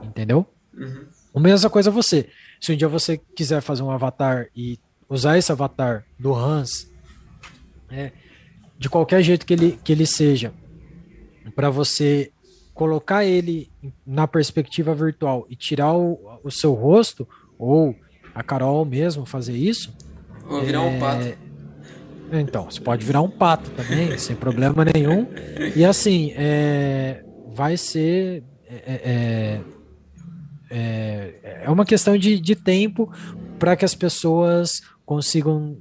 Entendeu? Uhum. A mesma coisa você. Se um dia você quiser fazer um avatar e usar esse avatar do Hans, é, de qualquer jeito que ele, que ele seja, para você colocar ele na perspectiva virtual e tirar o, o seu rosto, ou a Carol mesmo fazer isso. Vou virar é... um pato. Então, você pode virar um pato também, sem problema nenhum. E assim, é... vai ser. É, é, é, é uma questão de, de tempo para que as pessoas consigam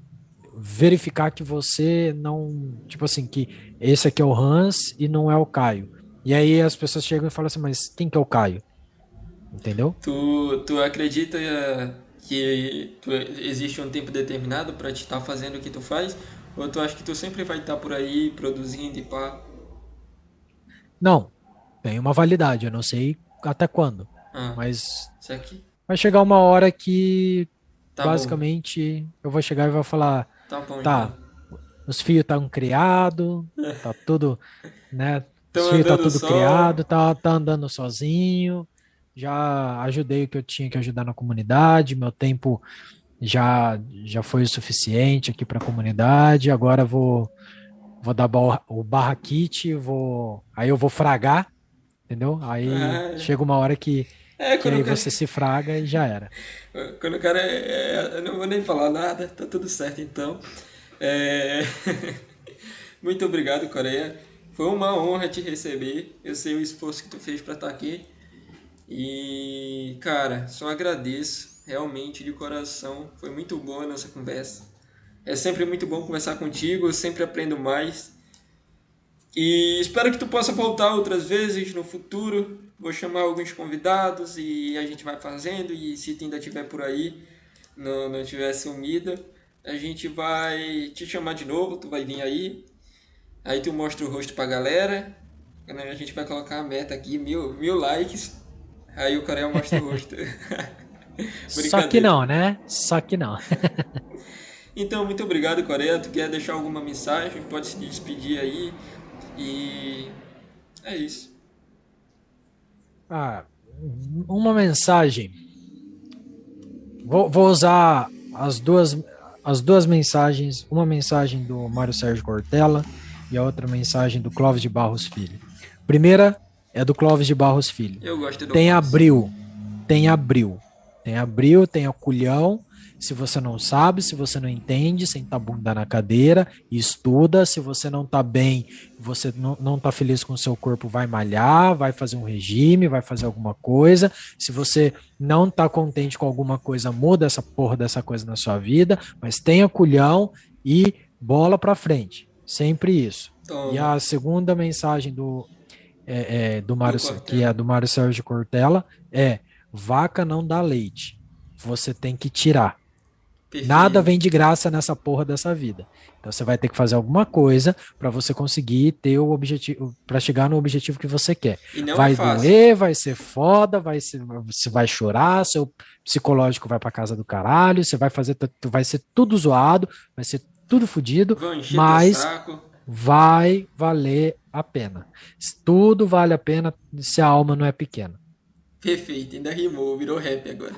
verificar que você não. Tipo assim, que esse aqui é o Hans e não é o Caio. E aí as pessoas chegam e falam assim, mas quem que é o Caio? Entendeu? Tu, tu acredita que tu, existe um tempo determinado para te estar tá fazendo o que tu faz? Ou tu acha que tu sempre vai estar tá por aí produzindo e pá? Não, tem uma validade, eu não sei até quando. Ah, mas vai chegar uma hora que tá basicamente bom. eu vou chegar e vou falar, tá, bom, tá então. os fios estão criados, tá tudo, né? os fios tá tudo só. criado, tá, tá andando sozinho, já ajudei o que eu tinha que ajudar na comunidade, meu tempo já já foi o suficiente aqui para a comunidade, agora vou vou dar o barra kit, vou aí eu vou fragar, entendeu? Aí é. chega uma hora que É, que aí cara... você se fraga e já era. Quando o cara é, é, Eu não vou nem falar nada, tá tudo certo então. É... Muito obrigado, Coreia. Foi uma honra te receber. Eu sei o esforço que tu fez para estar tá aqui. E, cara, só agradeço realmente de coração. Foi muito boa a nossa conversa. É sempre muito bom conversar contigo, eu sempre aprendo mais. E espero que tu possa voltar outras vezes no futuro. Vou chamar alguns convidados e a gente vai fazendo. E se tu ainda estiver por aí, não, não tiver sumida, a gente vai te chamar de novo. Tu vai vir aí. Aí tu mostra o rosto pra galera. A gente vai colocar a meta aqui, mil, mil likes. Aí o Coreia mostra o rosto. Só que não, né? Só que não. então, muito obrigado, Coreia. Tu quer deixar alguma mensagem? Pode se despedir aí. E é isso. Ah, uma mensagem. Vou, vou usar as duas, as duas mensagens. Uma mensagem do Mário Sérgio Cortella e a outra mensagem do Clóvis de Barros Filho. Primeira é do Clóvis de Barros Filho. Eu gosto do Tem Clóvis. abril. Tem abril. Tem abril, tem aculhão. Se você não sabe, se você não entende, senta a bunda na cadeira estuda. Se você não tá bem, você não, não tá feliz com o seu corpo, vai malhar, vai fazer um regime, vai fazer alguma coisa. Se você não tá contente com alguma coisa, muda essa porra dessa coisa na sua vida, mas tenha culhão e bola pra frente. Sempre isso. Toma. E a segunda mensagem do, é, é, do Mário, do que é do Mário Sérgio Cortella, é vaca não dá leite. Você tem que tirar. Perfeito. Nada vem de graça nessa porra dessa vida. Então você vai ter que fazer alguma coisa para você conseguir ter o objetivo, para chegar no objetivo que você quer. vai é doer, vai ser foda, vai ser, você vai chorar, seu psicológico vai para casa do caralho, você vai fazer, vai ser tudo zoado, vai ser tudo fodido, mas vai valer a pena. Tudo vale a pena se a alma não é pequena. Perfeito, ainda rimou, virou rap agora.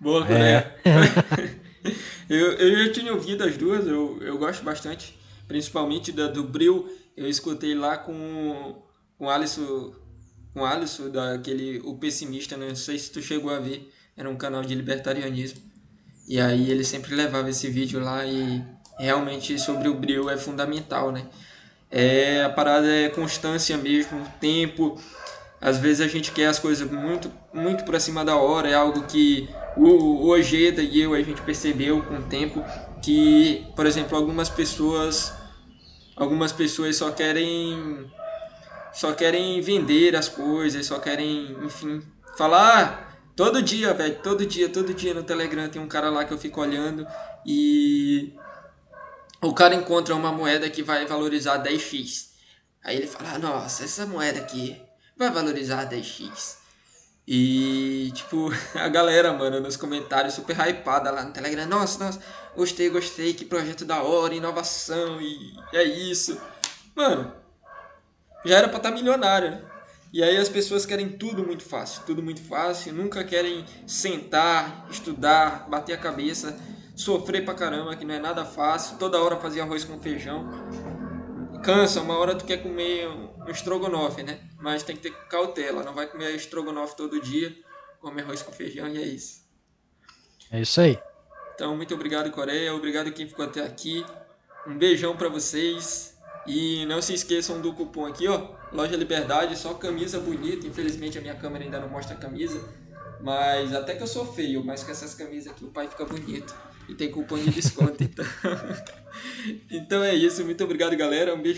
Boa, é. eu, eu já tinha ouvido as duas, eu, eu gosto bastante, principalmente da do Bril. Eu escutei lá com com Alisson, com Alisson daquele o pessimista, né? não sei se tu chegou a ver, era um canal de libertarianismo. E aí ele sempre levava esse vídeo lá e realmente sobre o Bril é fundamental, né? É, a parada é constância mesmo, tempo. Às vezes a gente quer as coisas muito, muito por cima da hora. É algo que o, o Ojeda e eu a gente percebeu com o tempo que, por exemplo, algumas pessoas, algumas pessoas só querem, só querem vender as coisas, só querem, enfim, falar. Ah, todo dia, velho, todo dia, todo dia no Telegram tem um cara lá que eu fico olhando e o cara encontra uma moeda que vai valorizar 10x. Aí ele fala: ah, Nossa, essa moeda aqui vai valorizar 10x. E, tipo, a galera, mano, nos comentários super hypada lá no Telegram: Nossa, nossa, gostei, gostei, que projeto da hora, inovação e é isso. Mano, já era pra estar tá milionário, né? E aí as pessoas querem tudo muito fácil, tudo muito fácil, nunca querem sentar, estudar, bater a cabeça sofrer pra caramba, que não é nada fácil, toda hora fazer arroz com feijão. Cansa, uma hora tu quer comer um estrogonofe, né? Mas tem que ter cautela, não vai comer estrogonofe todo dia, comer arroz com feijão e é isso. É isso aí. Então, muito obrigado, Coreia, obrigado quem ficou até aqui. Um beijão para vocês. E não se esqueçam do cupom aqui, ó. Loja Liberdade, só camisa bonita. Infelizmente a minha câmera ainda não mostra a camisa. Mas até que eu sou feio, mas com essas camisas aqui o pai fica bonito e tem cupom de desconto. Então, então é isso. Muito obrigado, galera. Um beijo.